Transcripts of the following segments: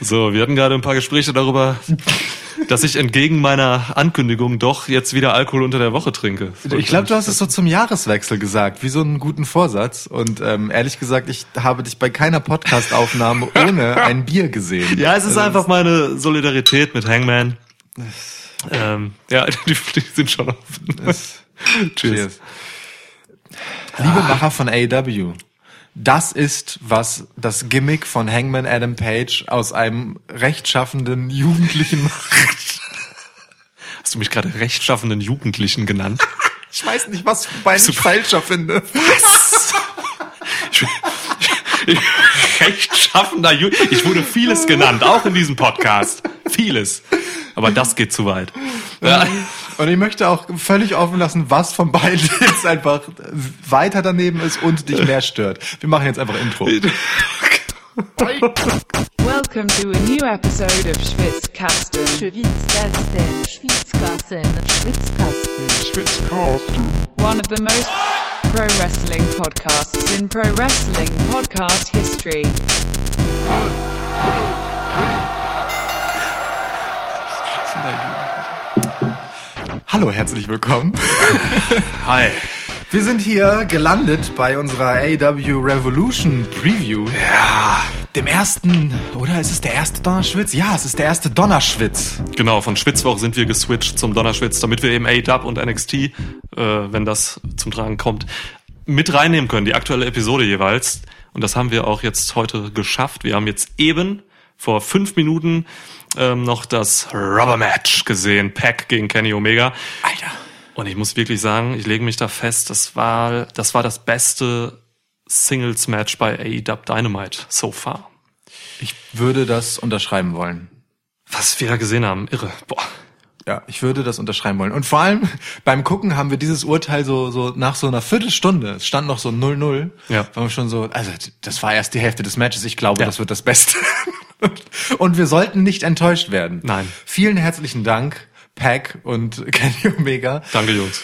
So, wir hatten gerade ein paar Gespräche darüber, dass ich entgegen meiner Ankündigung doch jetzt wieder Alkohol unter der Woche trinke. Ich glaube, du hast es so zum Jahreswechsel gesagt, wie so einen guten Vorsatz. Und ähm, ehrlich gesagt, ich habe dich bei keiner Podcast-Aufnahme ohne ein Bier gesehen. Ja, es ist also einfach meine Solidarität mit Hangman. Ähm, ja, die, die sind schon offen. Cheers. Cheers. Liebe Macher von AEW, das ist, was das Gimmick von Hangman Adam Page aus einem rechtschaffenden Jugendlichen macht. Hast du mich gerade rechtschaffenden Jugendlichen genannt? ich weiß nicht, was bei ich falscher finde. Was? Ich, ich, rechtschaffender Jugendlicher. Ich wurde vieles genannt, auch in diesem Podcast. Vieles. Aber das geht zu weit. Ja. Und ich möchte auch völlig offen lassen, was von beiden jetzt einfach weiter daneben ist und dich mehr stört. Wir machen jetzt einfach Intro. Welcome to a new episode of Schwitzkasten. Schwitzkasten. Schwitzkasten. Schwitzkasten. Schwitzkasten. One of the most pro wrestling podcasts in pro wrestling podcast history. Hallo, herzlich willkommen. Hi. Wir sind hier gelandet bei unserer AW Revolution Preview. Ja. Dem ersten, oder ist es der erste Donnerschwitz? Ja, es ist der erste Donnerschwitz. Genau, von Schwitzwoch sind wir geswitcht zum Donnerschwitz, damit wir eben AW und NXT, äh, wenn das zum Tragen kommt, mit reinnehmen können, die aktuelle Episode jeweils. Und das haben wir auch jetzt heute geschafft. Wir haben jetzt eben vor fünf Minuten ähm, noch das Rubber Match gesehen. Pack gegen Kenny Omega. Alter. Und ich muss wirklich sagen, ich lege mich da fest, das war, das war das beste Singles Match bei AEW Dynamite so far. Ich würde das unterschreiben wollen. Was wir da gesehen haben, irre. Boah. Ja, ich würde das unterschreiben wollen. Und vor allem beim Gucken haben wir dieses Urteil so, so nach so einer Viertelstunde, es stand noch so 0-0, ja. waren wir schon so, also das war erst die Hälfte des Matches, ich glaube, ja. das wird das Beste. und wir sollten nicht enttäuscht werden. Nein. Vielen herzlichen Dank, Pack und Kenny Omega. Danke, Jungs.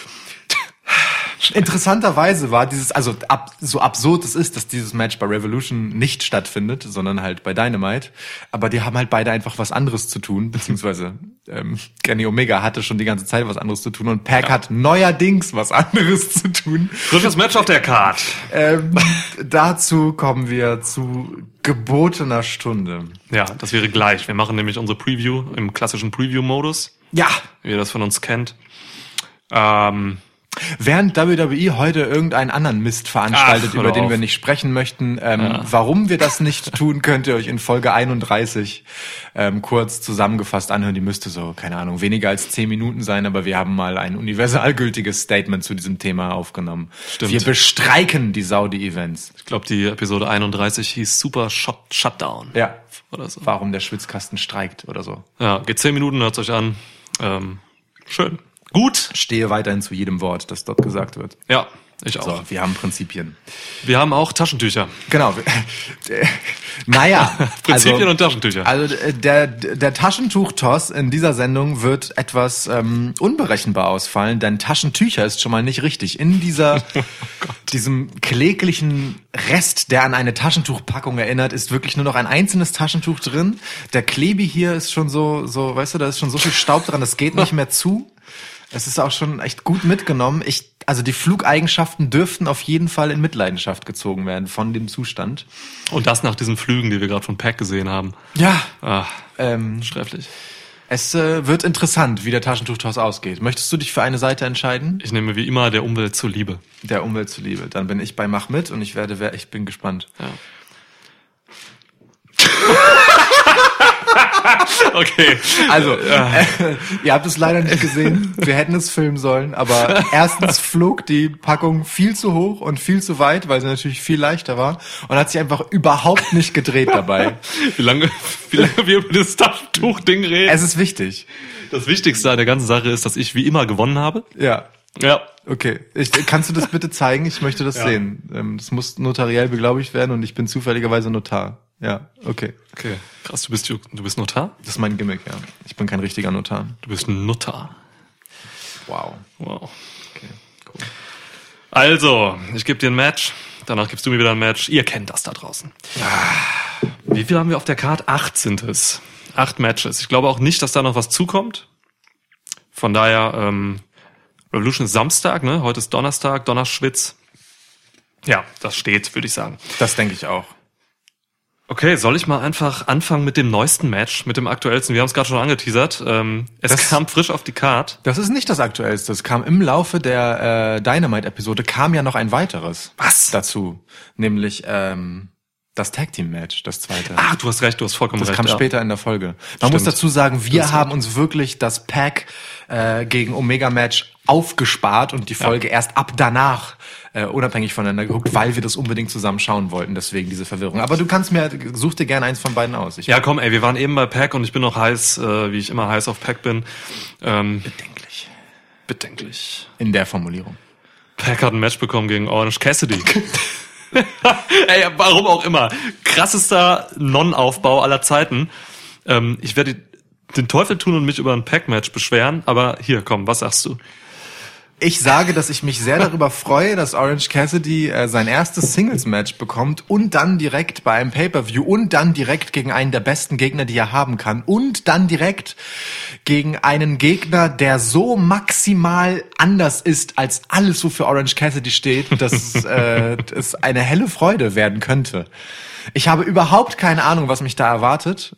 Interessanterweise war dieses, also ab, so absurd es ist, dass dieses Match bei Revolution nicht stattfindet, sondern halt bei Dynamite. Aber die haben halt beide einfach was anderes zu tun, beziehungsweise ähm, Kenny Omega hatte schon die ganze Zeit was anderes zu tun und Pack ja. hat neuerdings was anderes zu tun. Frisches Match auf der Card. Ähm, dazu kommen wir zu gebotener Stunde. Ja, das wäre gleich. Wir machen nämlich unsere Preview im klassischen Preview-Modus. Ja. Wie ihr das von uns kennt. Ähm, Während WWE heute irgendeinen anderen Mist veranstaltet, Ach, über den auf. wir nicht sprechen möchten, ähm, ja. warum wir das nicht tun, könnt ihr euch in Folge 31 ähm, kurz zusammengefasst anhören. Die müsste so, keine Ahnung, weniger als zehn Minuten sein, aber wir haben mal ein universalgültiges Statement zu diesem Thema aufgenommen. Stimmt. Wir bestreiken die Saudi-Events. Ich glaube, die Episode 31 hieß Super Shot Shutdown. Ja. Oder so. Warum der Schwitzkasten streikt oder so. Ja, geht zehn Minuten, hört euch an. Ähm, schön. Gut. Stehe weiterhin zu jedem Wort, das dort gesagt wird. Ja, ich auch. So, wir haben Prinzipien. Wir haben auch Taschentücher. Genau. naja. Prinzipien also, und Taschentücher. Also der, der Taschentuchtoss in dieser Sendung wird etwas ähm, unberechenbar ausfallen, denn Taschentücher ist schon mal nicht richtig. In dieser, oh diesem kläglichen Rest, der an eine Taschentuchpackung erinnert, ist wirklich nur noch ein einzelnes Taschentuch drin. Der Klebi hier ist schon so, so, weißt du, da ist schon so viel Staub dran, das geht nicht mehr zu. Es ist auch schon echt gut mitgenommen. Ich, also die Flugeigenschaften dürften auf jeden Fall in Mitleidenschaft gezogen werden von dem Zustand. Und das nach diesen Flügen, die wir gerade von Pack gesehen haben. Ja. Ach, ähm, schrecklich. Es äh, wird interessant, wie der Taschentuchtoss ausgeht. Möchtest du dich für eine Seite entscheiden? Ich nehme wie immer der Umwelt zuliebe. Der Umwelt zuliebe. Dann bin ich bei Mach mit und ich werde, ich bin gespannt. Ja. okay. Also, äh, ihr habt es leider nicht gesehen. Wir hätten es filmen sollen, aber erstens flog die Packung viel zu hoch und viel zu weit, weil sie natürlich viel leichter war und hat sich einfach überhaupt nicht gedreht dabei. wie lange, wie lange wir über das Taschentuch-Ding reden? Es ist wichtig. Das Wichtigste an der ganzen Sache ist, dass ich wie immer gewonnen habe. Ja. Ja. Okay. Ich, kannst du das bitte zeigen? Ich möchte das ja. sehen. Ähm, das muss notariell beglaubigt werden und ich bin zufälligerweise Notar. Ja, okay. Okay. Krass, du bist, du bist Notar? Das ist mein Gimmick, ja. Ich bin kein richtiger Notar. Du bist ein Notar. Wow. Wow. Okay, cool. Also, ich gebe dir ein Match. Danach gibst du mir wieder ein Match. Ihr kennt das da draußen. Ah, Wie viel haben wir auf der Card? Acht sind es. Acht Matches. Ich glaube auch nicht, dass da noch was zukommt. Von daher, ähm, Revolution ist Samstag, ne? Heute ist Donnerstag, Donnerschwitz. Ja, das steht, würde ich sagen. Das denke ich auch. Okay, soll ich mal einfach anfangen mit dem neuesten Match, mit dem aktuellsten? Wir haben es gerade schon angeteasert. Ähm, es Das- kam frisch auf die Card. Das ist nicht das Aktuellste. Es kam im Laufe der äh, Dynamite-Episode kam ja noch ein weiteres. Was? Dazu. Nämlich ähm, das Tag Team Match, das zweite. Ah, du hast recht, du hast vollkommen Das recht. kam ja. später in der Folge. Man Stimmt. muss dazu sagen, wir Das haben uns wirklich das Pack äh, gegen Omega Match aufgespart und die Folge erst ab danach äh, unabhängig voneinander geguckt, weil wir das unbedingt zusammen schauen wollten. Deswegen diese Verwirrung. Aber du kannst mir, such dir gerne eins von beiden aus. Ich Ja, komm, ey, wir waren eben bei Pack und ich bin noch heiß, äh, wie ich immer heiß auf Pack bin. Ähm, bedenklich. bedenklich. In der Formulierung. Pack hat ein Match bekommen gegen Orange Cassidy. ey, warum auch immer. Krassester Non-Aufbau aller Zeiten. Ähm, ich werde den Teufel tun und mich über ein Pack-Match beschweren, aber hier, komm, was sagst du? Ich sage, dass ich mich sehr darüber freue, dass Orange Cassidy äh, sein erstes Singles-Match bekommt und dann direkt bei einem Pay-Per-View und dann direkt gegen einen der besten Gegner, die er haben kann und dann direkt gegen einen Gegner, der so maximal anders ist als alles, wofür Orange Cassidy steht, dass äh, es eine helle Freude werden könnte. Ich habe überhaupt keine Ahnung, was mich da erwartet.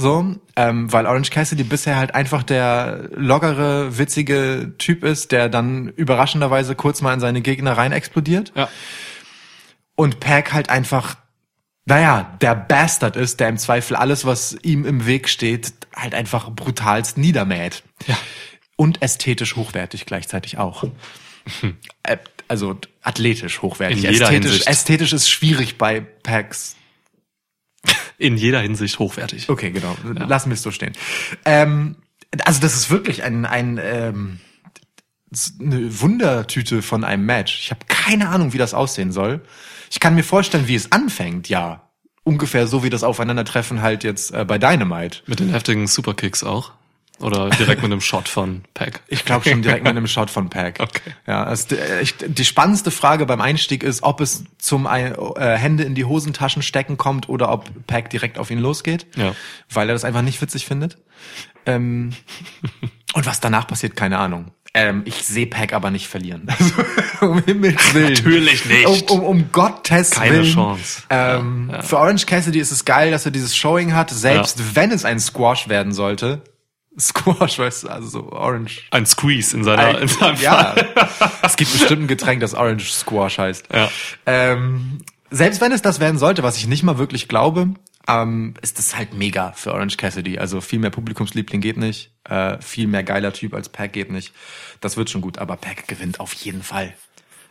So, ähm, weil Orange Cassidy bisher halt einfach der lockere, witzige Typ ist, der dann überraschenderweise kurz mal in seine Gegner rein explodiert. Ja. Und Pack halt einfach, naja, der Bastard ist, der im Zweifel alles, was ihm im Weg steht, halt einfach brutalst niedermäht. Ja. Und ästhetisch hochwertig gleichzeitig auch. Äh, also athletisch hochwertig. In jeder ästhetisch, Hinsicht. ästhetisch ist schwierig bei Packs. In jeder Hinsicht hochwertig. Okay, genau. Lassen wir es so stehen. Ähm, also das ist wirklich ein, ein ähm, eine Wundertüte von einem Match. Ich habe keine Ahnung, wie das aussehen soll. Ich kann mir vorstellen, wie es anfängt, ja. Ungefähr so wie das Aufeinandertreffen halt jetzt äh, bei Dynamite. Mit den heftigen Superkicks auch? Oder direkt mit einem Shot von Pack? Ich glaube schon direkt mit einem Shot von Pack. Okay. Ja, es, äh, ich, die spannendste Frage beim Einstieg ist, ob es zum äh, Hände in die Hosentaschen stecken kommt oder ob Pack direkt auf ihn losgeht, Ja. weil er das einfach nicht witzig findet. Ähm, und was danach passiert, keine Ahnung. Ähm, ich sehe Pack aber nicht verlieren. Also, um Himmels Willen. Natürlich nicht. Um, um, um Gottes Keine Willen. Chance. Ähm, Ja, ja. Für Orange Cassidy ist es geil, dass er dieses Showing hat, selbst Ja. wenn es ein Squash werden sollte. Squash, weißt du, also so Orange Ein Squeeze in seiner, in seinem ja, Fall. es gibt bestimmt ein Getränk, das Orange Squash heißt. Ja. Ähm, selbst wenn es das werden sollte, was ich nicht mal wirklich glaube, ähm, ist das halt mega für Orange Cassidy. Also viel mehr Publikumsliebling geht nicht, äh, viel mehr geiler Typ als Pack geht nicht. Das wird schon gut, aber Pack gewinnt auf jeden Fall.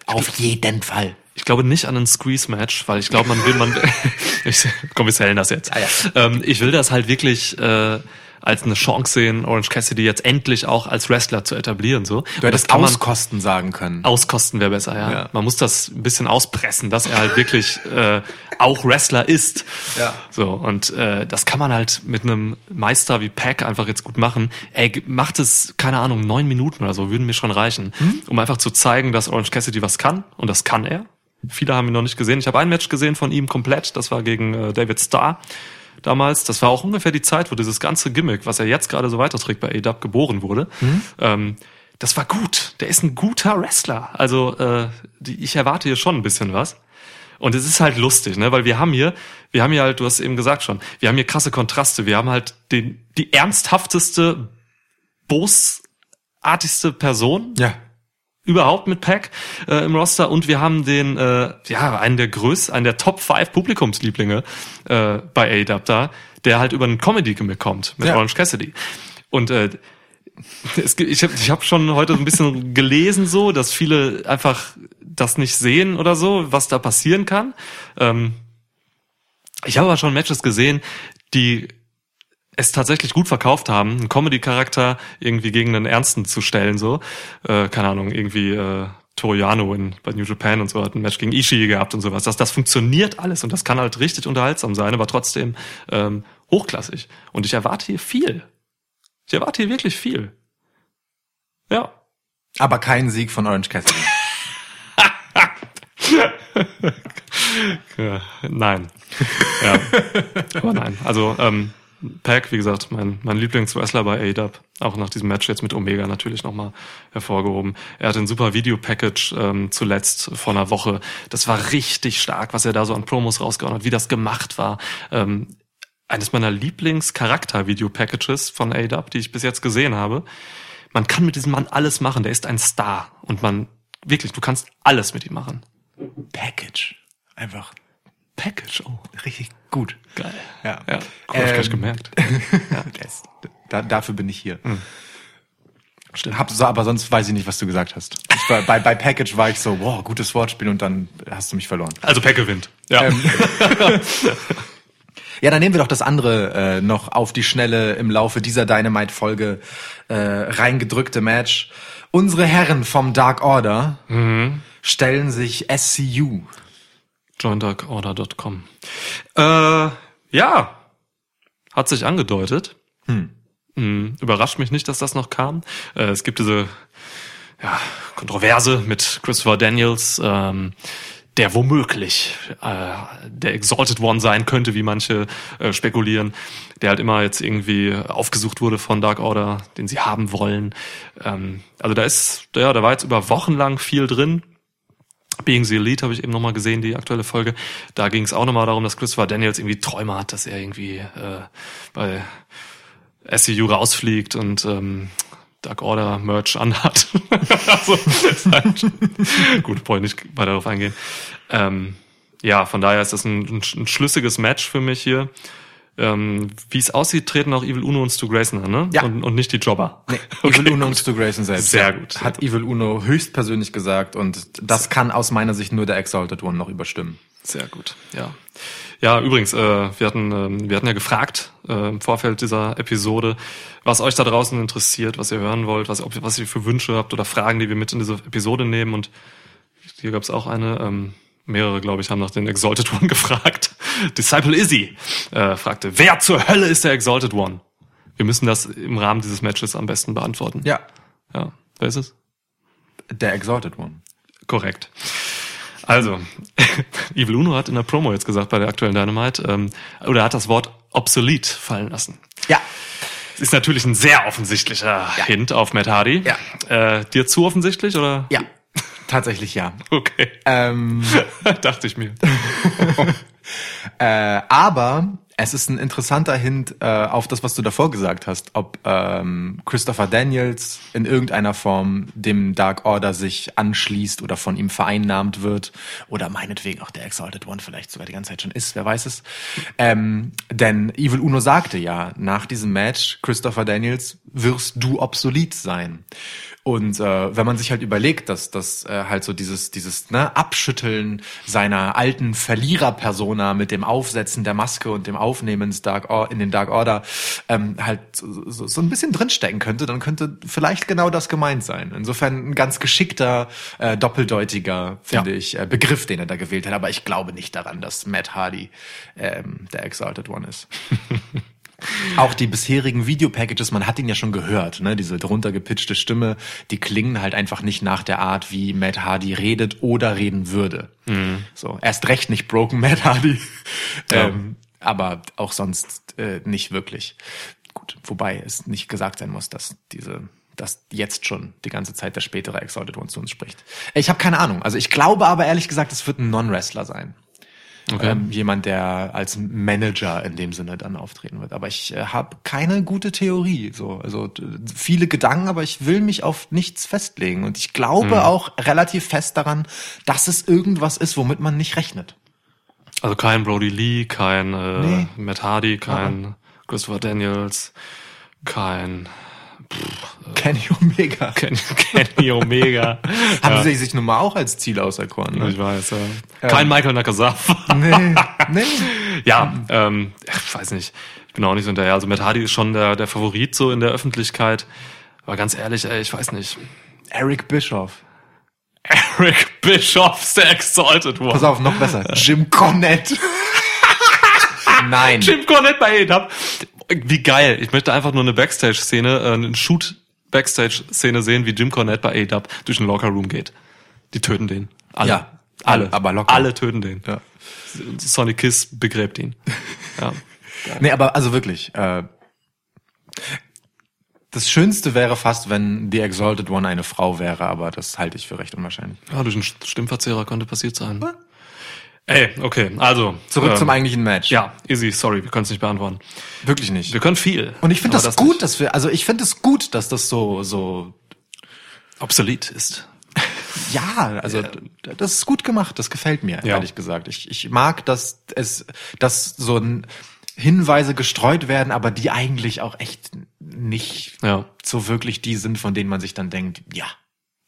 Auf jeden Fall. Ich glaube nicht an ein Squeeze-Match, weil ich glaube, man will, man, ich, komm, wir zählen das jetzt. Ah, ja. ähm, ich will das halt wirklich äh, als eine Chance sehen, Orange Cassidy jetzt endlich auch als Wrestler zu etablieren. So. Du hättest das auskosten sagen können. auskosten wäre besser, ja. Ja. Man muss das ein bisschen auspressen, dass er halt wirklich äh, auch Wrestler ist. Ja. So, und äh, das kann man halt mit einem Meister wie Pack einfach jetzt gut machen. Ey, macht es, keine Ahnung, neun Minuten oder so, würden mir schon reichen, Hm? um einfach zu zeigen, dass Orange Cassidy was kann. Und das kann er. Viele haben ihn noch nicht gesehen. Ich habe ein Match gesehen von ihm komplett. Das war gegen äh, David Starr damals. Das war auch ungefähr die Zeit, wo dieses ganze Gimmick, was er jetzt gerade so weiterträgt bei AW, geboren wurde. Hm? Ähm, das war gut. Der ist ein guter Wrestler. Also äh, die, ich erwarte hier schon ein bisschen was. Und es ist halt lustig, ne, weil wir haben hier, wir haben hier halt, du hast eben gesagt schon, wir haben hier krasse Kontraste. Wir haben halt den, die ernsthafteste, bosartigste Person Ja. Überhaupt mit Pack äh, im Roster und wir haben den, äh, ja, einen der größten, einen der Top 5 Publikumslieblinge äh, bei AEW da, der halt über einen Comedy-Gimmick kommt mit Ja. Orange Cassidy. Und äh, es, ich habe ich hab schon heute ein bisschen gelesen, so, dass viele einfach das nicht sehen oder so, was da passieren kann. Ähm, ich habe aber schon Matches gesehen, die es tatsächlich gut verkauft haben, einen Comedy-Charakter irgendwie gegen einen Ernsten zu stellen, so. Äh, keine Ahnung, irgendwie äh, Toriano in, bei New Japan und so hat ein Match gegen Ishii gehabt und sowas. Das, das funktioniert alles und das kann halt richtig unterhaltsam sein, aber trotzdem ähm, hochklassig. Und ich erwarte hier viel. Ich erwarte hier wirklich viel. Ja. Aber kein Sieg von Orange Cassidy. Nein. Ja. Aber nein. Also, ähm, Pack, wie gesagt, mein, mein Lieblingswrestler bei ADAP, auch nach diesem Match jetzt mit Omega natürlich nochmal hervorgehoben. Er hat ein super Video-Package ähm, zuletzt vor einer Woche. Das war richtig stark, was er da so an Promos rausgehauen hat, wie das gemacht war. Ähm, eines meiner Lieblings-Charakter-Video-Packages von ADAP, die ich bis jetzt gesehen habe. Man kann mit diesem Mann alles machen, der ist ein Star. Und man, wirklich, du kannst alles mit ihm machen. Package. Einfach Package, oh. richtig gut. Geil. Ja. Ja, hab ich gleich Ähm, gemerkt. ja, das, da, dafür bin ich hier. Hm. Stimmt. Hab aber sonst weiß ich nicht, was du gesagt hast. War, bei, bei Package war ich so, wow, gutes Wortspiel und dann hast du mich verloren. Also Pack gewinnt. Ja. Ähm, Ja, dann nehmen wir doch das andere äh, noch auf die Schnelle im Laufe dieser Dynamite-Folge äh, reingedrückte Match. Unsere Herren vom Dark Order stellen sich SCU. JohnDarkOrder.com. Äh, ja, hat sich angedeutet. Hm. Überrascht mich nicht, dass das noch kam. Äh, es gibt diese ja, Kontroverse mit Christopher Daniels, ähm, der womöglich äh, der Exalted One sein könnte, wie manche äh, spekulieren, der halt immer jetzt irgendwie aufgesucht wurde von Dark Order, den sie haben wollen. Ähm, also da ist, ja, da war jetzt über Wochen lang viel drin. Being the Elite habe ich eben nochmal gesehen, die aktuelle Folge. Da ging es auch nochmal darum, dass Christopher Daniels irgendwie Träume hat, dass er irgendwie äh, bei SCU rausfliegt und ähm, Dark Order Merch anhat. also, halt, gut, wollte nicht weiter darauf eingehen. Ähm, ja, von daher ist das ein, ein, ein schlüssiges Match für mich hier. Ähm, Wie es aussieht, treten auch Evil Uno und Stu Grayson an, ne? Ja. Und, und nicht die Jobber. Nee, Evil Uno und Stu Grayson selbst. Sehr gut, Hat Evil Uno höchstpersönlich gesagt und das kann aus meiner Sicht nur der Exalted One noch überstimmen. Sehr gut, ja. Ja, übrigens, äh, wir hatten ähm, wir hatten ja gefragt äh, im Vorfeld dieser Episode, was euch da draußen interessiert, was ihr hören wollt, was, ob, was ihr für Wünsche habt oder Fragen, die wir mit in diese Episode nehmen. Und hier gab es auch eine, ähm, mehrere, glaube ich, haben nach den Exalted One gefragt. Disciple Izzy äh, fragte, wer zur Hölle ist der Exalted One? Wir müssen das im Rahmen dieses Matches am besten beantworten. Ja, ja. Wer ist es? der Exalted One. Korrekt. Also, Evil Uno hat in der Promo jetzt gesagt bei der aktuellen Dynamite, ähm, oder hat das Wort obsolet fallen lassen. Ja, Das ist natürlich ein sehr offensichtlicher Hint auf Matt Hardy. Ja. Äh, dir zu offensichtlich oder? ja, tatsächlich ja. Okay. Ähm, Dachte ich mir. Äh, aber es ist ein interessanter Hint äh, auf das, was du davor gesagt hast, ob ähm, Christopher Daniels in irgendeiner Form dem Dark Order sich anschließt oder von ihm vereinnahmt wird oder meinetwegen auch der Exalted One vielleicht sogar die ganze Zeit schon ist, wer weiß es. Ähm, denn Evil Uno sagte ja nach diesem Match, Christopher Daniels, wirst du obsolet sein. Und äh, wenn man sich halt überlegt, dass das äh, halt so dieses dieses ne, Abschütteln seiner alten Verlierer-Persona mit dem Aufsetzen der Maske und dem Aufnehmen Dark Or in den Dark Order ähm, halt so, so, so ein bisschen drinstecken könnte, dann könnte vielleicht genau das gemeint sein. Insofern ein ganz geschickter, äh, doppeldeutiger, finde Ja. ich, äh, Begriff, den er da gewählt hat. Aber ich glaube nicht daran, dass Matt Hardy ähm, der Exalted One ist. Auch die bisherigen Videopackages, man hat ihn ja schon gehört, ne? diese drunter gepitchte Stimme, die klingen halt einfach nicht nach der Art, wie Matt Hardy redet oder reden würde. So, erst recht nicht Broken Matt Hardy, Ja. ähm, aber auch sonst äh, nicht wirklich. Gut, wobei es nicht gesagt sein muss, dass diese dass jetzt schon die ganze Zeit der spätere Exalted One zu uns spricht. Ich habe keine Ahnung. Also ich glaube aber ehrlich gesagt, es wird ein Non-Wrestler sein. Okay. Ähm, jemand, der als Manager in dem Sinne dann auftreten wird. Aber ich äh, habe keine gute Theorie. So, also viele Gedanken, aber ich will mich auf nichts festlegen. Und ich glaube auch relativ fest daran, dass es irgendwas ist, womit man nicht rechnet. Also kein Brody Lee, kein äh, Nee. Matt Hardy, kein Christopher Daniels, kein Kenny Omega. Kenny, Kenny Omega. Haben ja, sie sich nun mal auch als Ziel auserkoren. ich Ne? weiß, ja. Kein Michael Nakazawa. Nee, nee. Ja, ähm, ich weiß nicht. Ich bin auch nicht so hinterher. Also Matt Hardy ist schon der, der Favorit so in der Öffentlichkeit. Aber ganz ehrlich, ey, ich weiß nicht. Eric Bischoff. Eric Bischoff's der Exalted One. Pass auf, noch besser. Jim Cornette. Nein. Jim Cornette bei AEW. Wie geil. Ich möchte einfach nur eine Backstage-Szene, äh, eine Shoot-Backstage-Szene sehen, wie Jim Cornette bei AEW durch den Locker-Room geht. Die töten den. Alle. Ja. Alle, aber locker. Alle töten den. Ja. Sonic Kiss begräbt ihn. Ja. Nee, aber also wirklich. Äh, das Schönste wäre fast, wenn The Exalted One eine Frau wäre, aber das halte ich für recht unwahrscheinlich. ja, durch einen Stimmverzehrer könnte passiert sein. Ey, okay, also. Zurück ähm, zum eigentlichen Match. Ja, easy, sorry, wir können es nicht beantworten. Wirklich nicht. Wir können viel. Und ich finde aber das, gut, nicht dass wir, also ich finde es gut, dass das so, so, obsolet ist. ja, also das ist gut gemacht, das gefällt mir, Ja. ehrlich gesagt. Ich, ich mag, dass es, dass so ein Hinweise gestreut werden, aber die eigentlich auch echt nicht Ja. so wirklich die sind, von denen man sich dann denkt, ja.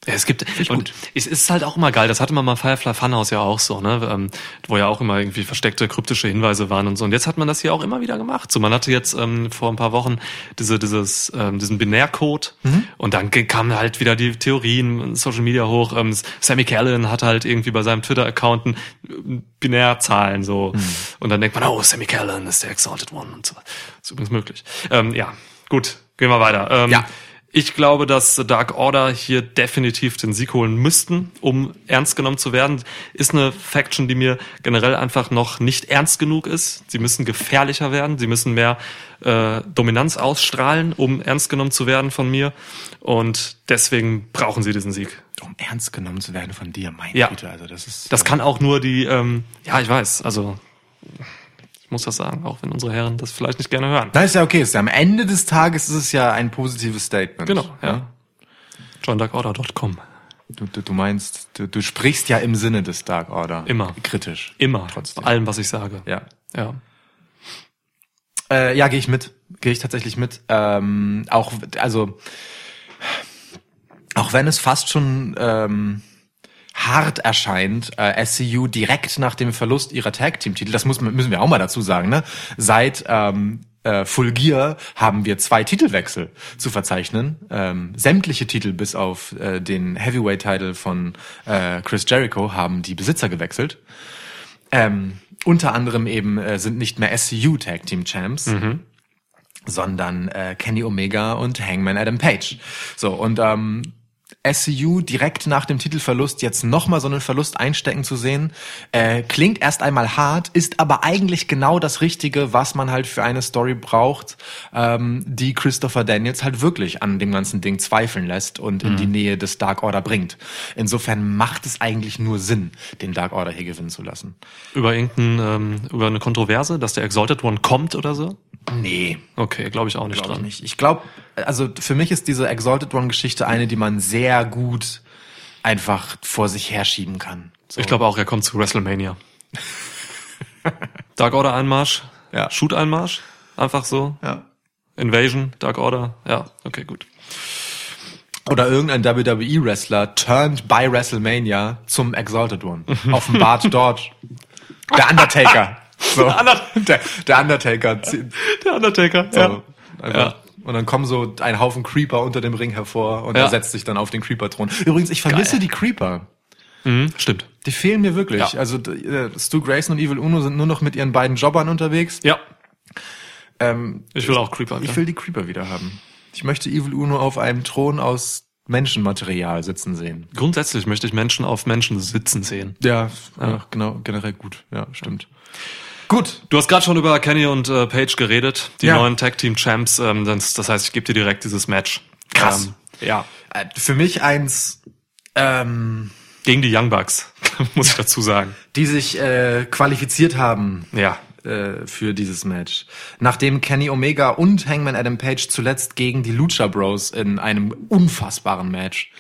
Es gibt und gut. es ist halt auch immer geil. Das hatte man mal Firefly Funhouse ja auch so, ne, ähm, wo ja auch immer irgendwie versteckte kryptische Hinweise waren und so. Und jetzt hat man das hier auch immer wieder gemacht. So, man hatte jetzt ähm, vor ein paar Wochen diese dieses ähm, diesen Binärcode und dann kamen halt wieder die Theorien, Social Media hoch. Ähm, Sammy Callan hat halt irgendwie bei seinem Twitter-Account ein Binärzahlen so und dann denkt man, oh, Sammy Callan ist der Exalted One und so. ist übrigens möglich. Ähm, ja, gut, gehen wir weiter. Ähm, Ja. Ich glaube, dass The Dark Order hier definitiv den Sieg holen müssten, um ernst genommen zu werden. Ist eine Faction, die mir generell einfach noch nicht ernst genug ist. Sie müssen gefährlicher werden, sie müssen mehr äh, Dominanz ausstrahlen, um ernst genommen zu werden von mir. Und deswegen brauchen sie diesen Sieg. Um ernst genommen zu werden von dir, meine Ja. Güte, also das ist. Das kann auch nur die, ähm, ja, ich weiß, also muss das sagen, auch wenn unsere Herren das vielleicht nicht gerne hören. Nein, ist ja okay. Ist ja am Ende des Tages ist es ja ein positives Statement. Genau, ja. JohnDarkOrder.com. Du, du, du meinst, du, du sprichst ja im Sinne des Dark Order. Immer. Kritisch. Immer. Trotzdem. Bei allem, was ich sage. Ja. Ja. Äh, ja, gehe ich mit. Gehe ich tatsächlich mit. Ähm, auch, also, auch wenn es fast schon ähm, hart erscheint, äh, SCU direkt nach dem Verlust ihrer Tag-Team-Titel, das muss, müssen wir auch mal dazu sagen, ne? Seit ähm, äh, Full Gear haben wir zwei Titelwechsel zu verzeichnen. Ähm, sämtliche Titel bis auf äh, den Heavyweight-Title von äh, Chris Jericho haben die Besitzer gewechselt. Ähm, unter anderem eben äh, sind nicht mehr SCU Tag Team Champs, sondern äh, Kenny Omega und Hangman Adam Page. So und ähm, SCU direkt nach dem Titelverlust jetzt nochmal so einen Verlust einstecken zu sehen, äh, klingt erst einmal hart, ist aber eigentlich genau das Richtige, was man halt für eine Story braucht, ähm, die Christopher Daniels halt wirklich an dem ganzen Ding zweifeln lässt und in die Nähe des Dark Order bringt. Insofern macht es eigentlich nur Sinn, den Dark Order hier gewinnen zu lassen. Über irgendein, ähm, über eine Kontroverse, dass der Exalted One kommt oder so? Nee, Okay, glaube ich auch nicht glaube ich dran. nicht. Ich glaube, also für mich ist diese Exalted One Geschichte eine, die man sehr gut einfach vor sich herschieben kann. So. Ich glaube auch, er kommt zu WrestleMania. Dark Order Einmarsch, Ja. Shoot Einmarsch, einfach so. ja. Invasion, Dark Order, ja, okay, gut. Oder irgendein WWE-Wrestler turned by WrestleMania zum Exalted One. Offenbart dort der Undertaker. So. Der, der Undertaker. zieht- Der Undertaker, So. ja. Ja. Und dann kommen so ein Haufen Creeper unter dem Ring hervor und Ja. er setzt sich dann auf den Creeper-Thron. Übrigens, ich vermisse Geil. die Creeper. Mhm, stimmt. Die fehlen mir wirklich. Ja. Also äh, Stu Grayson und Evil Uno sind nur noch mit ihren beiden Jobbern unterwegs. Ja, Ähm, ich will auch Creeper. ich ja. will die Creeper wieder haben. Ich möchte Evil Uno auf einem Thron aus Menschenmaterial sitzen sehen. Grundsätzlich möchte ich Menschen auf Menschen sitzen sehen. Ja, ja. genau, generell gut. Ja, stimmt. Gut. Du hast gerade schon über Kenny und äh, Page geredet, die Ja. neuen Tag Team Champs. Ähm, das, das heißt, ich gebe dir direkt dieses Match. Krass. Ähm, ja. Äh, Für mich eins, ähm, Gegen die Young Bucks, muss ich dazu sagen. die sich äh, qualifiziert haben Ja. äh, für dieses Match. Nachdem Kenny Omega und Hangman Adam Page zuletzt gegen die Lucha Bros in einem unfassbaren Match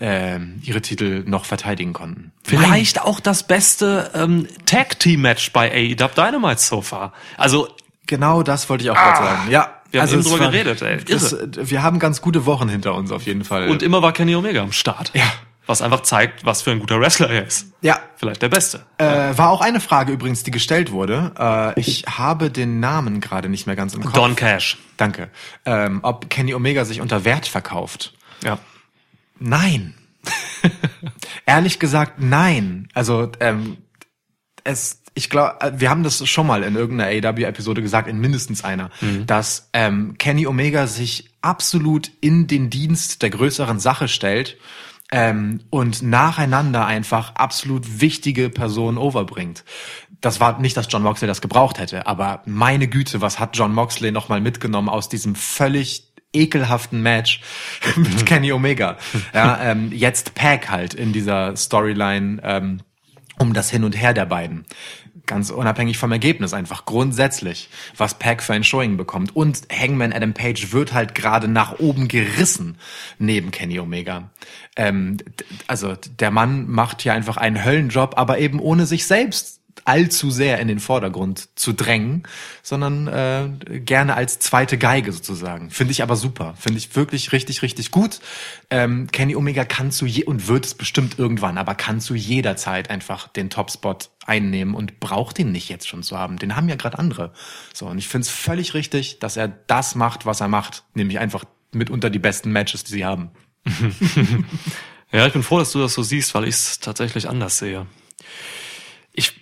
ähm, ihre Titel noch verteidigen konnten. Vielleicht auch das beste ähm, Tag Team Match bei AEW Dynamite so far. Also Genau das wollte ich auch gerade sagen. Ja, Wir haben eben es drüber war- geredet, ey. Das, wir haben ganz gute Wochen hinter uns auf jeden Fall. und immer war Kenny Omega am Start. Ja. Was einfach zeigt, was für ein guter Wrestler er ist. ja, Vielleicht der Beste. äh, war auch eine Frage übrigens, die gestellt wurde. Äh, ich habe den Namen gerade nicht mehr ganz im Kopf. Don Cash. Danke. Ähm, ob Kenny Omega sich unter Wert verkauft. Ja. Nein. Ehrlich gesagt, nein. Also ähm, es, ich glaube, wir haben das schon mal in irgendeiner AEW-Episode gesagt, in mindestens einer, dass ähm, Kenny Omega sich absolut in den Dienst der größeren Sache stellt, ähm, und nacheinander einfach absolut wichtige Personen overbringt. Das war nicht, dass John Moxley das gebraucht hätte, aber meine Güte, was hat John Moxley nochmal mitgenommen aus diesem völlig ekelhaften Match mit Kenny Omega. Ja, ähm, jetzt Pack halt in dieser Storyline ähm, um das Hin und Her der beiden. Ganz unabhängig vom Ergebnis, einfach grundsätzlich, was Pack für ein Showing bekommt. Und Hangman Adam Page wird halt gerade nach oben gerissen neben Kenny Omega. Ähm, also der Mann macht hier einfach einen Höllenjob, aber eben ohne sich selbst allzu sehr in den Vordergrund zu drängen, sondern äh, gerne als zweite Geige sozusagen. Finde ich aber super. Finde ich wirklich richtig, richtig gut. Ähm, Kenny Omega kann zu je und wird es bestimmt irgendwann, aber kann zu jeder Zeit einfach den Topspot einnehmen und braucht ihn nicht jetzt schon zu haben. Den haben ja gerade andere. So, und ich finde es völlig richtig, dass er das macht, was er macht, nämlich einfach mitunter die besten Matches, die sie haben. ja, ich bin froh, dass du das so siehst, weil ich es tatsächlich anders sehe. Ich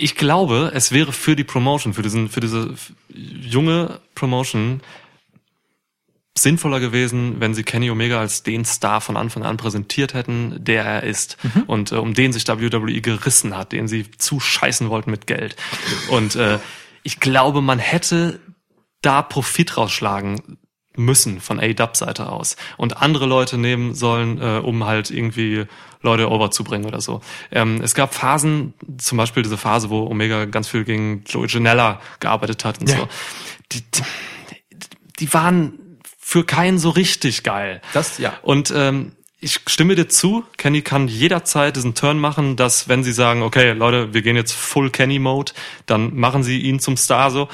ich glaube, es wäre für die Promotion, für diesen, für diese junge Promotion sinnvoller gewesen, wenn sie Kenny Omega als den Star von Anfang an präsentiert hätten, der er ist mhm. und äh, um den sich WWE gerissen hat, den sie zuscheißen wollten mit Geld. Und äh, ich glaube, man hätte da Profit rausschlagen müssen von A-Dub-Seite aus und andere Leute nehmen sollen, äh, um halt irgendwie Leute overzubringen oder so. Ähm, es gab Phasen, zum Beispiel diese Phase, wo Omega ganz viel gegen Joey Janella gearbeitet hat und ja. so. Die, die, waren für keinen so richtig geil. Das, ja. Und ähm, ich stimme dir zu, Kenny kann jederzeit diesen Turn machen, dass wenn sie sagen, okay, Leute, wir gehen jetzt Full Kenny Mode, dann machen sie ihn zum Star so.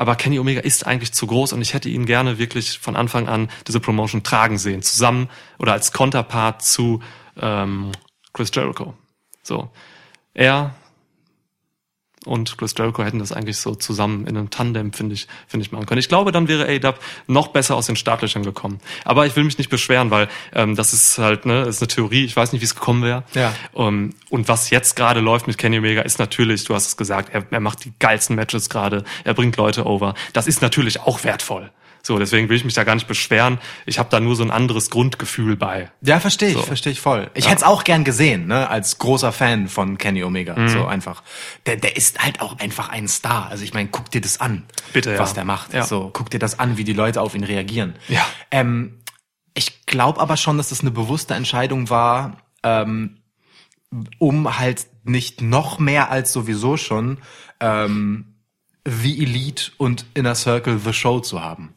Aber Kenny Omega ist eigentlich zu groß und ich hätte ihn gerne wirklich von Anfang an diese Promotion tragen sehen, zusammen oder als Konterpart zu ähm, Chris Jericho. So. Er und Chris Jericho hätten das eigentlich so zusammen in einem Tandem, finde ich, finde ich machen können. Ich glaube, dann wäre A-Dub noch besser aus den Startlöchern gekommen. Aber ich will mich nicht beschweren, weil ähm, das ist halt, ne, ist eine Theorie. Ich weiß nicht, wie es gekommen wäre. Ja. Um, ähm, und was jetzt gerade läuft mit Kenny Omega ist natürlich, du hast es gesagt, er, er macht die geilsten Matches gerade, er bringt Leute over. Das ist natürlich auch wertvoll. So, deswegen will ich mich da gar nicht beschweren. Ich habe da nur so ein anderes Grundgefühl bei. Ja, verstehe ich, so. verstehe ich voll. Ich ja. hätte es auch gern gesehen, ne, als großer Fan von Kenny Omega. Mhm. So einfach. Der, der ist halt auch einfach ein Star. Also ich meine, guck dir das an, Bitte, was ja. der macht. Ja. So, guck dir das an, wie die Leute auf ihn reagieren. Ja. Ähm, ich glaube aber schon, dass das eine bewusste Entscheidung war, ähm, um halt nicht noch mehr als sowieso schon ähm, The Elite und Inner Circle The Show zu haben.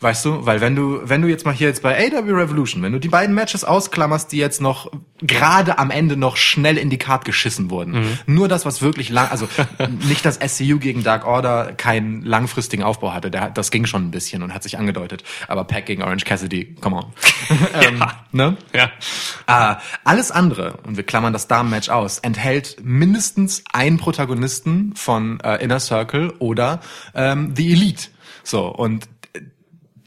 Weißt du, weil wenn du, wenn du jetzt mal hier jetzt bei AW Revolution, wenn du die beiden Matches ausklammerst, die jetzt noch gerade am Ende noch schnell in die Card geschissen wurden, mhm. nur das, was wirklich lang, also nicht, dass SCU gegen Dark Order keinen langfristigen Aufbau hatte, der, das ging schon ein bisschen und hat sich angedeutet, aber Pack gegen Orange Cassidy, come on. ähm, ja. Ne? Ja. Äh, alles andere, und wir klammern das Damen-Match aus, enthält mindestens einen Protagonisten von äh, Inner Circle oder ähm, The Elite. So, und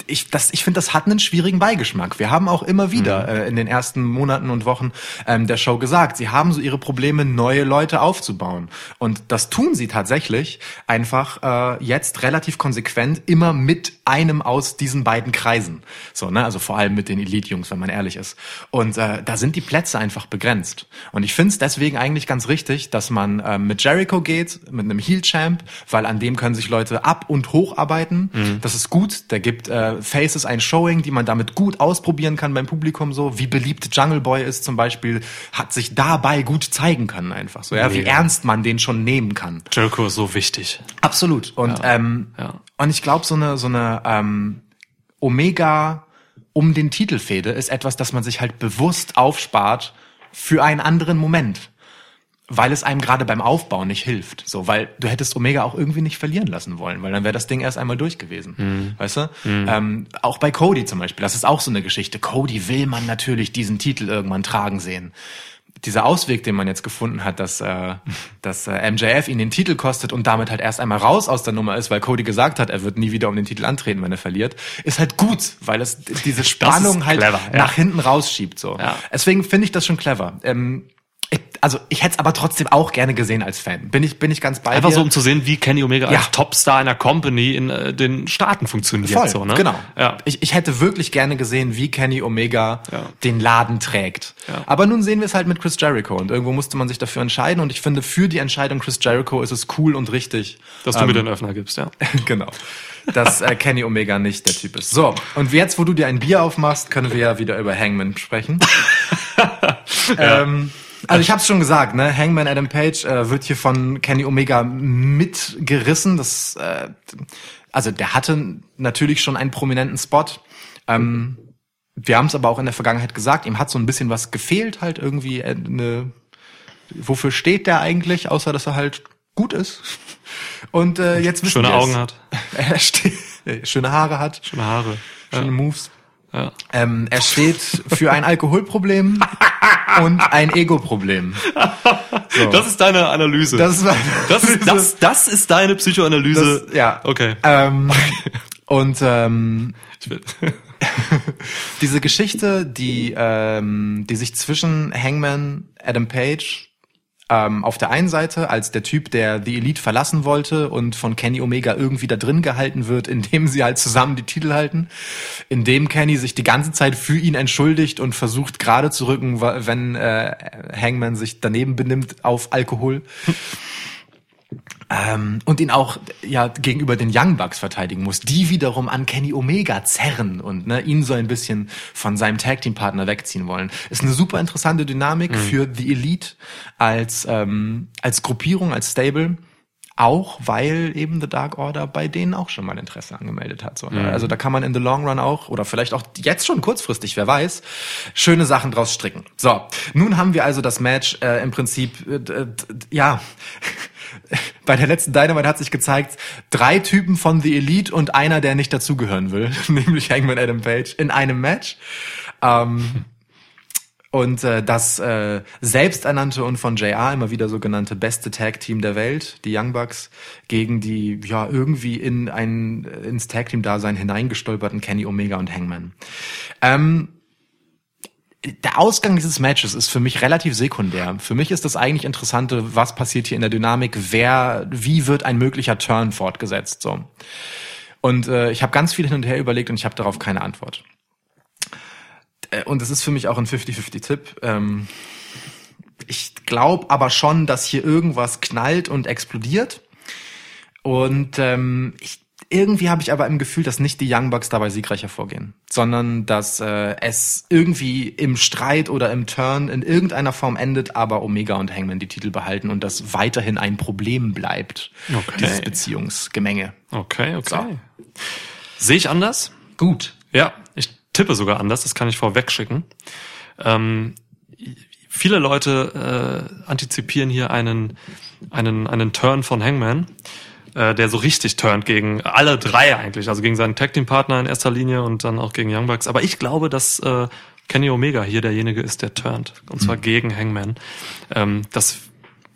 ich, das, ich finde, das hat einen schwierigen Beigeschmack. Wir haben auch immer wieder mhm. äh, in den ersten Monaten und Wochen ähm, der Show gesagt, sie haben so ihre Probleme, neue Leute aufzubauen. Und das tun sie tatsächlich einfach äh, jetzt relativ konsequent immer mit einem aus diesen beiden Kreisen. So, ne? Also vor allem mit den Elite-Jungs, wenn man ehrlich ist. Und äh, da sind die Plätze einfach begrenzt. Und ich finde es deswegen eigentlich ganz richtig, dass man äh, mit Jericho geht, mit einem Heel-Champ, weil an dem können sich Leute ab- und hocharbeiten. Mhm. Das ist gut. Der gibt äh, Faces ein Showing, die man damit gut ausprobieren kann beim Publikum so. Wie beliebt Jungle Boy ist zum Beispiel, hat sich dabei gut zeigen können einfach so. Ja, wie ernst man den schon nehmen kann. Jericho ist so wichtig. Absolut. Und ja. ähm, ja. und ich glaube so eine so eine ähm, Omega um den Titelfehde ist etwas, das man sich halt bewusst aufspart für einen anderen Moment weil es einem gerade beim Aufbau nicht hilft. So, weil du hättest Omega auch irgendwie nicht verlieren lassen wollen, weil dann wäre das Ding erst einmal durch gewesen. Mhm. Weißt du? Mhm. Ähm, auch bei Cody zum Beispiel, das ist auch so eine Geschichte. Cody will man natürlich diesen Titel irgendwann tragen sehen. Dieser Ausweg, den man jetzt gefunden hat, dass, äh, dass äh, MJF ihn den Titel kostet und damit halt erst einmal raus aus der Nummer ist, weil Cody gesagt hat, er wird nie wieder um den Titel antreten, wenn er verliert, ist halt gut, weil es diese Spannung halt clever, nach hinten rausschiebt. So. Ja. Deswegen finde ich das schon clever. Ähm, Also ich hätte es aber trotzdem auch gerne gesehen als Fan. Bin ich, bin ich ganz bei Einfach dir. so, um zu sehen, wie Kenny Omega Ja. als Topstar einer Company in äh, den Staaten funktioniert. Voll, so, ne? genau. Ja. Ich, ich hätte wirklich gerne gesehen, wie Kenny Omega Ja. den Laden trägt. Ja. Aber nun sehen wir es halt mit Chris Jericho und irgendwo musste man sich dafür entscheiden und ich finde, für die Entscheidung Chris Jericho ist es cool und richtig. Dass du mir den Öffner gibst, ja. genau. Dass äh, Kenny Omega nicht der Typ ist. So, und jetzt, wo du dir ein Bier aufmachst, können wir ja wieder über Hangman sprechen. ähm, also ich habe es schon gesagt, ne? Hangman Adam Page äh, wird hier von Kenny Omega mitgerissen. Das, äh, also der hatte natürlich schon einen prominenten Spot. Ähm, wir haben es aber auch in der Vergangenheit gesagt, ihm hat so ein bisschen was gefehlt, halt irgendwie äh, eine. Wofür steht der eigentlich, außer dass er halt gut ist? Und äh, jetzt wissen Schöne. Augen hat, Er steht, äh, schöne Haare hat, schöne Haare. schöne Moves. Ja. Ähm, er steht für ein Alkoholproblem und ein Ego-Problem. So. Das ist deine Analyse. Das ist meine das, ist, das, das ist deine Psychoanalyse. Das- ja. Okay. Ähm, und ähm, diese Geschichte, die, ähm, die sich zwischen Hangman, Adam Page ähm, auf der einen Seite als der Typ, der The Elite verlassen wollte und von Kenny Omega irgendwie da drin gehalten wird, indem sie halt zusammen die Titel halten, indem Kenny sich die ganze Zeit für ihn entschuldigt und versucht gerade zu rücken, wenn äh, Hangman sich daneben benimmt auf Alkohol. Ähm, und ihn auch ja gegenüber den Young Bucks verteidigen muss, die wiederum an Kenny Omega zerren und ne, ihn so ein bisschen von seinem Tag Team Partner wegziehen wollen. Ist eine super interessante Dynamik für The Elite als ähm, als Gruppierung, als Stable. Auch weil eben The Dark Order bei denen auch schon mal Interesse angemeldet hat. So, ne? Also da kann man in the long run auch, oder vielleicht auch jetzt schon kurzfristig, wer weiß, schöne Sachen draus stricken. So, nun haben wir also das Match äh, im Prinzip, äh, ja, bei der letzten Dynamite hat sich gezeigt, drei Typen von The Elite und einer, der nicht dazugehören will, nämlich Hangman Adam Page, in einem Match. Ähm, und äh, das äh, selbsternannte und von JR immer wieder so genannte beste Tag-Team der Welt, die Young Bucks, gegen die ja irgendwie in ein ins Tag-Team-Dasein hineingestolperten Kenny Omega und Hangman. Ähm, der Ausgang dieses Matches ist für mich relativ sekundär. Für mich ist das eigentlich Interessante, was passiert hier in der Dynamik, wer, wie wird ein möglicher Turn fortgesetzt, so. Und äh, ich habe ganz viel hin und her überlegt und ich habe darauf keine Antwort. Äh, Und es ist für mich auch ein 50-50-Tipp. Ähm, ich glaube aber schon, dass hier irgendwas knallt und explodiert. Und ähm, ich, irgendwie habe ich aber im Gefühl, dass nicht die Young Bucks dabei siegreich hervorgehen, sondern dass äh, es irgendwie im Streit oder im Turn in irgendeiner Form endet, aber Omega und Hangman die Titel behalten und das weiterhin ein Problem bleibt, Okay. dieses Beziehungsgemenge. Okay, okay. Sehe ich anders? Gut. Ja, ich tippe sogar anders, das kann ich vorwegschicken. Ähm, viele Leute äh, antizipieren hier einen, einen, einen Turn von Hangman, äh, der so richtig turnt gegen alle drei eigentlich, also gegen seinen Tag Team Partner in erster Linie und dann auch gegen Young Bucks. Aber ich glaube, dass äh, Kenny Omega hier derjenige ist, der turnt. Und zwar gegen Hangman. Ähm, das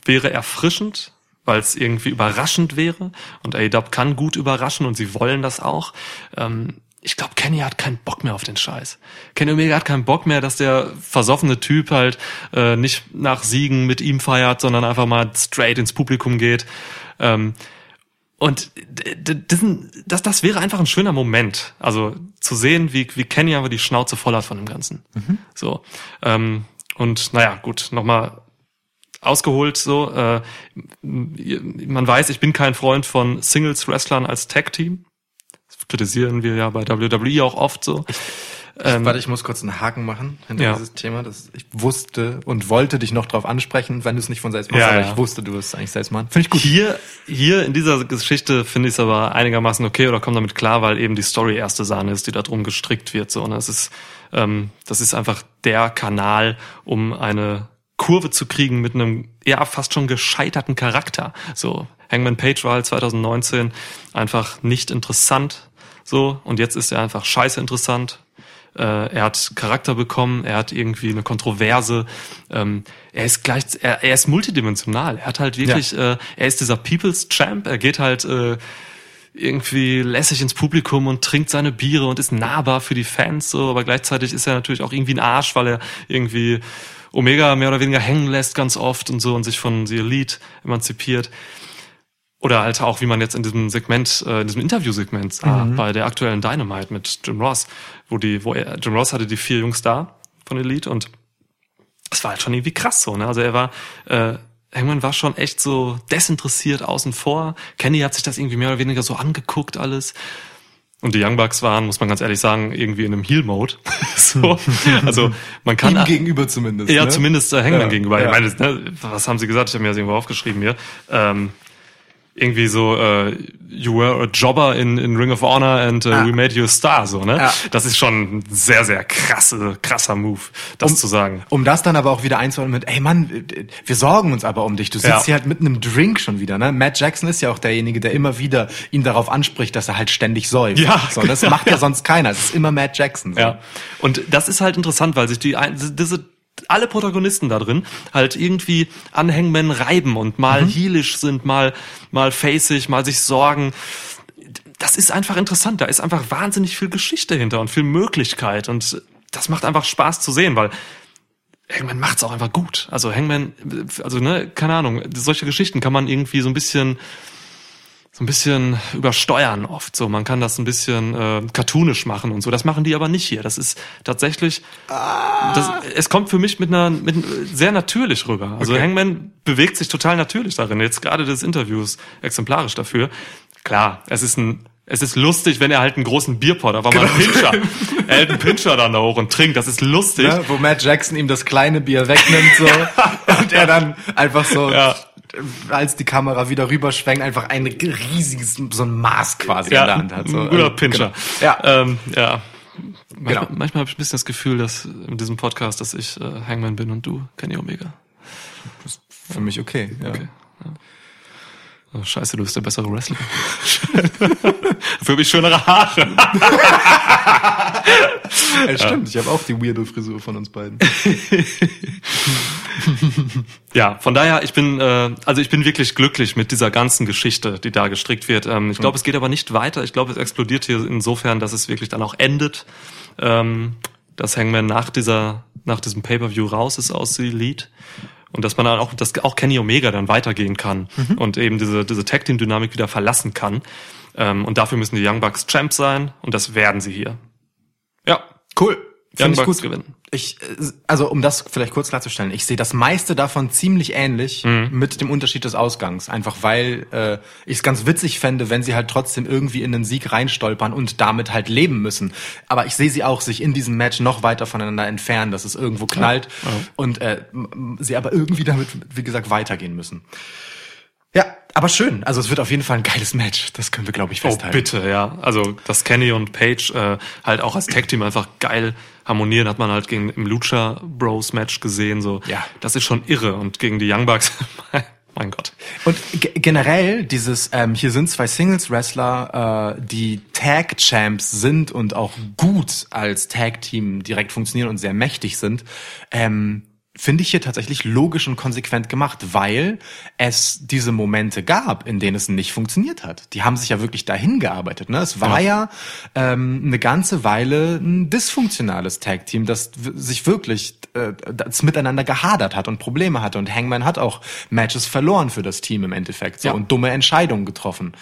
wäre erfrischend, weil es irgendwie überraschend wäre. Und AEW kann gut überraschen und sie wollen das auch. Ähm, ich glaube, Kenny hat keinen Bock mehr auf den Scheiß. Kenny Omega hat keinen Bock mehr, dass der versoffene Typ halt äh, nicht nach Siegen mit ihm feiert, sondern einfach mal straight ins Publikum geht. Ähm, und d- d- diesen, das, das wäre einfach ein schöner Moment. Also zu sehen, wie, wie Kenny einfach die Schnauze voll hat von dem Ganzen. So. Ähm, und naja, gut, nochmal ausgeholt so. Äh, man weiß, ich bin kein Freund von Singles-Wrestlern als Tag-Team. Das kritisieren wir ja bei WWE auch oft so. Ähm, Warte, ich muss kurz einen Haken machen hinter Ja. dieses Thema. Das, ich wusste und wollte dich noch drauf ansprechen, wenn du es nicht von selbst machst, Ja, aber ja. ich wusste, du wirst es eigentlich selbst machen. Finde ich gut. Hier, hier in dieser Geschichte finde ich es aber einigermaßen okay oder komme damit klar, weil eben die Story erste Sahne ist, die da drum gestrickt wird. So, und das ist, ähm, das ist einfach der Kanal, um eine Kurve zu kriegen mit einem ja fast schon gescheiterten Charakter. So, Hangman Page war halt 2019 einfach nicht interessant. So, und jetzt ist er einfach scheiße interessant. Äh, er hat Charakter bekommen, er hat irgendwie eine Kontroverse. Ähm, er ist gleich, er, er ist multidimensional. Er hat halt wirklich, äh, er ist dieser People's Champ. Er geht halt äh, irgendwie lässig ins Publikum und trinkt seine Biere und ist nahbar für die Fans. So, aber gleichzeitig ist er natürlich auch irgendwie ein Arsch, weil er irgendwie Omega mehr oder weniger hängen lässt ganz oft und so und sich von The Elite emanzipiert. Oder halt auch, wie man jetzt in diesem Segment, äh, in diesem Interviewsegment sah, bei der aktuellen Dynamite mit Jim Ross, wo die, wo er, Jim Ross hatte die vier Jungs da von Elite und es war halt schon irgendwie krass so, ne? Also er war, äh, Hangman war schon echt so desinteressiert außen vor. Kenny hat sich das irgendwie mehr oder weniger so angeguckt alles. Und die Young Bucks waren, muss man ganz ehrlich sagen, irgendwie in einem Heal-Mode. so. Also man kann. Ihm gegenüber zumindest. Ja, ne? zumindest äh, Hangman Ja, gegenüber. ja. Ich meine, ne, was haben sie gesagt? Ich habe mir das irgendwo aufgeschrieben hier. Ähm, irgendwie so, äh, you were a jobber in, in Ring of Honor and uh, Ah. we made you a star, so, ne? Ja. Das ist schon ein sehr, sehr krasse, krasser Move, das zu sagen. Um das dann aber auch wieder einzuholen mit, ey Mann, wir sorgen uns aber um dich. Du sitzt Ja. hier halt mit einem Drink schon wieder, ne? Matt Jackson ist ja auch derjenige, der immer wieder ihn darauf anspricht, dass er halt ständig säuft. Ja. So, das macht ja sonst keiner. Es ist immer Matt Jackson. So. Ja. Und das ist halt interessant, weil sich die, ein- diese, alle Protagonisten da drin halt irgendwie an Hangman reiben und mal Mhm. heelisch sind, mal, mal faceig, mal sich sorgen. Das ist einfach interessant. Da ist einfach wahnsinnig viel Geschichte hinter und viel Möglichkeit und das macht einfach Spaß zu sehen, weil Hangman macht's auch einfach gut. Also Hangman, also ne, keine Ahnung, solche Geschichten kann man irgendwie so ein bisschen so ein bisschen übersteuern oft. So, man kann das ein bisschen äh, cartoonisch machen und so. Das machen die aber nicht hier. Das ist tatsächlich, das, es kommt für mich mit einer, mit sehr natürlich rüber. Also Okay. Hangman bewegt sich total natürlich darin. Jetzt gerade des Interviews exemplarisch dafür. Klar, es ist ein es ist lustig, wenn er halt einen großen Bierpot, aber mal einen Pinscher. Er hält einen Pinscher dann da hoch und trinkt. Das ist lustig. Ne? Wo Matt Jackson ihm das kleine Bier wegnimmt so und er dann einfach so Ja. Als die Kamera wieder rüberschwenkt, einfach ein riesiges, so ein Maß quasi ja, in der Hand hat. So. guter Also, Pinscher. Genau. Ja. ähm, ja. Manchmal, Genau. manchmal habe ich ein bisschen das Gefühl, dass in diesem Podcast, dass ich äh, Hangman bin und du Kenny Omega. Für mich okay. Ja. Okay. Ja. Oh, scheiße, du bist der bessere Wrestler. Dafür habe ich schönere Haare. Ja, stimmt, ich habe auch die weirde Frisur von uns beiden. Ja, von daher, ich bin, äh, also ich bin wirklich glücklich mit dieser ganzen Geschichte, die da gestrickt wird. Ähm, ich glaube, es geht aber nicht weiter. Ich glaube, es explodiert hier insofern, dass es wirklich dann auch endet, ähm, dass Hangman nach dieser, nach diesem Pay-per-View raus ist aus Elite. Und dass man dann auch, dass auch Kenny Omega dann weitergehen kann und eben diese, diese Tag-Team-Dynamik wieder verlassen kann. Ähm, und dafür müssen die Young Bucks Champs sein und das werden sie hier. Ja, Cool. Young Bucks gut. gewinnen. Ich, äh, also um das vielleicht kurz klarzustellen, ich sehe das meiste davon ziemlich ähnlich Mhm. mit dem Unterschied des Ausgangs. Einfach weil äh, ich es ganz witzig fände, wenn sie halt trotzdem irgendwie in den Sieg reinstolpern und damit halt leben müssen. Aber ich sehe sie auch sich in diesem Match noch weiter voneinander entfernen, dass es irgendwo knallt und äh, m- m- sie aber irgendwie damit, wie gesagt, weitergehen müssen. Ja, aber schön. Also es wird auf jeden Fall ein geiles Match. Das können wir, glaube ich, Oh, festhalten. bitte, ja. Also, dass Kenny und Paige äh, halt auch als Tag-Team einfach geil harmonieren, hat man halt gegen im Lucha Bros Match gesehen. So, Ja. das ist schon irre. Und gegen die Young Bucks, mein Gott. Und ge- generell dieses, ähm, hier sind zwei Singles-Wrestler, äh, die Tag-Champs sind und auch gut als Tag-Team direkt funktionieren und sehr mächtig sind, ähm, finde ich hier tatsächlich logisch und konsequent gemacht, weil es diese Momente gab, in denen es nicht funktioniert hat. Die haben sich ja wirklich dahin gearbeitet. Ne? Es war ja, ähm, eine ganze Weile ein dysfunktionales Tag-Team, das sich wirklich äh, das miteinander gehadert hat und Probleme hatte. Und Hangman hat auch Matches verloren für das Team im Endeffekt so, Ja. und dumme Entscheidungen getroffen.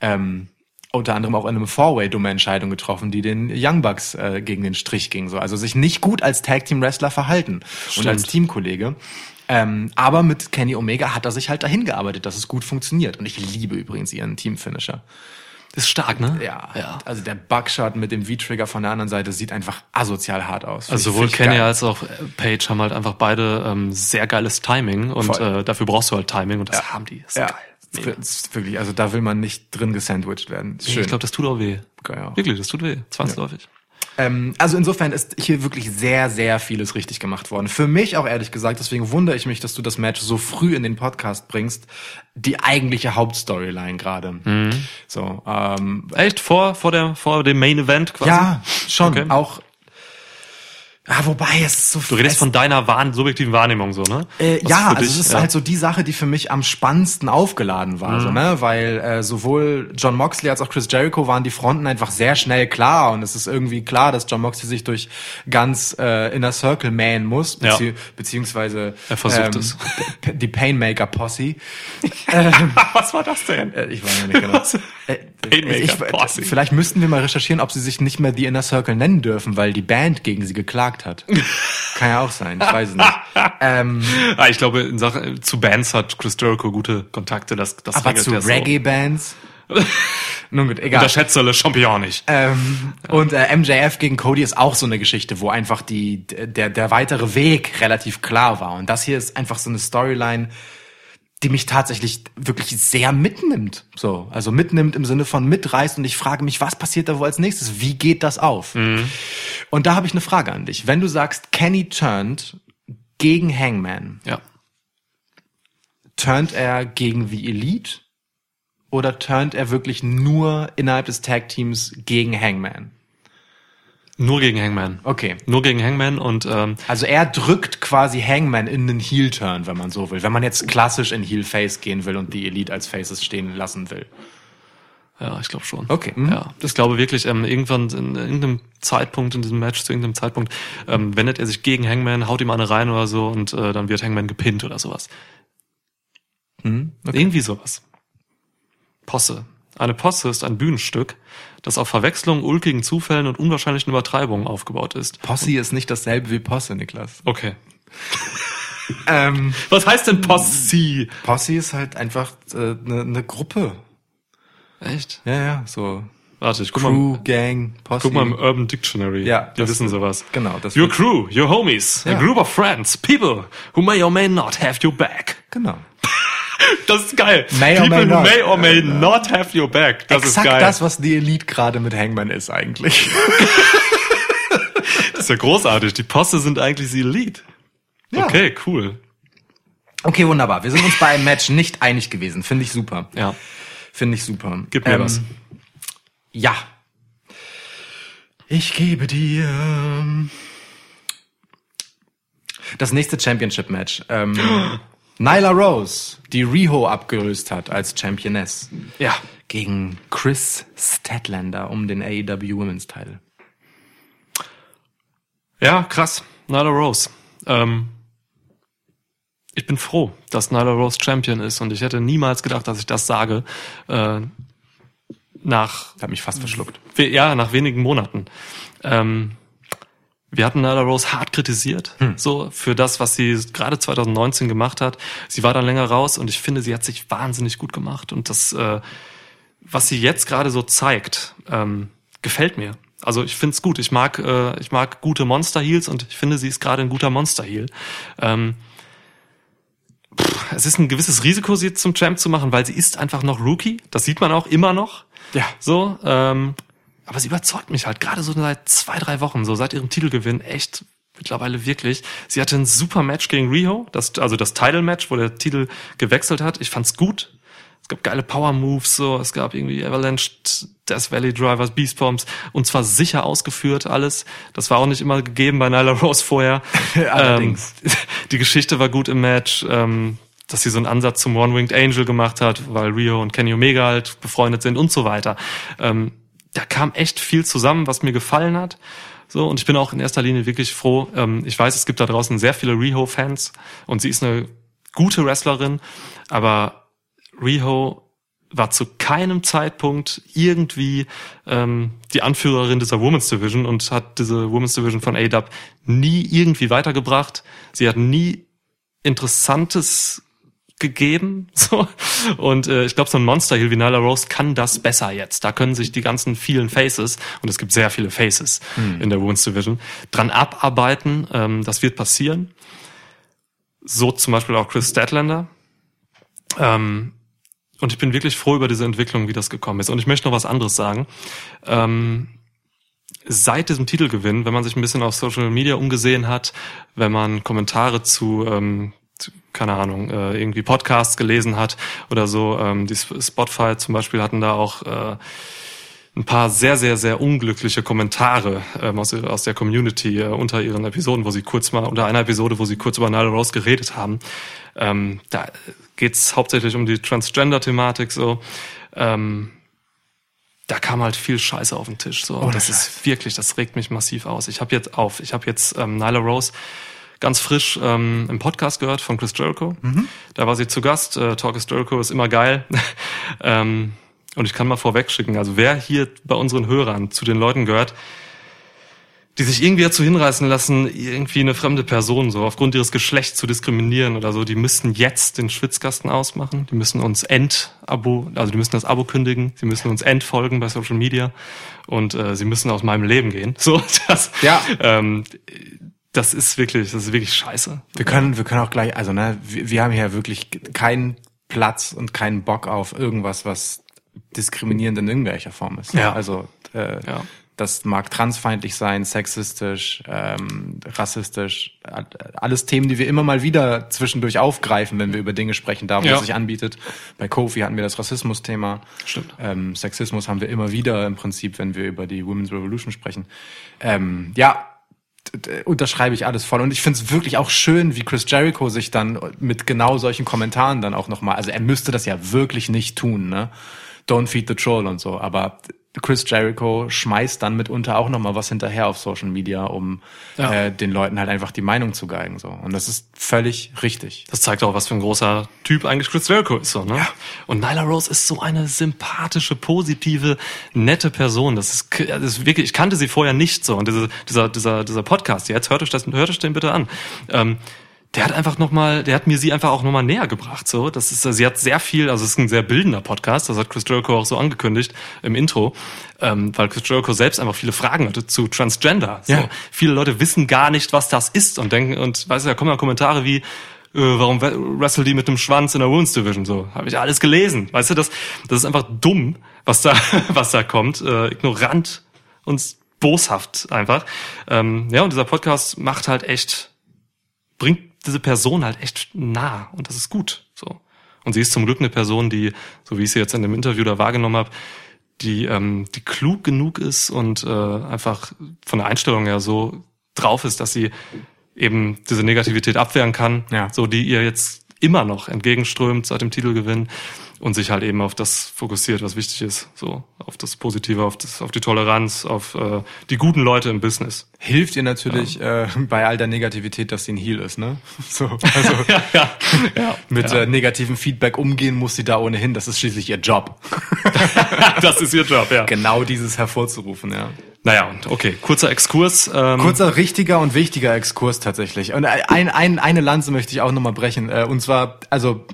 Ähm, unter anderem auch in einem Four-Way dumme Entscheidung getroffen, die den Young Bucks äh, gegen den Strich ging. So. Also sich nicht gut als Tag-Team-Wrestler verhalten und Stimmt. als Teamkollege. Ähm, aber mit Kenny Omega hat er sich halt dahin gearbeitet, dass es gut funktioniert. Und ich liebe übrigens ihren Team-Finisher. Ist stark, ne? Ja, ja. also der Buckshot mit dem V-Trigger von der anderen Seite sieht einfach asozial hart aus. Also sowohl Kenny als auch Paige haben halt einfach beide ähm, sehr geiles Timing und Voll. äh, dafür brauchst du halt Timing und das haben die. Ist ja, geil. Wirklich, also da will man nicht drin gesandwiched werden. Schön. Ich glaube, das tut auch weh. Ja. Wirklich, das tut weh. Zwangsläufig. Ähm, also insofern ist hier wirklich sehr, sehr vieles richtig gemacht worden. Für mich auch ehrlich gesagt, deswegen wundere ich mich, dass du das Match so früh in den Podcast bringst, die eigentliche Hauptstoryline gerade. Mhm. So, ähm, Echt? Vor, vor, der, vor dem Main Event quasi? ja, schon. Okay. Auch Ah, wobei es ist so Du redest von deiner wahren, subjektiven Wahrnehmung so, ne? Äh, ja, also es ist ja. Mhm. halt so die Sache, die für mich am spannendsten aufgeladen war, so, ne? Weil äh, sowohl John Moxley als auch Chris Jericho waren die Fronten einfach sehr schnell klar und es ist irgendwie klar, dass John Moxley sich durch ganz äh, Inner Circle mähen muss, Ja. bezieh beziehungsweise Er versucht ähm, es. die Painmaker Posse. Was war das denn? Äh, ich weiß nicht genau. Äh, Painmaker ich, Posse. vielleicht müssten wir mal recherchieren, ob sie sich nicht mehr The Inner Circle nennen dürfen, weil die Band gegen sie geklagt hat. Kann ja auch sein, ich weiß es nicht. Ähm, Ah, ich glaube, in Sachen, zu Bands hat Chris Jericho gute Kontakte. Das, das aber zu. Reggae-Bands? Nun gut, egal. Unterschätze Le Champion nicht. Ähm, Und äh, MJF gegen Cody ist auch so eine Geschichte, wo einfach die der der weitere Weg relativ klar war. Und das hier ist einfach so eine Storyline, die mich tatsächlich wirklich sehr mitnimmt. So, also mitnimmt im Sinne von mitreißt. Und ich frage mich, was passiert da wohl als nächstes? Wie geht das auf? Und da habe ich eine Frage an dich. Wenn du sagst, Kenny turned gegen Hangman, Ja. turnt er gegen The Elite oder turnt er wirklich nur innerhalb des Tag Teams gegen Hangman? Nur gegen Hangman. Okay. Nur gegen Hangman und ähm, Also er drückt quasi Hangman in den Heel-Turn, wenn man so will. Wenn man jetzt klassisch in Heel-Face gehen will und die Elite als Faces stehen lassen will. ja, ich glaube schon. Okay, mhm. Ja, ich glaube wirklich, ähm, irgendwann in irgendeinem Zeitpunkt in diesem Match, zu irgendeinem Zeitpunkt, ähm, wendet er sich gegen Hangman, haut ihm eine rein oder so und äh, dann wird Hangman gepinnt oder sowas. Mhm. Irgendwie sowas. Posse. Eine Posse ist ein Bühnenstück, das auf Verwechslung, ulkigen Zufällen und unwahrscheinlichen Übertreibungen aufgebaut ist. Posse ist nicht dasselbe wie Posse, Niklas. Okay. Ähm, Was heißt denn Posse? Posse ist halt einfach eine äh, ne- ne Gruppe. Echt? Ja, ja, so Warte, ich guck Crew, mal, Gang, Posse. guck mal im Urban Dictionary. Ja, Die das- wissen sowas. genau, das Your crew, your homies, a Ja. group of friends, people who may or may not have your back. Genau. Das ist geil. May or people may who not. may or may not have your back. Das Exakt ist geil. das, was die Elite gerade mit Hangman ist eigentlich. Das ist ja großartig. Die Posse sind eigentlich die Elite. Ja. Okay, cool. Okay, wunderbar. Wir sind uns bei einem Match nicht einig gewesen. Finde ich super. Ja. Finde ich super. Ähm, Gib mir was. Ja. Ich gebe dir das nächste Championship-Match. Ähm, Nyla Rose, die Riho abgelöst hat als Championess. Ja. Gegen Chris Statlander um den AEW Women's Title. Ja, krass. Nyla Rose. Ähm, ich bin froh, dass Nyla Rose Champion ist und ich hätte niemals gedacht, dass ich das sage. Äh, nach Hat mich fast verschluckt. ja, nach wenigen Monaten. Ähm, wir hatten Nyla Rose hart kritisiert, so für das, was sie gerade 2019 gemacht hat. Sie war dann länger raus und ich finde, sie hat sich wahnsinnig gut gemacht und das, äh, was sie jetzt gerade so zeigt, ähm, gefällt mir. Also ich finde es gut. Ich mag, äh, ich mag gute Monster Heels und ich finde, sie ist gerade ein guter Monster Heel. Ähm, pff, es ist ein gewisses Risiko, sie zum Champ zu machen, weil sie ist einfach noch Rookie. Das sieht man auch immer noch. Ja. So, ähm, aber sie überzeugt mich halt gerade so seit zwei, drei Wochen, so seit ihrem Titelgewinn, echt mittlerweile wirklich. Sie hatte ein super Match gegen Riho, das, also das Title-Match, wo der Titel gewechselt hat. Ich fand's gut. Es gab geile Power-Moves, so, es gab irgendwie Avalanche, Death Valley Drivers, Beast Bombs und zwar sicher ausgeführt alles. Das war auch nicht immer gegeben bei Nyla Rose vorher. Allerdings. Ähm, die Geschichte war gut im Match. Ähm, dass sie so einen Ansatz zum One-Winged Angel gemacht hat, weil Rio und Kenny Omega halt befreundet sind und so weiter. Ähm, da kam echt viel zusammen, was mir gefallen hat. So, und ich bin auch in erster Linie wirklich froh. Ähm, ich weiß, es gibt da draußen sehr viele Riho-Fans und sie ist eine gute Wrestlerin, aber Riho war zu keinem Zeitpunkt irgendwie ähm, die Anführerin dieser Women's Division und hat diese Women's Division von ADAP nie irgendwie weitergebracht. Sie hat nie Interessantes gegeben. So. Und äh, ich glaube, so ein Monster Heel wie Nyla Rose kann das besser jetzt. Da können sich die ganzen vielen Faces, und es gibt sehr viele Faces in der Women's Division, dran abarbeiten. Ähm, das wird passieren. So zum Beispiel auch Chris Statlander. Ähm, und ich bin wirklich froh über diese Entwicklung, wie das gekommen ist. Und ich möchte noch was anderes sagen. Ähm, seit diesem Titelgewinn, wenn man sich ein bisschen auf Social Media umgesehen hat, wenn man Kommentare zu, ähm, zu keine Ahnung, äh, irgendwie Podcasts gelesen hat oder so, ähm, die Sp- Spotify zum Beispiel hatten da auch äh, ein paar sehr, sehr, sehr unglückliche Kommentare ähm, aus, aus der Community äh, unter ihren Episoden, wo sie kurz mal, unter einer Episode, wo sie kurz über Nyla Rose geredet haben. Ähm, da geht's hauptsächlich um die Transgender-Thematik so. Ähm, da kam halt viel Scheiße auf den Tisch. So. Und das ist wirklich, das regt mich massiv aus. Ich habe jetzt auf, ich habe jetzt ähm, Nyla Rose ganz frisch ähm, im Podcast gehört von Chris Jericho. Da war sie zu Gast. Äh, Talk is Jericho ist immer geil. ähm, und ich kann mal vorwegschicken, also wer hier bei unseren Hörern zu den Leuten gehört, die sich irgendwie dazu hinreißen lassen, irgendwie eine fremde Person so aufgrund ihres Geschlechts zu diskriminieren oder so, die müssten jetzt den Schwitzkasten ausmachen, die müssen uns End-Abo, also die müssen das Abo kündigen, sie müssen uns entfolgen bei Social Media und äh, sie müssen aus meinem Leben gehen. So, das, Ja. ähm, das ist wirklich, das ist wirklich scheiße. Wir können, wir können auch gleich, also ne, wir, wir haben hier wirklich keinen Platz und keinen Bock auf irgendwas, was diskriminierend in irgendwelcher Form ist. Ja. Also äh, Ja. das mag transfeindlich sein, sexistisch, ähm, rassistisch, alles Themen, die wir immer mal wieder zwischendurch aufgreifen, wenn wir über Dinge sprechen, da wo Ja. es sich anbietet. Bei Kofi hatten wir das Rassismus-Thema. Stimmt. Ähm, Sexismus haben wir immer wieder im Prinzip, wenn wir über die Women's Revolution sprechen. Ähm, ja, unterschreibe ich alles voll. Und ich finde es wirklich auch schön, wie Chris Jericho sich dann mit genau solchen Kommentaren dann auch nochmal, also er müsste das ja wirklich nicht tun, ne? Don't feed the troll und so. Aber Chris Jericho schmeißt dann mitunter auch nochmal was hinterher auf Social Media, um Ja. äh, den Leuten halt einfach die Meinung zu geigen. So. Und das ist völlig richtig. Das zeigt auch, was für ein großer Typ eigentlich Chris Jericho ist. So, ne? Und Nyla Rose ist so eine sympathische, positive, nette Person. Das ist, das ist wirklich, ich kannte sie vorher nicht so. Und diese, dieser, dieser, dieser Podcast, jetzt hört euch das, hört euch den bitte an. Ähm, der hat einfach noch mal, der hat mir sie einfach auch noch mal näher gebracht. So, das ist, sie hat sehr viel, also es ist ein sehr bildender Podcast. Das hat Chris Jericho auch so angekündigt im Intro, ähm, weil Chris Jericho selbst einfach viele Fragen hatte zu Transgender. So, Ja. viele Leute wissen gar nicht, was das ist und denken und weißt du, da kommen ja Kommentare wie äh, warum wrestle die mit dem Schwanz in der Women's Division so? Habe ich alles gelesen. Weißt du, das das ist einfach dumm, was da was da kommt, äh, ignorant und boshaft einfach. Ähm, ja, und dieser Podcast macht halt echt bringt diese Person halt echt nah und das ist gut so. Und sie ist zum Glück eine Person, die, so wie ich sie jetzt in dem Interview da wahrgenommen habe, die, ähm, die klug genug ist und äh, einfach von der Einstellung her so drauf ist, dass sie eben diese Negativität abwehren kann, Ja. so die ihr jetzt immer noch entgegenströmt seit dem Titelgewinn und sich halt eben auf das fokussiert, was wichtig ist, so auf das Positive, auf das, auf die Toleranz, auf äh, die guten Leute im Business. Hilft ihr natürlich äh, bei all der Negativität, dass sie ein Heal ist, ne? So, also ja, ja, ja. mit ja. äh, negativem Feedback umgehen muss sie da ohnehin. Das ist schließlich ihr Job. das ist ihr Job, ja. genau dieses hervorzurufen, ja. Naja, und okay, kurzer Exkurs. Ähm, Kurzer, richtiger und wichtiger Exkurs tatsächlich. Und ein, ein, eine Lanze möchte ich auch nochmal brechen. Äh, Und zwar, also,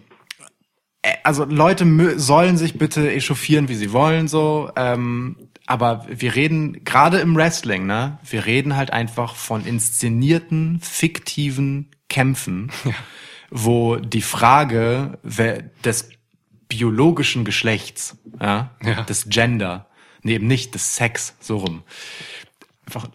also Leute sollen sich bitte echauffieren, wie sie wollen, so. Ähm, aber wir reden, gerade im Wrestling, ne, wir reden halt einfach von inszenierten, fiktiven Kämpfen, wo die Frage des biologischen Geschlechts, ja, Ja. des Gender, nee, eben nicht des Sex, so rum, einfach,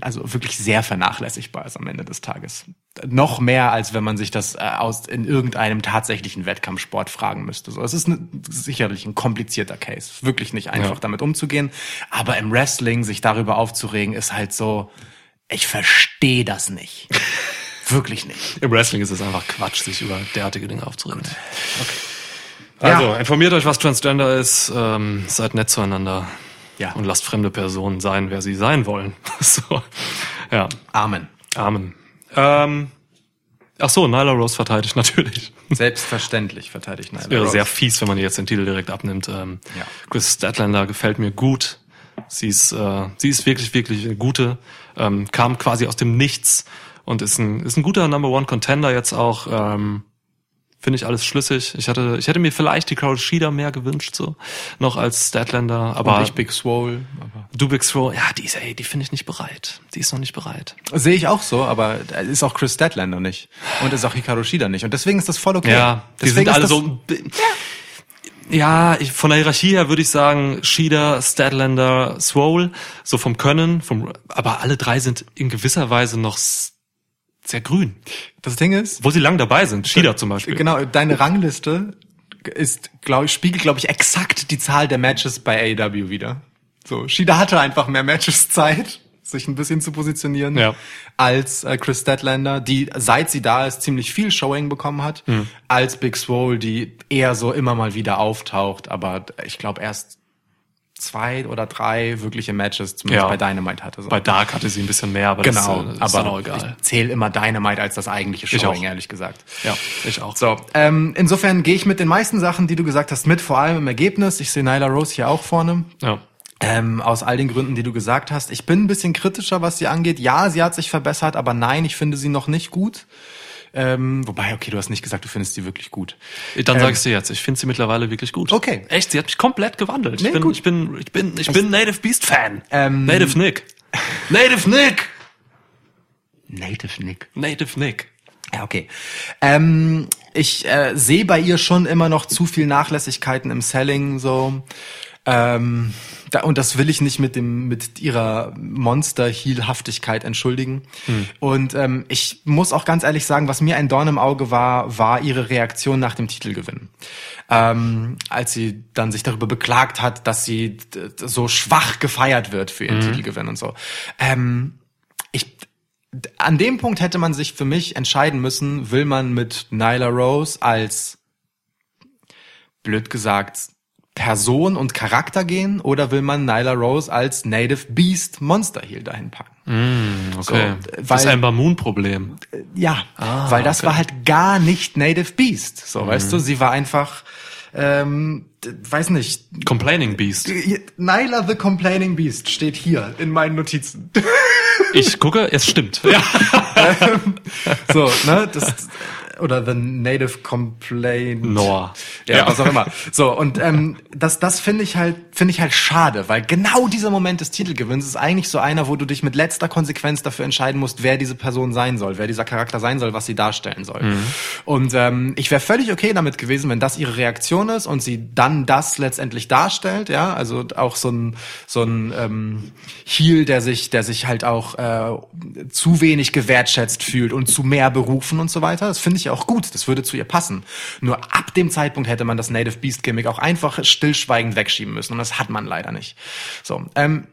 also wirklich sehr vernachlässigbar ist am Ende des Tages. Noch mehr, als wenn man sich das äh, aus in irgendeinem tatsächlichen Wettkampfsport fragen müsste. So, es ist ne, sicherlich ein komplizierter Case, wirklich nicht einfach Ja. damit umzugehen. Aber im Wrestling sich darüber aufzuregen, ist halt so, ich verstehe das nicht. wirklich nicht. Im Wrestling ist es einfach Quatsch, sich über derartige Dinge aufzuregen. Ja. Also, informiert euch, was Transgender ist, ähm, seid nett zueinander Ja. und lasst fremde Personen sein, wer sie sein wollen. so, ja, Amen. Amen. Ähm, ach so, Nyla Rose verteidigt natürlich. Selbstverständlich verteidigt Nyla Wäre Rose. sehr fies, wenn man ihr jetzt den Titel direkt abnimmt. Ähm, Ja. Chris Statlander gefällt mir gut. Sie ist, äh, sie ist wirklich, wirklich eine gute. Ähm, kam quasi aus dem Nichts und ist ein, ist ein guter Number One Contender jetzt auch. Ähm, Finde ich alles schlüssig. Ich hatte, ich hätte mir vielleicht die Carol Sheeder mehr gewünscht, so, noch als Statlander, aber Und ich Big Swole. Aber du Big Throw, ja, die ist, ey, die finde ich nicht bereit. Die ist noch nicht bereit. Sehe ich auch so, aber ist auch Chris Statlander nicht. Und ist auch Hikaru Shida nicht. Und deswegen ist das voll okay. Ja, die deswegen sind alle so. Ja, ich, von der Hierarchie her würde ich sagen, Sheeder, Statlander, Swole, so vom Können, vom, aber alle drei sind in gewisser Weise noch sehr grün. Das Ding ist, Wo sie lang dabei sind. Sheeder zum Beispiel. genau, deine Rangliste ist, glaube ich, spiegelt, glaube ich, exakt die Zahl der Matches bei AEW wieder. So, Shida hatte einfach mehr Matches Zeit, sich ein bisschen zu positionieren, Ja. als äh, Chris Statlander, die seit sie da ist ziemlich viel Showing bekommen hat, Hm. als Big Swole, die eher so immer mal wieder auftaucht, aber ich glaube erst zwei oder drei wirkliche Matches, zumindest Ja. bei Dynamite hatte. So. Bei Dark hatte sie ein bisschen mehr, aber genau, das, ist aber dann auch egal. ich zähle immer Dynamite als das eigentliche Ich Showing, ehrlich gesagt. Ja, ich auch. So, ähm, insofern gehe ich mit den meisten Sachen, die du gesagt hast, mit, vor allem im Ergebnis. Ich sehe Nyla Rose hier auch vorne. Ja. Ähm, aus all den Gründen, die du gesagt hast. Ich bin ein bisschen kritischer, was sie angeht. Ja, sie hat sich verbessert, aber nein, ich finde sie noch nicht gut. Ähm, wobei, okay, du hast nicht gesagt, du findest sie wirklich gut. Dann sag ich dir jetzt, ich finde sie mittlerweile wirklich gut. Okay. Echt, sie hat mich komplett gewandelt. Nee, ich, bin, gut. ich bin, ich bin, ich bin Native Beast Fan. Ähm, Native Nick. Native Nick. Native Nick. Native Nick. Ja, okay. Ähm, ich äh, sehe bei ihr schon immer noch zu viel Nachlässigkeiten im Selling so. Ähm, da, und das will ich nicht mit dem mit ihrer Monster-Heel-Haftigkeit entschuldigen. Und ähm, ich muss auch ganz ehrlich sagen, was mir ein Dorn im Auge war, war ihre Reaktion nach dem Titelgewinn. Ähm, als sie dann sich darüber beklagt hat, dass sie so schwach gefeiert wird für ihren Titelgewinn und so. Ähm, ich, an dem Punkt hätte man sich für mich entscheiden müssen, will man mit Nyla Rose als, blöd gesagt, Person und Charakter gehen oder will man Nyla Rose als Native Beast Monster Heel dahin packen? Okay. So, das weil- Amber Moon Problem. Ja, weil das war halt gar nicht Native Beast. So, weißt du, sie war einfach, ähm, weiß nicht, Complaining Beast. Nyla the Complaining Beast steht hier in meinen Notizen. Ich gucke, es stimmt. Ja. So, ne, das oder the Native Complaint. Noah. Ja, was auch immer. So, und ähm, das, das finde ich halt, finde ich halt schade, weil genau dieser Moment des Titelgewinns ist eigentlich so einer, wo du dich mit letzter Konsequenz dafür entscheiden musst, wer diese Person sein soll, wer dieser Charakter sein soll, was sie darstellen soll. Und ähm, ich wäre völlig okay damit gewesen, wenn das ihre Reaktion ist und sie dann das letztendlich darstellt, ja, also auch so ein so ein ähm, Heel, der sich, der sich halt auch äh, zu wenig gewertschätzt fühlt und zu mehr berufen und so weiter. Das finde ich auch gut. Das würde zu ihr passen. Nur ab dem Zeitpunkt hätte man das Native Beast Gimmick auch einfach stillschweigend wegschieben müssen und das hat man leider nicht. So, ähm,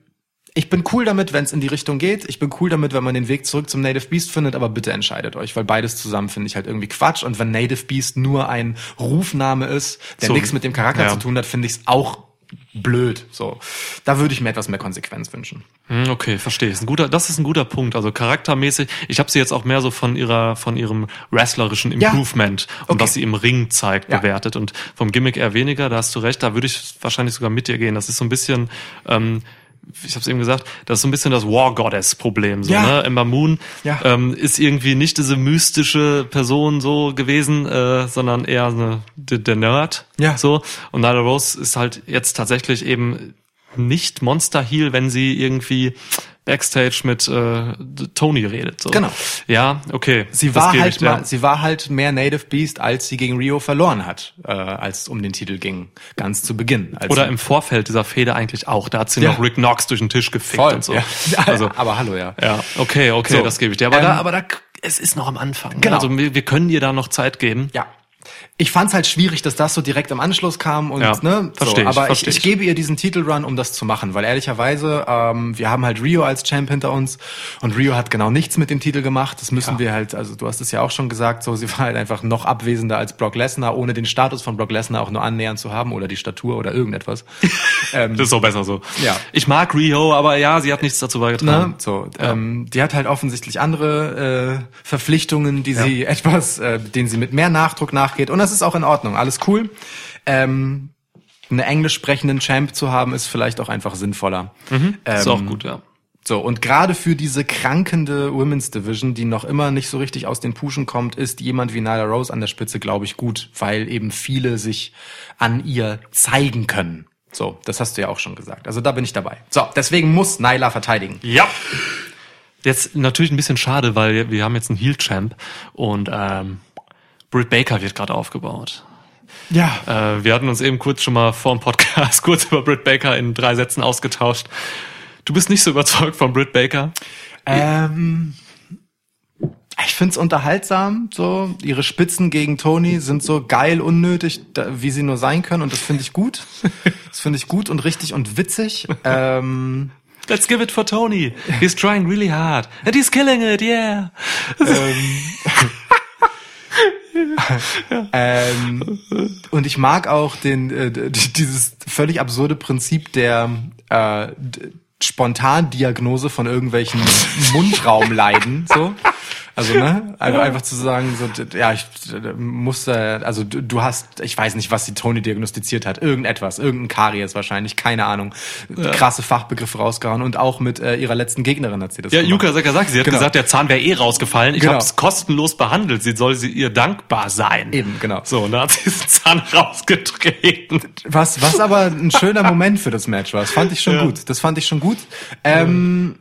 ich bin cool damit, wenn es in die Richtung geht. Ich bin cool damit, wenn man den Weg zurück zum Native Beast findet, aber bitte entscheidet euch, weil beides zusammen finde ich halt irgendwie Quatsch. Und wenn Native Beast nur ein Rufname ist, der So, nichts mit dem Charakter ja. zu tun hat, finde ich es auch blöd. So, da würde ich mir etwas mehr Konsequenz wünschen. Hm, Okay, verstehe. Ist ein guter, das ist ein guter Punkt. Also charaktermäßig, ich habe sie jetzt auch mehr so von ihrer, von ihrem wrestlerischen Ja. Improvement und Okay. was sie im Ring zeigt, Ja. bewertet. Und vom Gimmick eher weniger, da hast du recht, da würde ich wahrscheinlich sogar mit dir gehen. Das ist so ein bisschen, ähm, ich habe es eben gesagt, das ist so ein bisschen das War Goddess Problem. So, Ja. ne? Ember Moon Ja. ähm, ist irgendwie nicht diese mystische Person so gewesen, äh, sondern eher eine, der, der Nerd. Ja. So. Und Nyla Rose ist halt jetzt tatsächlich eben nicht Monster Heel, wenn sie irgendwie Backstage mit äh, Tony redet. So. Genau. Ja, okay. Sie war halt ich mal, sie war halt mehr Native Beast, als sie gegen Rio verloren hat, äh, als um den Titel ging, ganz zu Beginn. Als Oder im Vorfeld dieser Fehde eigentlich auch. Da hat sie Ja. noch Rick Knox durch den Tisch gefickt Voll, und so. ja. Also, aber hallo, ja. ja, okay, okay, So. das gebe ich dir. Aber Ähm, da, aber da, es ist noch am Anfang. ne? Genau. Also wir, wir können dir da noch Zeit geben. Ja. Ich fand's halt schwierig, dass das so direkt im Anschluss kam und Ja, ne, so, versteh ich, aber versteh ich, ich gebe ihr diesen Titelrun, um das zu machen, weil ehrlicherweise ähm, wir haben halt Rio als Champ hinter uns und Rio hat genau nichts mit dem Titel gemacht. Das müssen Ja. wir halt, also du hast es ja auch schon gesagt, so sie war halt einfach noch abwesender als Brock Lesnar, ohne den Status von Brock Lesnar auch nur annähernd zu haben oder die Statur oder irgendetwas. ähm, Das ist auch besser so. Ja. Ich mag Rio, aber ja, sie hat nichts dazu beigetragen. Ne? So, ähm, die hat halt offensichtlich andere äh, Verpflichtungen, die sie etwas, äh, denen sie mit mehr Nachdruck nachgeht. Und das ist auch in Ordnung, alles cool. Ähm, einen englisch sprechenden Champ zu haben, ist vielleicht auch einfach sinnvoller. Ähm, Ist auch gut, ja. So, und gerade für diese krankende Women's Division, die noch immer nicht so richtig aus den Puschen kommt, ist jemand wie Nyla Rose an der Spitze, glaube ich, gut, weil eben viele sich an ihr zeigen können. So, das hast du ja auch schon gesagt. Also da bin ich dabei. So, deswegen muss Nyla verteidigen. Ja. Jetzt natürlich ein bisschen schade, weil wir- wir haben jetzt einen Heel-Champ und ähm, Britt Baker wird gerade aufgebaut. Ja. Äh, wir hatten uns eben kurz schon mal vor dem Podcast kurz über Britt Baker in drei Sätzen ausgetauscht. Du bist nicht so überzeugt von Britt Baker? Ähm, Ich find's unterhaltsam, so. Ihre Spitzen gegen Tony sind so geil unnötig, wie sie nur sein können und das finde ich gut. Das finde ich gut und richtig und witzig. Ähm, Let's give it for Tony. He's trying really hard. And he's killing it, yeah. ähm, und ich mag auch den äh, dieses völlig absurde Prinzip der äh, Spontandiagnose von irgendwelchen Mundraumleiden, so. Also ne, einfach, einfach zu sagen, so ja, ich muss, äh, also du, du hast, ich weiß nicht, was die Tony diagnostiziert hat, irgendetwas, irgendein Karies wahrscheinlich, keine Ahnung, krasse Fachbegriffe rausgehauen und auch mit äh, ihrer letzten Gegnerin hat sie das Ja, gemacht. Yuka Sakazaki, sie hat Genau. gesagt, der Zahn wäre eh rausgefallen. Ich Genau. habe es kostenlos behandelt. Sie soll sie ihr dankbar sein. Eben, genau. So, und da hat sie diesen Zahn rausgetreten. Was, was aber ein schöner Moment für das Match war. Das fand ich schon Ja. gut. Das fand ich schon gut. Ähm,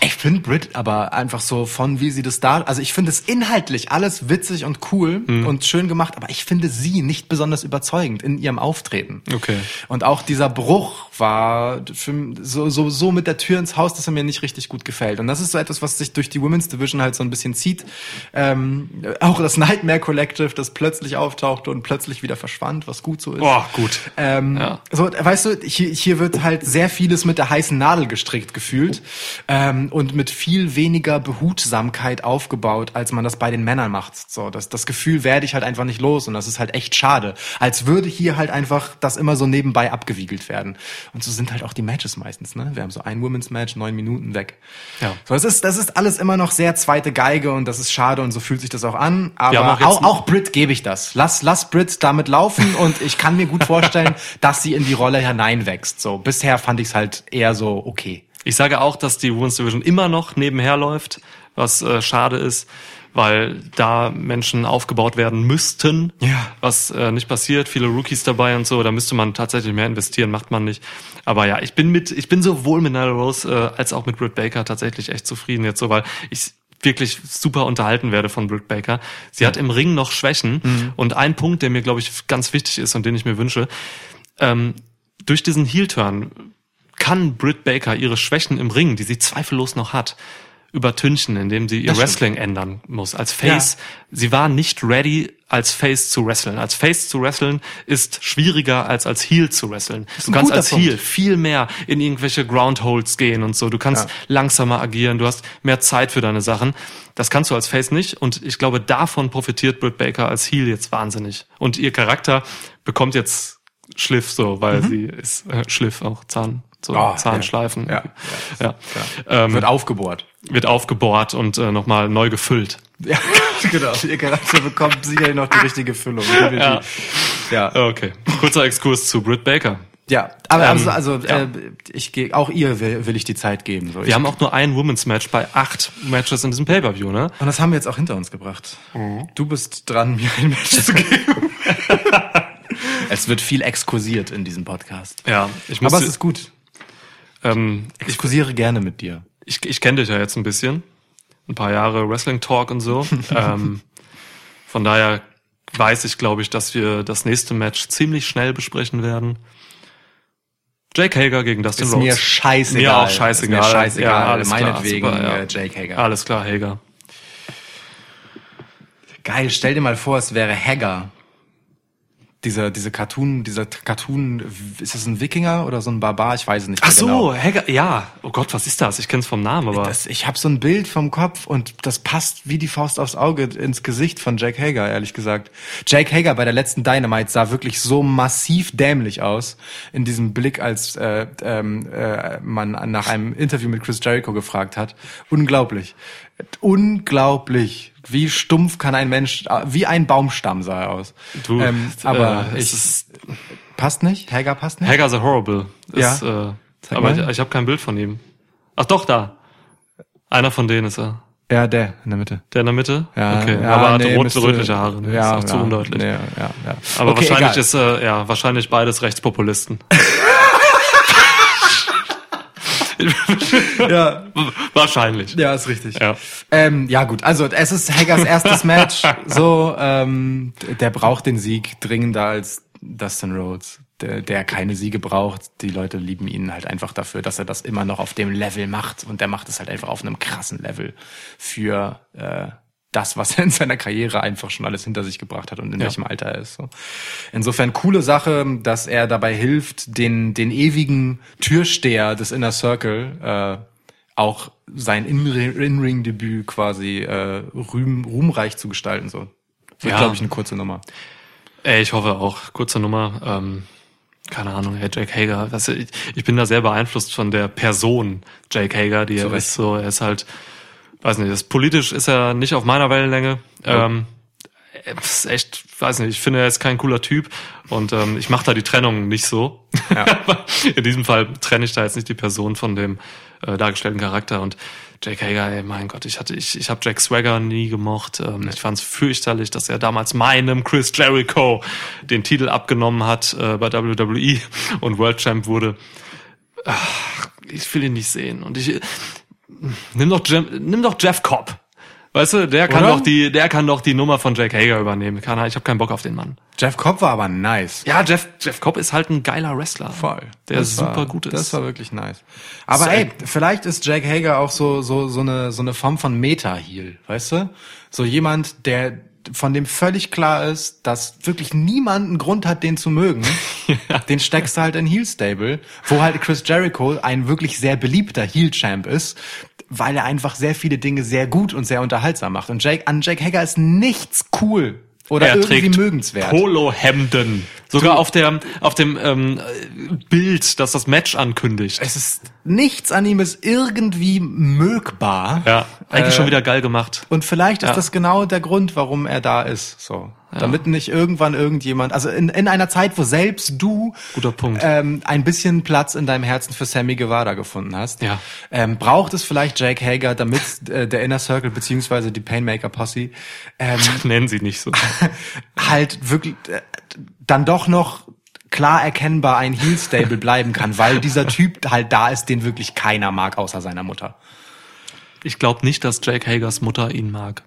ich finde Brit aber einfach so von wie sie das da, also ich finde es inhaltlich alles witzig und cool Mhm. und schön gemacht, aber ich finde sie nicht besonders überzeugend in ihrem Auftreten. Okay. Und auch dieser Bruch war für, so, so, so mit der Tür ins Haus, dass er mir nicht richtig gut gefällt. Und das ist so etwas, was sich durch die Women's Division halt so ein bisschen zieht. Ähm, auch das Nightmare Collective, das plötzlich auftauchte und plötzlich wieder verschwand, was gut so ist. Boah, gut. Ähm, Ja. So, weißt du, hier, hier wird halt sehr vieles mit der heißen Nadel gestrickt gefühlt ähm, und mit viel weniger Behutsamkeit aufgebaut, als man das bei den Männern macht. So, das, das Gefühl werde ich halt einfach nicht los und das ist halt echt schade. Als würde hier halt einfach das immer so nebenbei abgewiegelt werden. Und so sind halt auch die Matches meistens. Ne? Wir haben so ein Women's Match, neun Minuten weg. Ja. So, das ist, das ist alles immer noch sehr zweite Geige und das ist schade und so fühlt sich das auch an. Aber auch auch, auch Brit gebe ich das. Lass, lass Brit damit laufen und ich kann mir gut vorstellen, dass sie in die Rolle hineinwächst. So, bisher fand ich es halt eher so okay. Ich sage auch, dass die Women's Division immer noch nebenher läuft, was äh, schade ist, weil da Menschen aufgebaut werden müssten, Ja. was äh, nicht passiert. Viele Rookies dabei und so, da müsste man tatsächlich mehr investieren, macht man nicht. Aber ja, ich bin mit, ich bin sowohl mit Nyla Rose äh, als auch mit Britt Baker tatsächlich echt zufrieden jetzt so, weil ich wirklich super unterhalten werde von Britt Baker. Sie hat im Ring noch Schwächen und ein Punkt, der mir glaube ich ganz wichtig ist und den ich mir wünsche, ähm, durch diesen Heel-Turn kann Britt Baker ihre Schwächen im Ring, die sie zweifellos noch hat, übertünchen, indem sie ihr Das stimmt. Wrestling ändern muss. Als Face, sie war nicht ready, als Face zu wresteln. Als Face zu wresteln ist schwieriger als als Heel zu wresteln. Du kannst als Punkt. Heel viel mehr in irgendwelche Groundholds gehen und so. Du kannst Ja. langsamer agieren, du hast mehr Zeit für deine Sachen. Das kannst du als Face nicht und ich glaube, davon profitiert Britt Baker als Heel jetzt wahnsinnig. Und ihr Charakter bekommt jetzt Schliff so, weil sie ist äh, Schliff auch Zahn, so. Oh, Zahnschleifen. ja. ja. Ja. Ähm, Wird aufgebohrt. wird aufgebohrt und äh, nochmal neu gefüllt. Ja, genau. Ihr Charakter bekommt sicherlich noch die richtige Füllung. Ja. ja. Okay. Kurzer Exkurs zu Britt Baker. Ja, aber Ähm, also, also ja. äh, ich gehe auch ihr will, will ich die Zeit geben. So. Wir ich, haben auch nur ein Women's Match bei acht Matches in diesem Pay-Per-View, ne? und das haben wir jetzt auch hinter uns gebracht. Mhm. Du bist dran, mir ein Match zu geben. es wird viel exkursiert in diesem Podcast. Ja. Ich muss, Aber es ist gut. Ähm, Ich exkursiere gerne mit dir. ich, ich kenne dich ja jetzt ein bisschen. Ein paar Jahre Wrestling Talk und so. ähm, von daher weiß ich, glaube ich, dass wir das nächste Match ziemlich schnell besprechen werden. Jake Hager gegen Dustin Ist Rhodes. mir scheißegal. Mir auch scheißegal. Ist mir scheißegal. Ja, alles klar, Meinetwegen super, ja. äh, Jake Hager. Alles klar, Hager. Geil, stell dir mal vor, es wäre Hager. Dieser, diese Cartoon, dieser Cartoon, ist das ein Wikinger oder so ein Barbar? Ich weiß es nicht. Ach so, genau. Hager, ja. Oh Gott, was ist das? Ich kenn's vom Namen, aber Das, ich habe so ein Bild vom Kopf und das passt wie die Faust aufs Auge ins Gesicht von Jake Hager, ehrlich gesagt. Jake Hager bei der letzten Dynamite sah wirklich so massiv dämlich aus in diesem Blick, als äh, ähm, äh, man nach einem Interview mit Chris Jericho gefragt hat. Unglaublich. Unglaublich. Wie stumpf kann ein Mensch, wie ein Baumstamm sah er aus. du, ähm, aber äh, ich, es ist, passt nicht? Hager passt nicht? Hager's a Horrible. Ja. Ist, äh, Zeig aber mal. ich, ich habe kein Bild von ihm. Ach doch, da. Einer von denen ist er. Ja, der in der Mitte. Der in der Mitte? Ja, okay. ja, aber hat nee, rot, rötliche Haare. Ne? Ja, ist auch zu ja, undeutlich. Ja, ja, ja. Aber Okay, wahrscheinlich egal. ist äh, ja wahrscheinlich beides Rechtspopulisten. ja, wahrscheinlich. ja, ist richtig. Ja. Ähm, ja gut, also es ist Haggers erstes Match. So, ähm, der braucht den Sieg dringender als Dustin Rhodes, der, der keine Siege braucht. Die Leute lieben ihn halt einfach dafür, dass er das immer noch auf dem Level macht und der macht es halt einfach auf einem krassen Level für äh, das, was er in seiner Karriere einfach schon alles hinter sich gebracht hat und in Ja. welchem Alter er ist. So. Insofern coole Sache, dass er dabei hilft, den, den ewigen Türsteher des Inner Circle äh, auch sein In- In-Ring-Debüt quasi äh, rühm, ruhmreich zu gestalten. So. Wird, Ja. glaube ich, eine kurze Nummer. Ey, ich hoffe auch. Kurze Nummer. Ähm, keine Ahnung, hey, Jake Hager. Was, ich, ich bin da sehr beeinflusst von der Person Jake Hager, die er ist. So, er ist halt, weiß nicht, das, politisch ist er nicht auf meiner Wellenlänge. Ähm, er ist echt, weiß nicht, ich finde, er ist kein cooler Typ und ähm, ich mache da die Trennung nicht so. In diesem Fall trenne ich da jetzt nicht die Person von dem äh, dargestellten Charakter und Jake Hager, ey, mein Gott, ich hatte, ich, ich habe Jack Swagger nie gemocht. Ähm, Ich fand es fürchterlich, dass er damals meinem Chris Jericho den Titel abgenommen hat äh, bei WWE und World Champ wurde. Ach, ich will ihn nicht sehen. Und ich nimm doch, Jem, nimm doch Jeff Cobb. Weißt du, der kann Oder? doch die, der kann doch die Nummer von Jake Hager übernehmen. Kann, er- ich habe keinen Bock auf den Mann. Jeff Cobb war aber nice. Ja, Jeff, Jeff Cobb ist halt ein geiler Wrestler. Voll. Der Das super war, gut ist. Das war wirklich nice. Aber So, ey, vielleicht ist Jack Hager auch so, so, so eine, so eine Form von Meta-Heal, weißt du? So jemand, der, von dem völlig klar ist, dass wirklich niemand einen Grund hat, den zu mögen. Den steckst du halt in Heel Stable, wo halt Chris Jericho ein wirklich sehr beliebter Heel Champ ist, weil er einfach sehr viele Dinge sehr gut und sehr unterhaltsam macht. Und Jake, an Jake Hager ist nichts cool oder er irgendwie mögenswert. Polohemden. Sogar auf der auf dem ähm, Bild, das das Match ankündigt. Es ist nichts an ihm ist irgendwie mögbar. Ja, eigentlich Äh, schon wieder geil gemacht. Und vielleicht ist Ja. das genau der Grund, warum er da ist. So, damit nicht irgendwann irgendjemand, also in, in einer Zeit, wo selbst du Guter Punkt. Ähm, ein bisschen Platz in deinem Herzen für Sammy Guevara gefunden hast, Ja. ähm, braucht es vielleicht Jake Hager, damit äh, der Inner Circle beziehungsweise die Painmaker Posse ähm, Nennen sie nicht so. halt wirklich äh, dann doch noch klar erkennbar ein Heel Stable bleiben kann, weil dieser Typ halt da ist, den wirklich keiner mag außer seiner Mutter. Ich glaube nicht, dass Jake Hagers Mutter ihn mag.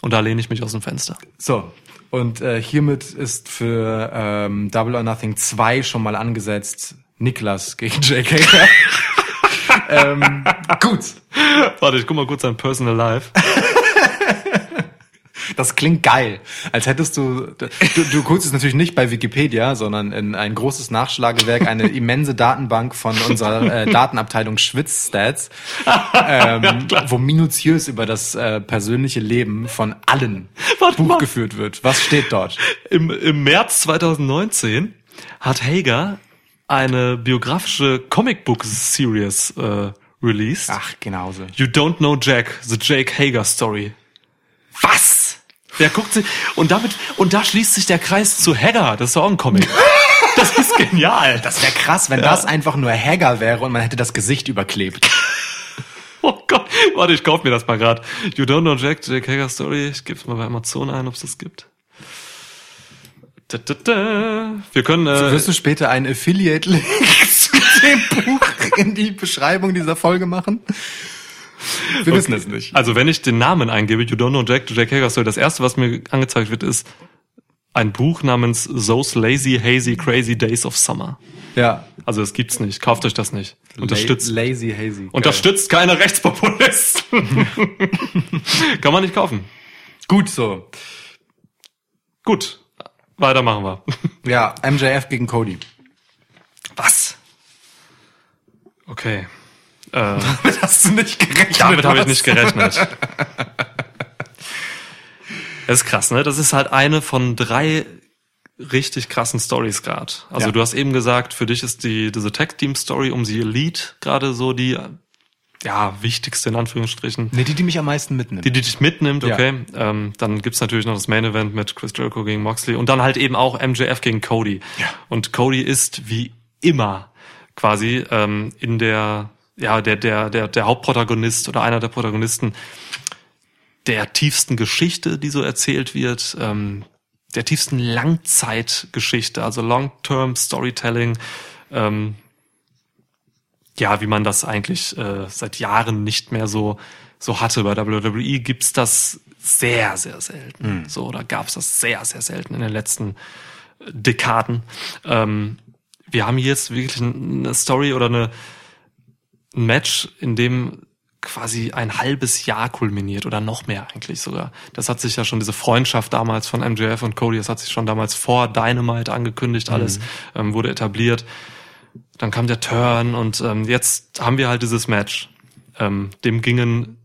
Und da lehne ich mich aus dem Fenster. So, und äh, hiermit ist für ähm, Double or Nothing 2 schon mal angesetzt. Niklas gegen Jake Hager. ähm, gut, Warte, ich guck mal kurz sein Personal Life. Das klingt geil. Als hättest du, du, du guckst es natürlich nicht bei Wikipedia, sondern in ein großes Nachschlagewerk, eine immense Datenbank von unserer äh, Datenabteilung Schwitz-Stats, ähm, wo minutiös über das äh, persönliche Leben von allen Warte Buch mal. geführt wird. Was steht dort? Im, Im März 2019 hat Hager eine biografische Comicbook-Series äh, released. Ach, genauso. You Don't Know Jack, The Jake Hager Story. Was? Der guckt sich, und damit, und da schließt sich der Kreis zu Hager, das ist auch ein Comic. Das ist genial. Das wäre krass, wenn das einfach nur Hager wäre und man hätte das Gesicht überklebt. Oh Gott, warte, ich kauf mir das mal grad. You Don't Know Jack, Jake Hager Story, ich geb's mal bei Amazon ein, ob es das gibt. Da, da, da. Wir können, äh, Wirst du später einen Affiliate-Link zu dem Buch in die Beschreibung dieser Folge machen? Wir wissen es nicht. Also wenn ich den Namen eingebe, You Don't Know Jack, Jack Hager Story, das erste, was mir angezeigt wird, ist ein Buch namens Those Lazy, Hazy, Crazy Days of Summer. Ja. Also das gibt's nicht. Kauft euch das nicht. Unterstützt. La lazy Hazy. Unterstützt keine Rechtspopulisten. Kann man nicht kaufen. Gut so. Gut. Weiter machen wir. Ja, MJF gegen Cody. Was? Okay. Äh, Damit hast du nicht gerechnet. damit habe ich nicht gerechnet. Das ist krass, ne? Das ist halt eine von drei richtig krassen Stories gerade. Also Ja. du hast eben gesagt, für dich ist die diese Tag Team Story um die Elite gerade so die ja wichtigste in Anführungsstrichen. Nee, die, die mich am meisten mitnimmt. Die, die dich mitnimmt, Ja. okay. Ähm, dann gibt's natürlich noch das Main Event mit Chris Jericho gegen Moxley und dann halt eben auch MJF gegen Cody. Ja. Und Cody ist wie immer quasi ähm, in der ja der der der der Hauptprotagonist oder einer der Protagonisten der tiefsten Geschichte, die so erzählt wird, ähm, der tiefsten Langzeitgeschichte, also Long-Term Storytelling. Ähm, ja, wie man das eigentlich äh, seit Jahren nicht mehr so so hatte. Bei WWE gibt's das sehr, sehr selten. So, oder gab's das sehr, sehr selten in den letzten Dekaden. Ähm, wir haben hier jetzt wirklich eine Story oder eine, ein Match, in dem quasi ein halbes Jahr kulminiert oder noch mehr eigentlich sogar. Das hat sich ja schon diese Freundschaft damals von MJF und Cody, das hat sich schon damals vor Dynamite angekündigt, alles Mhm. ähm, wurde etabliert. Dann kam der Turn und ähm, jetzt haben wir halt dieses Match. Ähm, dem gingen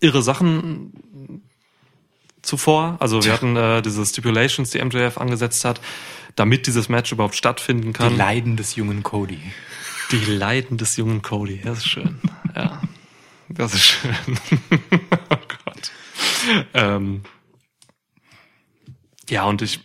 irre Sachen zuvor. Also wir hatten äh, diese Stipulations, die MJF angesetzt hat, damit dieses Match überhaupt stattfinden Die kann. Leiden des jungen Cody. Die Leiden des jungen Cody. Das ist schön. ja. Das ist schön. oh Gott. Ähm, ja, und ich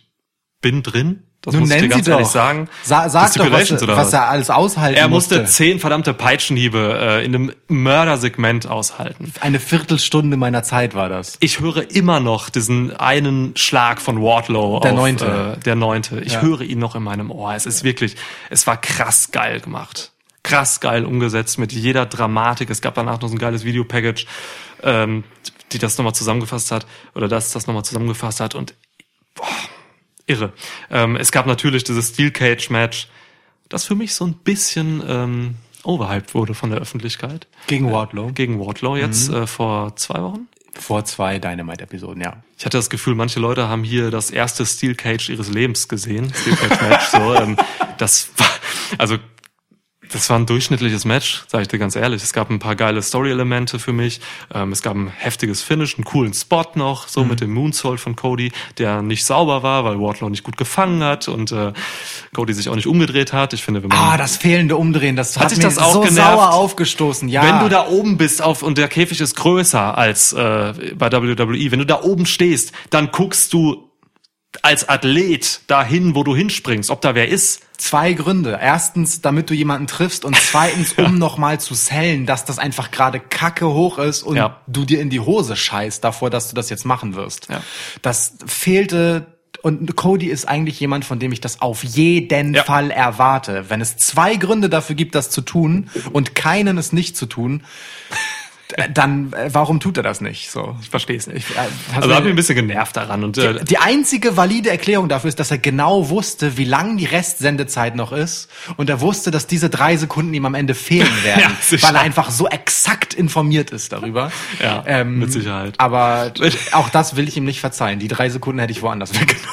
bin drin. Das Nun muss ich dir ganz ehrlich doch. sagen. Sa sag doch, was, was er alles aushalten Er musste musste. zehn verdammte Peitschenhiebe äh, in einem Mördersegment aushalten. Eine Viertelstunde meiner Zeit war das. Ich höre immer noch diesen einen Schlag von Wardlow. Der auf, neunte. Äh, der neunte. Ich Ja. höre ihn noch in meinem Ohr. Es ist wirklich, es war krass geil gemacht. Krass geil umgesetzt mit jeder Dramatik. Es gab danach noch so ein geiles Videopackage, ähm, die das nochmal zusammengefasst hat, oder das das nochmal zusammengefasst hat und boah, irre. Ähm, es gab natürlich dieses Steel Cage Match, das für mich so ein bisschen ähm, overhyped wurde von der Öffentlichkeit. Gegen Wardlow. Gegen Wardlow jetzt äh, vor zwei Wochen. Vor zwei Dynamite-Episoden, ja. Ich hatte das Gefühl, manche Leute haben hier das erste Steel Cage ihres Lebens gesehen. Steel Cage Match. so, ähm, das war, also das war ein durchschnittliches Match, sage ich dir ganz ehrlich. Es gab ein paar geile Story-Elemente für mich. Ähm, es gab ein heftiges Finish, einen coolen Spot noch, so mit dem Moonsault von Cody, der nicht sauber war, weil Wardlow nicht gut gefangen hat und äh, Cody sich auch nicht umgedreht hat. Ich finde, wenn man Ah, das fehlende Umdrehen, das hat, sich mir das auch so genervt? sauer aufgestoßen. Ja. Wenn du da oben bist auf und der Käfig ist größer als äh, bei WWE, wenn du da oben stehst, dann guckst du als Athlet dahin, wo du hinspringst, ob da wer ist. Zwei Gründe. Erstens, damit du jemanden triffst und zweitens, um nochmal zu sellen, dass das einfach gerade kacke hoch ist und Ja. du dir in die Hose scheißt davor, dass du das jetzt machen wirst. Ja. Das fehlte und Cody ist eigentlich jemand, von dem ich das auf jeden Ja. Fall erwarte. Wenn es zwei Gründe dafür gibt, das zu tun und keinen es nicht zu tun, dann äh, warum tut er das nicht? So. Ich verstehe es nicht. Ich, äh, Also hat mich ein bisschen genervt daran und äh, die einzige valide Erklärung dafür ist, dass er genau wusste, wie lang die Restsendezeit noch ist und er wusste, dass diese drei Sekunden ihm am Ende fehlen werden, Ja, weil er einfach so exakt informiert ist darüber. Ähm, Ja, mit Sicherheit. Aber auch das will ich ihm nicht verzeihen. Die drei Sekunden hätte ich woanders weggenommen.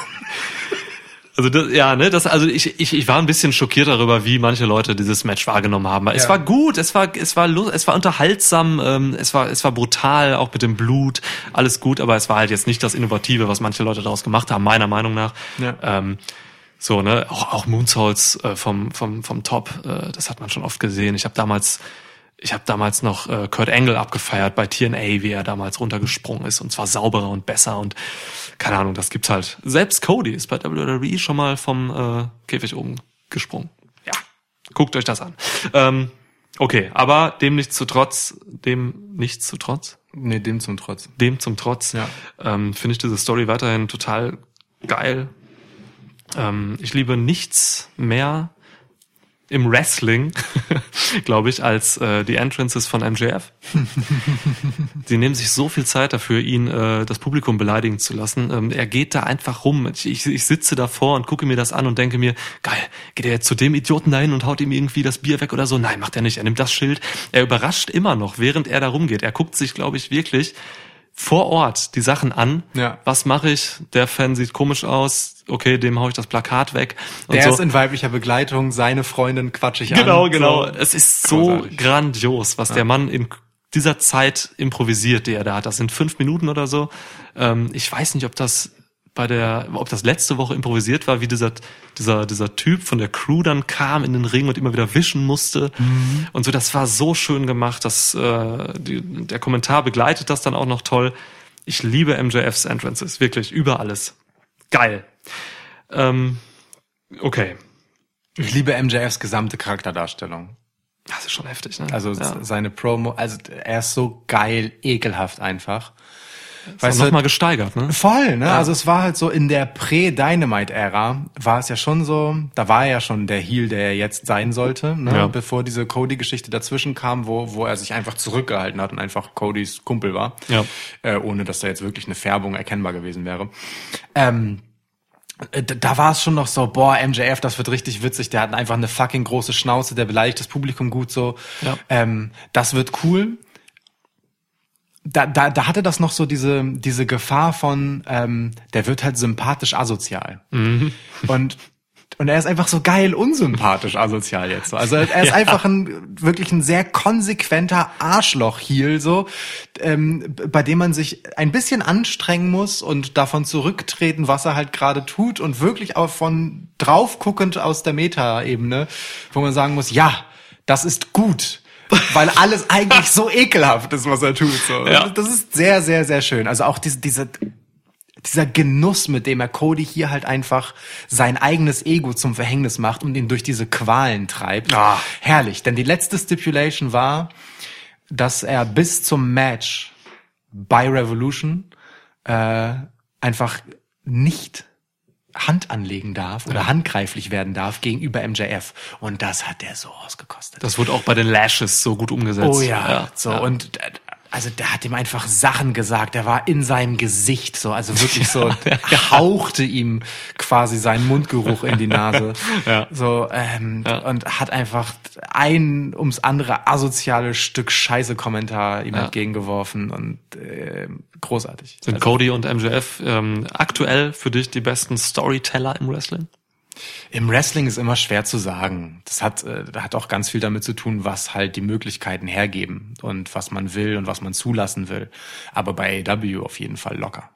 Also das, ja, ne, das also ich, ich ich war ein bisschen schockiert darüber, wie manche Leute dieses Match wahrgenommen haben. Es Ja. war gut, es war es war es war unterhaltsam, ähm, es war es war brutal, auch mit dem Blut, alles gut, aber es war halt jetzt nicht das Innovative, was manche Leute daraus gemacht haben, meiner Meinung nach. Ja. Ähm, so ne, auch auch Moonsaults äh, vom vom vom Top, äh, das hat man schon oft gesehen. Ich habe damals ich habe damals noch äh, Kurt Angle abgefeiert bei TNA, wie er damals runtergesprungen ist und zwar sauberer und besser und keine Ahnung, das gibt's halt. Selbst Cody ist bei WWE schon mal vom äh, Käfig oben gesprungen. Ja, guckt euch das an. Ähm, okay, aber dem nichts zu trotz, dem nichts zu trotz, Nee, dem zum Trotz. dem zum Trotz, Ja. ähm, finde ich diese Story weiterhin total geil. Ähm, ich liebe nichts mehr im Wrestling, glaube ich, als äh, die Entrances von MJF. Sie nehmen sich so viel Zeit dafür, ihn äh, das Publikum beleidigen zu lassen. Ähm, er geht da einfach rum. Ich, ich, ich sitze davor und gucke mir das an und denke mir, geil, geht er jetzt zu dem Idioten dahin und haut ihm irgendwie das Bier weg oder so? Nein, macht er nicht. Er nimmt das Schild. Er überrascht immer noch, während er da rumgeht. Er guckt sich, glaube ich, wirklich vor Ort die Sachen an. Ja. Was mache ich? Der Fan sieht komisch aus. Okay, dem hau ich das Plakat weg. Und Der so. ist in weiblicher Begleitung, seine Freundin quatsch ich Genau, an. genau. So. Es ist so Großartig. grandios, was der Mann in dieser Zeit improvisiert, die er da hat. Das sind fünf Minuten oder so. Ähm, ich weiß nicht, ob das bei der, ob das letzte Woche improvisiert war, wie dieser, dieser, dieser Typ von der Crew dann kam in den Ring und immer wieder wischen musste. Und so, das war so schön gemacht, dass äh, die, der Kommentar begleitet das dann auch noch toll. Ich liebe MJFs Entrances, wirklich, über alles. Geil. Ähm, okay. Ich liebe MJFs gesamte Charakterdarstellung. Das ist schon heftig, ne? Also ja. seine Promo, also er ist so geil, ekelhaft einfach. Weißt du, mal gesteigert, ne? Voll, ne? Also es war halt so in der Prä-Dynamite-Ära war es ja schon so, da war er ja schon der Heel, der er jetzt sein sollte, ne? Ja. bevor diese Cody-Geschichte dazwischen kam, wo, wo er sich einfach zurückgehalten hat und einfach Codys Kumpel war, Ja. äh, ohne dass da jetzt wirklich eine Färbung erkennbar gewesen wäre. Ähm, äh, da da war es schon noch so, boah, MJF, das wird richtig witzig, der hat einfach eine fucking große Schnauze, der beleidigt das Publikum gut so. Ja. Ähm, das wird cool. Da, da, da hatte das noch so diese, diese Gefahr von, ähm, der wird halt sympathisch asozial. Und und er ist einfach so geil unsympathisch asozial jetzt. so. Also er ist Ja. einfach ein wirklich ein sehr konsequenter Arschloch-Heel, so, ähm, bei dem man sich ein bisschen anstrengen muss und davon zurücktreten, was er halt gerade tut und wirklich auch von drauf guckend aus der Meta-Ebene, wo man sagen muss, ja, das ist gut. Weil alles eigentlich so ekelhaft ist, was er tut. So. Ja. Das ist sehr, sehr, sehr schön. Also auch diese, diese dieser Genuss, mit dem er Cody hier halt einfach sein eigenes Ego zum Verhängnis macht und ihn durch diese Qualen treibt. Ah. Herrlich. Denn die letzte Stipulation war, dass er bis zum Match bei Revolution äh, einfach nicht Hand anlegen darf oder handgreiflich werden darf gegenüber MJF. Und das hat er so ausgekostet. Das wurde auch bei den Lashes so gut umgesetzt. Oh ja, so ja. und äh, also der hat ihm einfach Sachen gesagt. Der war in seinem Gesicht so, also wirklich so hauchte ihm quasi seinen Mundgeruch in die Nase. Ja. So ähm, und hat einfach ein ums andere asoziale Stück Scheiße Kommentar ihm Ja. entgegengeworfen und äh, großartig. Sind Also, Cody und MJF ähm, aktuell für dich die besten Storyteller im Wrestling? Im Wrestling ist immer schwer zu sagen. Das hat, äh, hat auch ganz viel damit zu tun, was halt die Möglichkeiten hergeben und was man will und was man zulassen will. Aber bei AEW auf jeden Fall locker.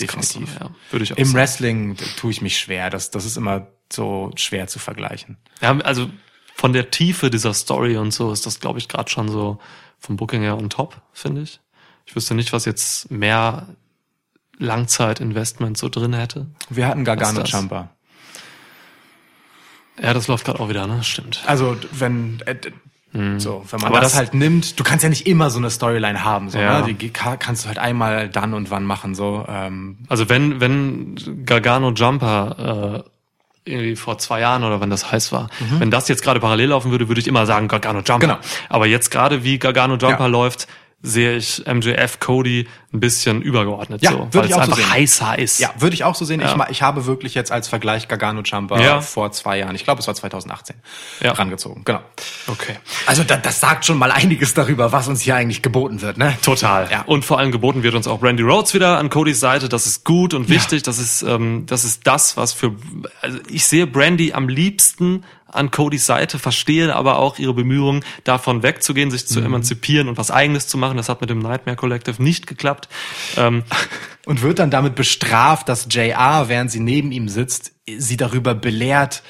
Definitiv. Ja, würde ich auch Im sagen. Wrestling tue ich mich schwer. Das, das ist immer so schwer zu vergleichen. Ja, also von der Tiefe dieser Story und so ist das, glaube ich, gerade schon so vom Booking her on top, finde ich. Ich wüsste nicht, was jetzt mehr Langzeitinvestment so drin hätte. Wir hatten Gargano? Jumper. Ja, das läuft gerade auch wieder, ne? Stimmt. Also wenn äh, d- so, wenn man Aber das, das- halt nimmt, du kannst ja nicht immer so eine Storyline haben, so, Ja. ne? Die ka- kannst du halt einmal dann und wann machen, so. Ähm, Also wenn, wenn Gargano Jumper äh, irgendwie vor zwei Jahren oder wann das heiß war, wenn das jetzt gerade parallel laufen würde, würde ich immer sagen Gargano Jumper. Mhm. Genau. Aber jetzt gerade wie Gargano Jumper Ja. läuft, sehe ich MJF Cody ein bisschen übergeordnet Ja, so, würde weil ich es auch so einfach sehen. heißer ist. Ja, würde ich auch so sehen. Ich, Ja. ma- ich habe wirklich jetzt als Vergleich Gargano Jumper Ja. vor zwei Jahren, ich glaube es war 2018, Ja. rangezogen. Genau. Okay. Also da, das sagt schon mal einiges darüber, was uns hier eigentlich geboten wird, ne? Total. Ja. Und vor allem geboten wird uns auch Randy Rhodes wieder an Codys Seite. Das ist gut und wichtig. Das ist ähm, das ist das, was für also ich sehe Brandy am liebsten an Codys Seite, verstehe aber auch ihre Bemühungen, davon wegzugehen, sich zu emanzipieren und was Eigenes zu machen. Das hat mit dem Nightmare Collective nicht geklappt. Ähm, Und wird dann damit bestraft, dass JR, während sie neben ihm sitzt, sie darüber belehrt,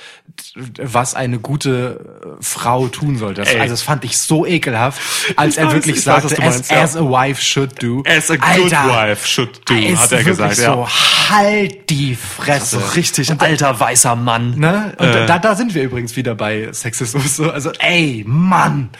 was eine gute äh, Frau tun sollte. Das, also das fand ich so ekelhaft, als Ich er weiß, wirklich weiß, sagte, as, meinst, ja. as a wife should do. As a good Alter, wife should do, hat er gesagt, ja. So, halt die Fresse. so richtig alter weißer Mann. Ne? Und Äh. da, da sind wir übrigens wieder bei Sexismus. So. Also, ey, Mann.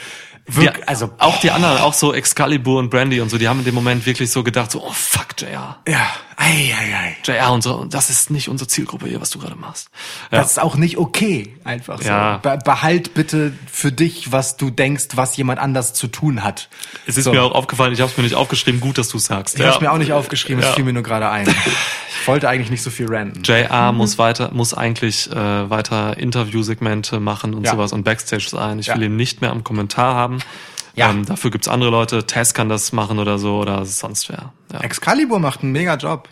Wirk, also, auch die anderen, auch so Excalibur und Brandy und so, die haben in dem Moment wirklich so gedacht, so, oh fuck, JR. ja, ei, ei, ei. JR und so, das ist nicht unsere Zielgruppe hier, was du gerade machst. Ja. Das ist auch nicht okay, einfach so. Ja. Be behalt bitte für dich, was du denkst, was jemand anders zu tun hat. Es ist so. mir auch aufgefallen, ich habe es mir nicht aufgeschrieben, gut, dass du sagst. Ich hab's mir auch nicht aufgeschrieben, es Ja. fiel mir nur gerade ein. Ich wollte eigentlich nicht so viel ranten. JR muss weiter, muss eigentlich äh, weiter Interviewsegmente machen und Ja. sowas und Backstage sein. Ich Ja. will ihn nicht mehr am Kommentar haben. Ja. Ähm, dafür gibt's andere Leute. Tess kann das machen oder so oder sonst wer. Ja, Excalibur macht einen mega Job.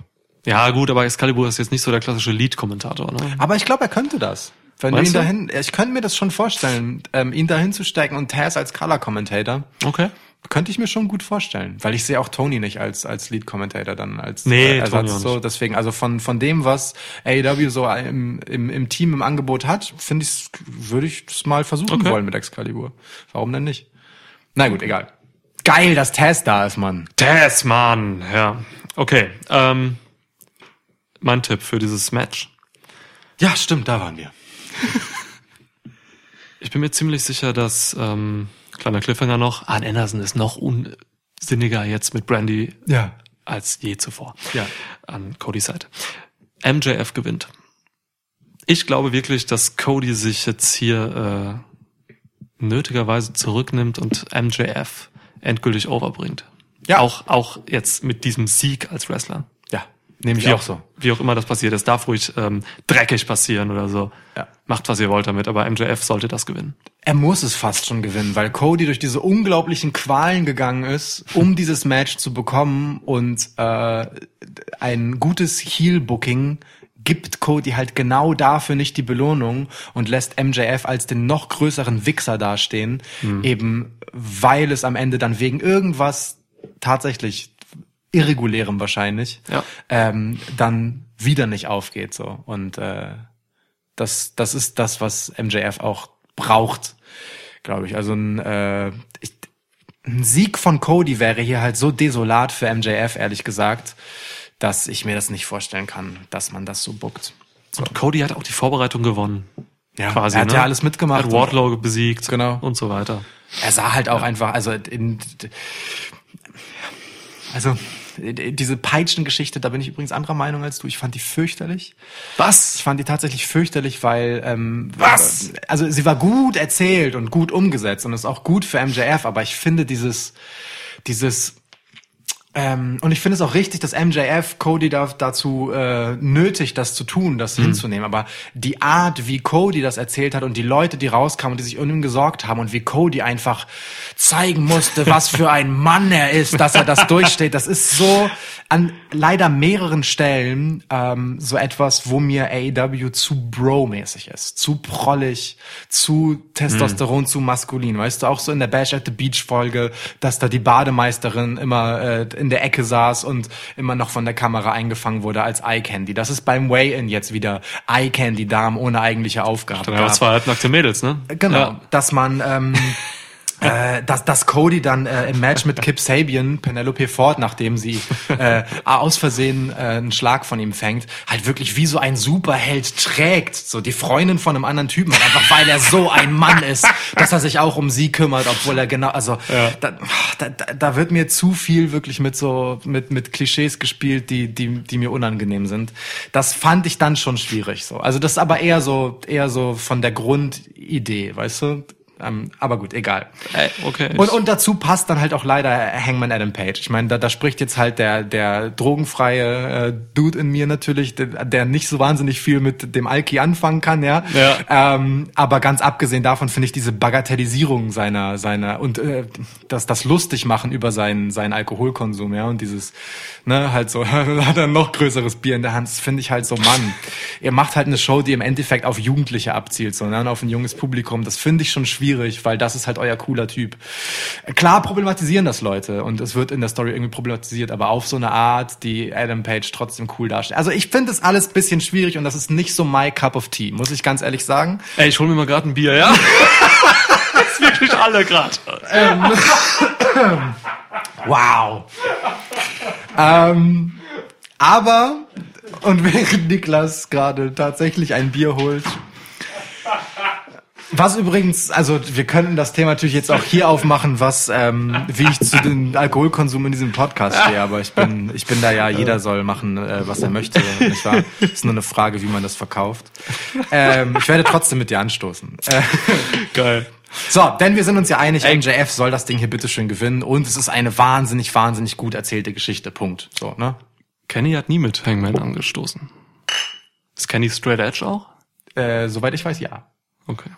ja gut, aber Excalibur ist jetzt nicht so der klassische Lead-Kommentator. Ne? Aber ich glaube, er könnte das. Wenn Meinst du ihn dahin, ich könnte mir das schon vorstellen, ähm, ihn dahin zu stecken und Taz als Color Commentator, Okay. könnte ich mir schon gut vorstellen, weil ich sehe auch Tony nicht als als Lead Commentator dann als Nee, äh, Tony Ersatz so deswegen also von von dem was AEW so im, im, im Team im Angebot hat, finde ich würde ich es mal versuchen Okay. wollen mit Excalibur. Warum denn nicht? Na gut, egal. Geil, dass Taz da ist, Mann. Tess, Mann. Ja. Okay. Ähm, mein Tipp für dieses Match. Ja, stimmt, da waren wir. Ich bin mir ziemlich sicher, dass ähm, kleiner Cliffhanger noch, Arn Anderson ist noch unsinniger jetzt mit Brandy Ja. als je zuvor. Ja. An Codys Seite. MJF gewinnt. Ich glaube wirklich, dass Cody sich jetzt hier äh, nötigerweise zurücknimmt und MJF endgültig overbringt. Ja. Auch, auch jetzt mit diesem Sieg als Wrestler. Ja, nehme ich Wie auch so. Wie auch immer das passiert. Es darf ruhig ähm, dreckig passieren oder so. Ja. macht, was ihr wollt damit, aber MJF sollte das gewinnen. Er muss es fast schon gewinnen, weil Cody durch diese unglaublichen Qualen gegangen ist, um dieses Match zu bekommen und äh, ein gutes Heel-Booking gibt Cody halt genau dafür nicht die Belohnung und lässt MJF als den noch größeren Wichser dastehen, eben weil es am Ende dann wegen irgendwas tatsächlich irregulärem wahrscheinlich Ja. ähm, dann wieder nicht aufgeht so. Und äh, das das ist das was MJF auch braucht glaube ich. Also ein äh, ich, ein Sieg von Cody wäre hier halt so desolat für MJF ehrlich gesagt dass ich mir das nicht vorstellen kann dass man das so bookt Und Cody hat auch die Vorbereitung gewonnen. ja Quasi, er hat ne? ja alles mitgemacht hat Wardlow besiegt. Genau. Und so weiter. Er sah halt auch einfach, also in, also diese Peitschengeschichte, da bin ich übrigens anderer Meinung als du. Ich fand die fürchterlich. Was? Ich fand die tatsächlich fürchterlich, weil ähm, was? Also sie war gut erzählt und gut umgesetzt und ist auch gut für MJF, aber ich finde dieses dieses ähm, und ich finde es auch richtig, dass MJF Cody da, dazu äh, nötigt, das zu tun, das hinzunehmen. Aber die Art, wie Cody das erzählt hat und die Leute, die rauskamen und die sich um ihn gesorgt haben und wie Cody einfach zeigen musste, was für ein Mann er ist, dass er das durchsteht, das ist so an leider mehreren Stellen ähm, so etwas, wo mir AEW zu bro-mäßig ist, zu prollig, zu Testosteron, zu maskulin. Weißt du, auch so in der Bash at the Beach Folge, dass da die Bademeisterin immer äh, in der Ecke saß und immer noch von der Kamera eingefangen wurde als Eye Candy. Das ist beim Way-In jetzt wieder Eye Candy Damen ohne eigentliche Aufgabe. Haben wir gab. zwei halbnackte Mädels, ne? Genau, Ja. dass man ähm, äh, dass, dass Cody dann äh, im Match mit Kip Sabian, Penelope Ford, nachdem sie äh, aus Versehen äh, einen Schlag von ihm fängt, halt wirklich wie so ein Superheld trägt. So die Freundin von einem anderen Typen, halt einfach weil er so ein Mann ist, dass er sich auch um sie kümmert, obwohl er genau, also da, da, da- da wird mir zu viel wirklich mit so mit mit Klischees gespielt, die die die mir unangenehm sind. Das fand ich dann schon schwierig so. Also das ist aber eher so eher so von der Grundidee, weißt du? Ähm, aber gut, egal. Ey, okay. Und, und dazu passt dann halt auch leider Hangman Adam Page. Ich meine, da, da spricht jetzt halt der, der drogenfreie äh, Dude in mir natürlich, der, der nicht so wahnsinnig viel mit dem Alki anfangen kann, ja. Ja. Ähm, aber ganz abgesehen davon finde ich diese Bagatellisierung seiner, seiner und äh, das, das lustig machen über seinen, seinen Alkoholkonsum, ja, und dieses, ne, halt so, hat er noch größeres Bier in der Hand, finde ich halt so, Mann, ihr macht halt eine Show, die im Endeffekt auf Jugendliche abzielt, so, und auf ein junges Publikum, das finde ich schon schwierig, weil das ist halt euer cooler Typ. Klar problematisieren das Leute und es wird in der Story irgendwie problematisiert, aber auf so eine Art, die Adam Page trotzdem cool darstellt. Also ich finde das alles bisschen schwierig und das ist nicht so my cup of tea, muss ich ganz ehrlich sagen. Ey, ich hol mir mal gerade ein Bier, ja? das ist wirklich alle gerade. Wow. ähm, aber, und während Niklas gerade tatsächlich ein Bier holt, was übrigens, also wir könnten das Thema natürlich jetzt auch hier aufmachen, was, ähm, wie ich zu dem Alkoholkonsum in diesem Podcast stehe, aber ich bin, ich bin da ja, jeder soll machen, äh, was er möchte, nicht wahr? Ist nur eine Frage, wie man das verkauft. Ähm, ich werde trotzdem mit dir anstoßen. Äh, Geil. so, denn wir sind uns ja einig, MJF soll das Ding hier bitteschön gewinnen und es ist eine wahnsinnig, wahnsinnig gut erzählte Geschichte. Punkt. So, ne? Kenny hat nie mit Hangman angestoßen. Ist Kenny Straight Edge auch? Äh, soweit ich weiß, ja. Okay.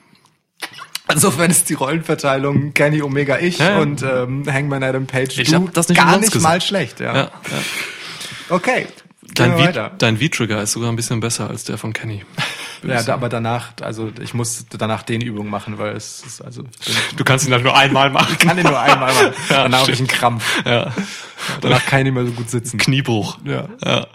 Insofern ist die Rollenverteilung Kenny Omega ich Ja, ja. und ähm, Hangman Adam Page Ich du das nicht gar nicht gesagt. mal schlecht. Ja. Ja. Okay. Dein, v dein V-Trigger ist sogar ein bisschen besser als der von Kenny. Ja, da, aber danach, also ich muss danach den Übung machen, weil es ist, also ich Du kannst ihn halt nur einmal machen. kann den nur einmal machen. Danach habe ich einen Krampf. Ja. Danach kann ich nicht mehr so gut sitzen. Kniebruch. Ja. Ja.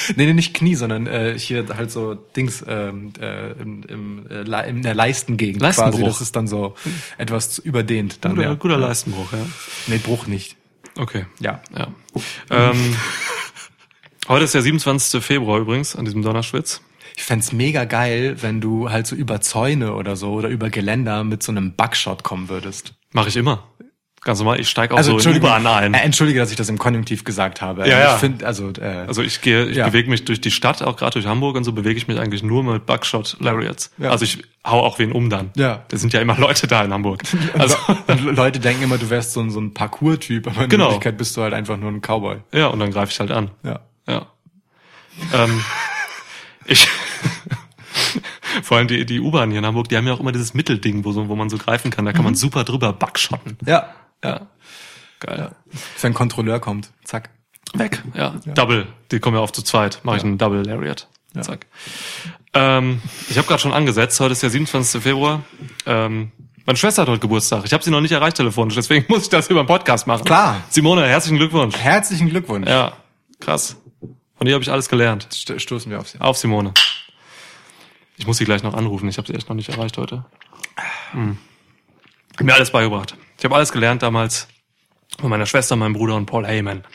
Nee, nee, nicht Knie, sondern äh, hier halt so Dings ähm, äh, im, im, äh, in der Leistengegend Leistenbruch. quasi. Das ist dann so etwas überdehnt. Dann, Guter, ja. guter Leistenbruch, ja. Nee, Bruch nicht. Okay. Ja. Ja. Ähm, heute ist der 27. Februar übrigens, an diesem Donnerschwitz. Ich fänd's mega geil, wenn du halt so über Zäune oder so oder über Geländer mit so einem Buckshot kommen würdest. Mache ich immer. Ganz normal, ich steige auch Also so in U-Bahn ein. äh, entschuldige, dass ich das im Konjunktiv gesagt habe. Ja, ja. Ich finde, also, äh, Also ich gehe, ich Ja. bewege mich durch die Stadt, auch gerade durch Hamburg und so bewege ich mich eigentlich nur mit Buckshot Lariats. Ja. Also ich hau auch wen um dann. Ja. Da sind ja immer Leute da in Hamburg. Also Leute denken immer, du wärst so ein, so ein Parcours-Typ, aber in Genau. Wirklichkeit bist du halt einfach nur ein Cowboy. ja, und dann greife ich halt an. Ja. Ja. ähm, ich Vor allem die, die U-Bahn hier in Hamburg, die haben ja auch immer dieses Mittelding, wo, so, wo man so greifen kann. Da kann man super drüber backschotten. Ja. Ja. Geil. Wenn ein Kontrolleur kommt, zack. Weg. Ja. Double. Die kommen ja oft zu zweit. Mache ich einen Double Lariat. Zack. Ähm, ich habe gerade schon angesetzt. Heute ist der 27. Februar. Ähm, meine Schwester hat heute Geburtstag. Ich habe sie noch nicht erreicht telefonisch, deswegen muss ich das über den Podcast machen. Klar. Simone, herzlichen Glückwunsch. Herzlichen Glückwunsch. Ja, krass. Von dir habe ich alles gelernt. Sto- Stoßen wir auf sie. Auf Simone. Ich muss sie gleich noch anrufen. Ich habe sie echt noch nicht erreicht heute. Hm. Mir alles beigebracht. Ich habe alles gelernt damals von meiner Schwester, meinem Bruder und Paul Heyman.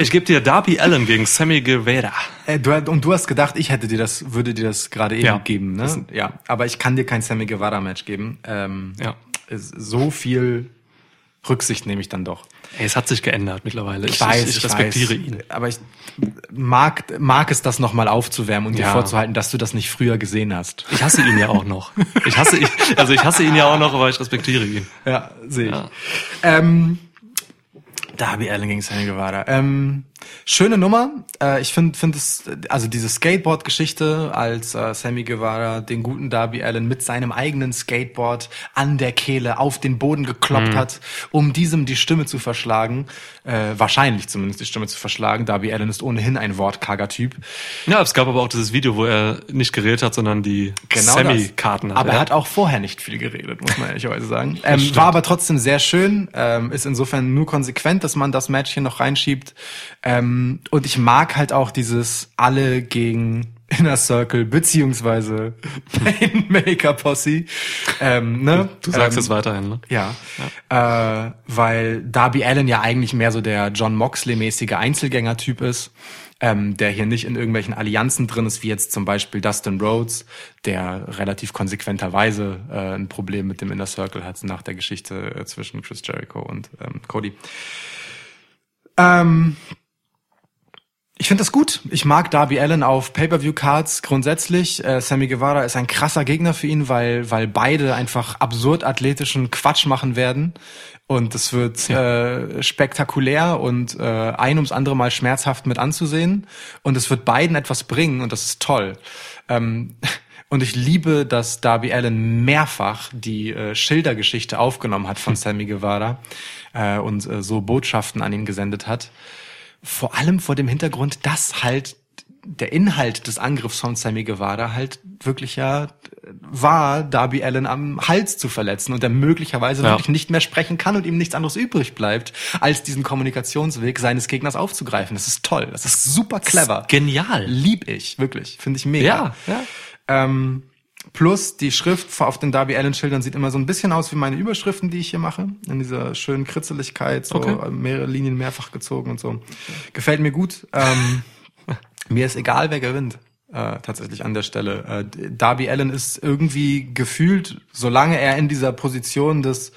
Ich gebe dir Darby Allen gegen Sammy Guevara. Äh, du, und du hast gedacht, ich hätte dir das, würde dir das gerade eben Ja. geben, ne? Ja. Aber ich kann dir kein Sammy Guevara Match geben. Ähm, Ja. So viel Rücksicht nehme ich dann doch. Ey, es hat sich geändert mittlerweile. Ich, weiß, ich, ich respektiere weiß. ihn. Aber ich mag, mag es, das nochmal aufzuwärmen und dir Ja. vorzuhalten, dass du das nicht früher gesehen hast. Ich hasse ihn ja auch noch. Ich hasse ihn, also ich hasse ihn ja auch noch, aber ich respektiere ihn. Ja, sehe ich. Ja. Ähm, Darby Allen gegen Sammy Guevara. Ähm, schöne Nummer. Äh, ich finde, finde es, also diese Skateboard-Geschichte, als äh, Sammy Guevara den guten Darby Allen mit seinem eigenen Skateboard an der Kehle auf den Boden gekloppt hat, um diesem die Stimme zu verschlagen. Äh, wahrscheinlich zumindest die Stimme zu verschlagen. Darby Allen ist ohnehin ein wortkarger Typ. Ja, es gab aber auch dieses Video, wo er nicht geredet hat, sondern die Genau Sammy-Karten hat. Aber er ja. hat auch vorher nicht viel geredet, muss man ehrlicherweise sagen. Ähm, war aber trotzdem sehr schön, ähm, ist insofern nur konsequent, dass man das Match hier noch reinschiebt. Ähm, und ich mag halt auch dieses alle gegen Inner Circle beziehungsweise Painmaker Posse. Ähm, ne? Du sagst ähm, es weiterhin, ne? ja, Äh, weil Darby Allen ja eigentlich mehr so der John Moxley-mäßige Einzelgänger-Typ ist, ähm, der hier nicht in irgendwelchen Allianzen drin ist, wie jetzt zum Beispiel Dustin Rhodes, der relativ konsequenterweise äh, ein Problem mit dem Inner Circle hat nach der Geschichte äh, zwischen Chris Jericho und ähm, Cody. Ähm, ich finde das gut. Ich mag Darby Allen auf Pay-per-view-Cards grundsätzlich. Äh, Sammy Guevara ist ein krasser Gegner für ihn, weil weil beide einfach absurd athletischen Quatsch machen werden. Und es wird äh, spektakulär und äh, ein ums andere Mal schmerzhaft mit anzusehen. Und es wird beiden etwas bringen und das ist toll. Ähm, und ich liebe, dass Darby Allen mehrfach die äh, Schildergeschichte aufgenommen hat von Sammy Guevara äh, und äh, so Botschaften an ihn gesendet hat. Vor allem vor dem Hintergrund, dass halt der Inhalt des Angriffs von Sammy Guevara halt wirklich ja äh, war, Darby Allen am Hals zu verletzen und er möglicherweise Ja. wirklich nicht mehr sprechen kann und ihm nichts anderes übrig bleibt, als diesen Kommunikationsweg seines Gegners aufzugreifen. Das ist toll. Das ist super clever. Genial. Lieb ich, wirklich. Finde ich mega. Ja, ja. Ähm, plus die Schrift auf den Darby Allen Schildern sieht immer so ein bisschen aus wie meine Überschriften, die ich hier mache. In dieser schönen Kritzeligkeit, so Okay. mehrere Linien mehrfach gezogen und so. Gefällt mir gut. Ähm, mir ist egal, wer gewinnt. Äh, tatsächlich an der Stelle. Äh, Darby Allen ist irgendwie gefühlt, solange er in dieser Position des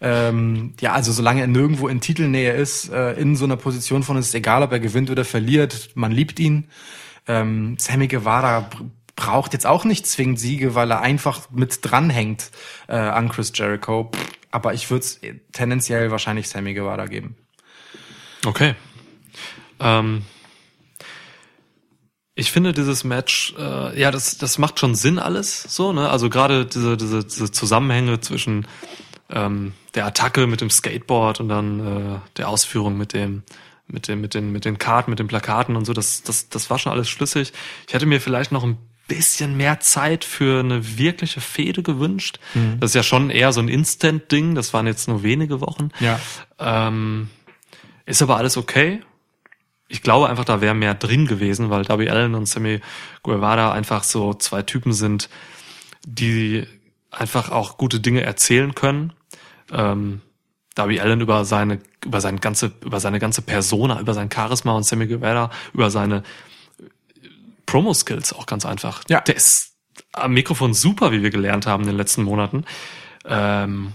ähm, ja, also solange er nirgendwo in Titelnähe ist, äh, in so einer Position von, es ist egal, ob er gewinnt oder verliert, man liebt ihn. Ähm, Sammy Guevara braucht jetzt auch nicht zwingend Siege, weil er einfach mit dranhängt äh, an Chris Jericho. Aber ich würde es tendenziell wahrscheinlich Sammy Guevara geben. Okay. Ähm, ich finde dieses Match, äh, ja, das, das macht schon Sinn alles, so, ne? Also gerade diese, diese, diese Zusammenhänge zwischen ähm, der Attacke mit dem Skateboard und dann äh, der Ausführung mit dem, mit dem, mit den, mit den Karten, mit den Plakaten und so, das, das, das war schon alles schlüssig. Ich hätte mir vielleicht noch ein bisschen mehr Zeit für eine wirkliche Fehde gewünscht. Das ist ja schon eher so ein Instant-Ding, das waren jetzt nur wenige Wochen. Ja. Ähm, ist aber alles okay. Ich glaube einfach, da wäre mehr drin gewesen, weil Darby Allen und Sammy Guevara einfach so zwei Typen sind, die einfach auch gute Dinge erzählen können. Ähm, Darby Allen über seine, über seine ganze, über seine ganze Persona, über sein Charisma und Sammy Guevara über seine Promo-Skills auch ganz einfach. Ja. Der ist am Mikrofon super, wie wir gelernt haben in den letzten Monaten. Ähm,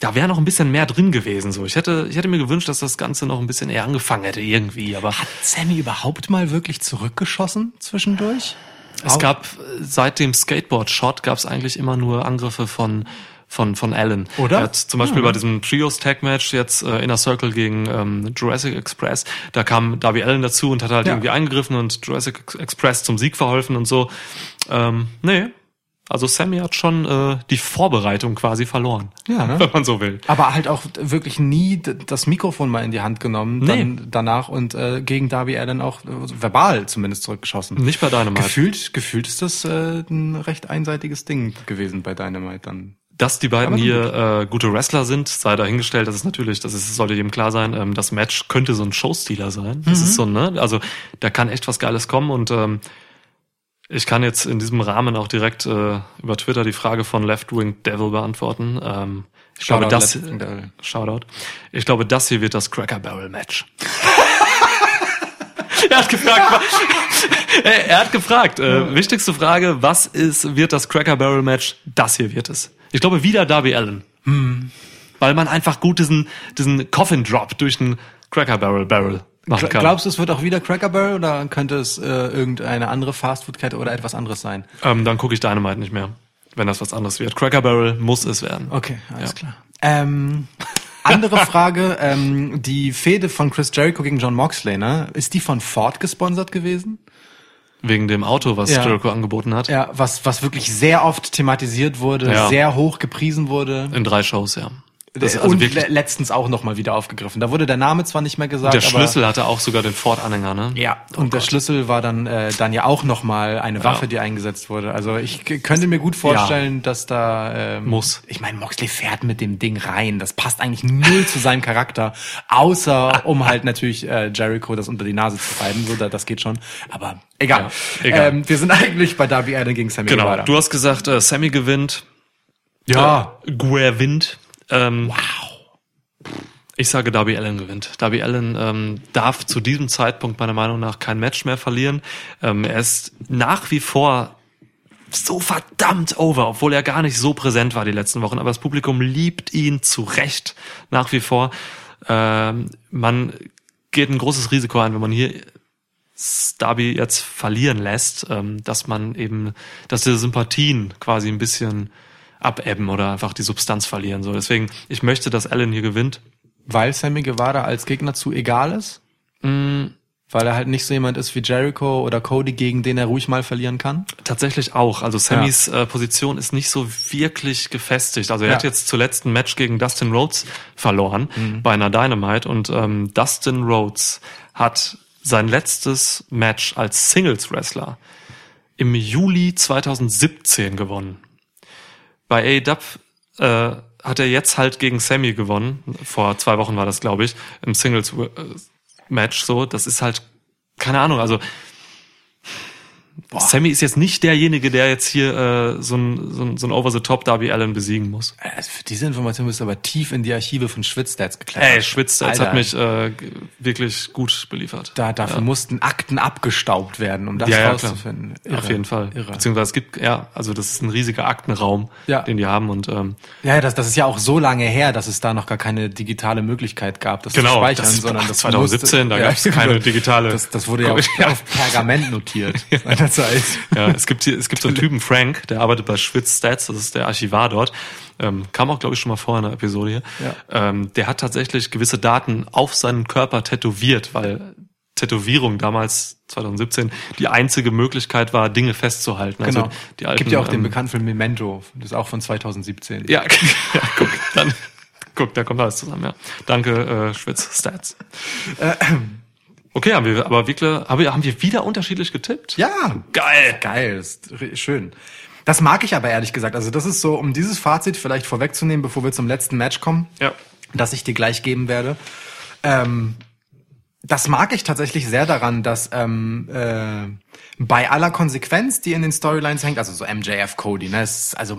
da wäre noch ein bisschen mehr drin gewesen. So, ich hätte, ich hätte mir gewünscht, dass das Ganze noch ein bisschen eher angefangen hätte irgendwie. Aber Hat Sammy überhaupt mal wirklich zurückgeschossen zwischendurch? es gab äh, seit dem Skateboard-Shot gab es eigentlich immer nur Angriffe von von, von Allen. Oder? Er hat zum Beispiel Ja. bei diesem Trios Tag Match jetzt äh, Inner Circle gegen ähm, Jurassic Express, da kam Darby Allen dazu und hat halt Ja. irgendwie eingegriffen und Jurassic Ex- Express zum Sieg verholfen und so. Ähm, nee. Also Sammy hat schon äh, die Vorbereitung quasi verloren. Ja, ne? Wenn man so will. Aber halt auch wirklich nie das Mikrofon mal in die Hand genommen, Nee. dann danach und äh, gegen Darby Allen auch äh, verbal zumindest zurückgeschossen. Nicht bei Dynamite. Gefühlt, gefühlt ist das äh, ein recht einseitiges Ding gewesen bei Dynamite dann. Dass die beiden hier äh, gute Wrestler sind, sei dahingestellt, das ist natürlich, das ist, sollte jedem klar sein, ähm, das Match könnte so ein Showstealer sein. Das ist so, ne? Also da kann echt was Geiles kommen und ähm, ich kann jetzt in diesem Rahmen auch direkt äh, über Twitter die Frage von Left Wing Devil beantworten. Ähm, ich glaube, Shoutout das Left Wing Devil. Shoutout. Ich glaube, das hier wird das Cracker Barrel Match. er hat gefragt, er hat gefragt, äh, wichtigste Frage, was ist, wird das Cracker Barrel Match? Das hier wird es. Ich glaube, wieder Darby Allen. Weil man einfach gut diesen, diesen Coffin Drop durch den Cracker Barrel Barrel machen kann. Glaubst du, es wird auch wieder Cracker Barrel oder könnte es äh, irgendeine andere Fastfood-Kette oder etwas anderes sein? ähm, dann gucke ich Dynamite nicht mehr, wenn das was anderes wird. Cracker Barrel muss es werden. Okay, alles Ja. klar. Ähm, andere Frage, ähm, die Fehde von Chris Jericho gegen John Moxley, ne? Ist die von Ford gesponsert gewesen? Wegen dem Auto, was Ja. Jericho angeboten hat. Ja, was, was wirklich sehr oft thematisiert wurde, Ja. sehr hoch gepriesen wurde. In drei Shows, ja. Das und also wirklich, le letztens auch nochmal wieder aufgegriffen. Da wurde der Name zwar nicht mehr gesagt, der aber Schlüssel hatte auch sogar den Ford-Anhänger, ne? ja, und der Schlüssel war dann äh, dann ja auch nochmal eine Waffe, die eingesetzt wurde. Also ich könnte mir gut vorstellen, dass da ähm, Muss. Ich meine, Moxley fährt mit dem Ding rein. Das passt eigentlich null zu seinem Charakter, außer um halt natürlich äh, Jericho das unter die Nase zu reiben. So, da, das geht schon. Aber egal. Ja, egal. Ähm, wir sind eigentlich bei Darby Allin gegen Sammy Genau. Guevara. Du hast gesagt, äh, Sammy gewinnt. ja. Äh, gewinnt. Ähm, wow. Ich sage, Darby Allen gewinnt. Darby Allen ähm, darf zu diesem Zeitpunkt meiner Meinung nach kein Match mehr verlieren. Ähm, er ist nach wie vor so verdammt over, obwohl er gar nicht so präsent war die letzten Wochen. Aber das Publikum liebt ihn zu Recht nach wie vor. Ähm, man geht ein großes Risiko ein, wenn man hier Darby jetzt verlieren lässt, ähm, dass man eben, dass diese Sympathien quasi ein bisschen abebben oder einfach die Substanz verlieren. So, deswegen, ich möchte, dass Allen hier gewinnt. Weil Sammy Guevara als Gegner zu egal ist? Mm, Weil er halt nicht so jemand ist wie Jericho oder Cody, gegen den er ruhig mal verlieren kann? Tatsächlich auch. Also Sammys äh, Position ist nicht so wirklich gefestigt. Also er Ja. hat jetzt zuletzt ein Match gegen Dustin Rhodes verloren bei einer Dynamite und ähm, Dustin Rhodes hat sein letztes Match als Singles Wrestler im Juli 2017 gewonnen. Bei AEW äh, hat er jetzt halt gegen Sammy gewonnen. Vor zwei Wochen war das, glaube ich, im Singles äh, so. Das ist halt keine Ahnung. Also Sammy ist jetzt nicht derjenige, der jetzt hier äh, so ein, so ein, so ein Over-the-Top Darby Allen besiegen muss. Also für diese Information bist du aber tief in die Archive von Schwitzstats geklettert. Ey, Schwitz, jetzt Alter, hat mich äh, wirklich gut beliefert. Da, dafür mussten Akten abgestaubt werden, um das ja, ja, rauszufinden. Irre, Auf jeden Fall. Irre. Beziehungsweise es gibt, ja, also das ist ein riesiger Aktenraum, Ja. den die haben und ähm, Ja, das, das ist ja auch so lange her, dass es da noch gar keine digitale Möglichkeit gab, das Genau, zu speichern, das- sondern das 2017, da musste, gab's keine digitale- Das, das wurde ja auf, Ja. auf Pergament notiert seinerzeit. ja, es gibt hier, es gibt so einen Typen Frank, der arbeitet bei Schwitz Stats, das ist der Archivar dort. Ähm, kam auch, glaube ich, schon mal vor in der Episode hier. Ja. Ähm, der hat tatsächlich gewisse Daten auf seinen Körper tätowiert, weil Tätowierung damals 2017 die einzige Möglichkeit war, Dinge festzuhalten. Genau. Also die alten, Gibt ja auch den ähm, bekannten Film Memento, das ist auch von 2017. Ja, ja guck, dann, guck, da kommt alles zusammen, ja. Danke, äh, Schwitz Stats. Okay, haben wir aber wirklich, haben wir, haben wir wieder unterschiedlich getippt? Ja, Geil! Geil, ist schön. Das mag ich aber ehrlich gesagt. Also das ist so, um dieses Fazit vielleicht vorwegzunehmen, bevor wir zum letzten Match kommen, Ja. das ich dir gleich geben werde. Ähm, das mag ich tatsächlich sehr daran, dass ähm, äh, bei aller Konsequenz, die in den Storylines hängt, also so MJF Cody, ne, es, also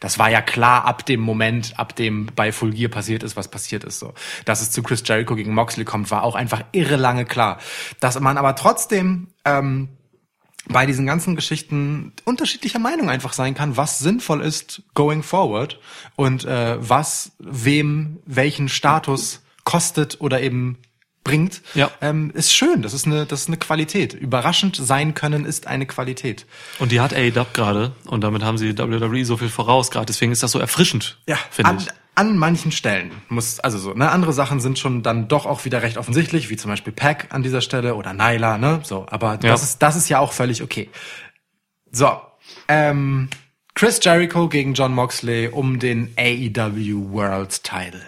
das war ja klar ab dem Moment, ab dem bei Full Gear passiert ist, was passiert ist. So, dass es zu Chris Jericho gegen Moxley kommt, war auch einfach irre lange klar. Dass man aber trotzdem ähm, bei diesen ganzen Geschichten unterschiedlicher Meinung einfach sein kann, was sinnvoll ist going forward und äh, was wem welchen Status kostet oder eben bringt, Ja. ähm, ist schön. Das ist eine, das ist eine Qualität. Überraschend sein können ist eine Qualität. Und die hat AEW gerade und damit haben sie WWE so viel voraus gerade. Deswegen ist das so erfrischend, finde an, ich. an manchen Stellen muss, also so, ne, andere Sachen sind schon dann doch auch wieder recht offensichtlich, wie zum Beispiel Pack an dieser Stelle oder Nyla, ne, so, aber Ja. das ist, das ist ja auch völlig okay. So, ähm, Chris Jericho gegen John Moxley um den AEW World Title.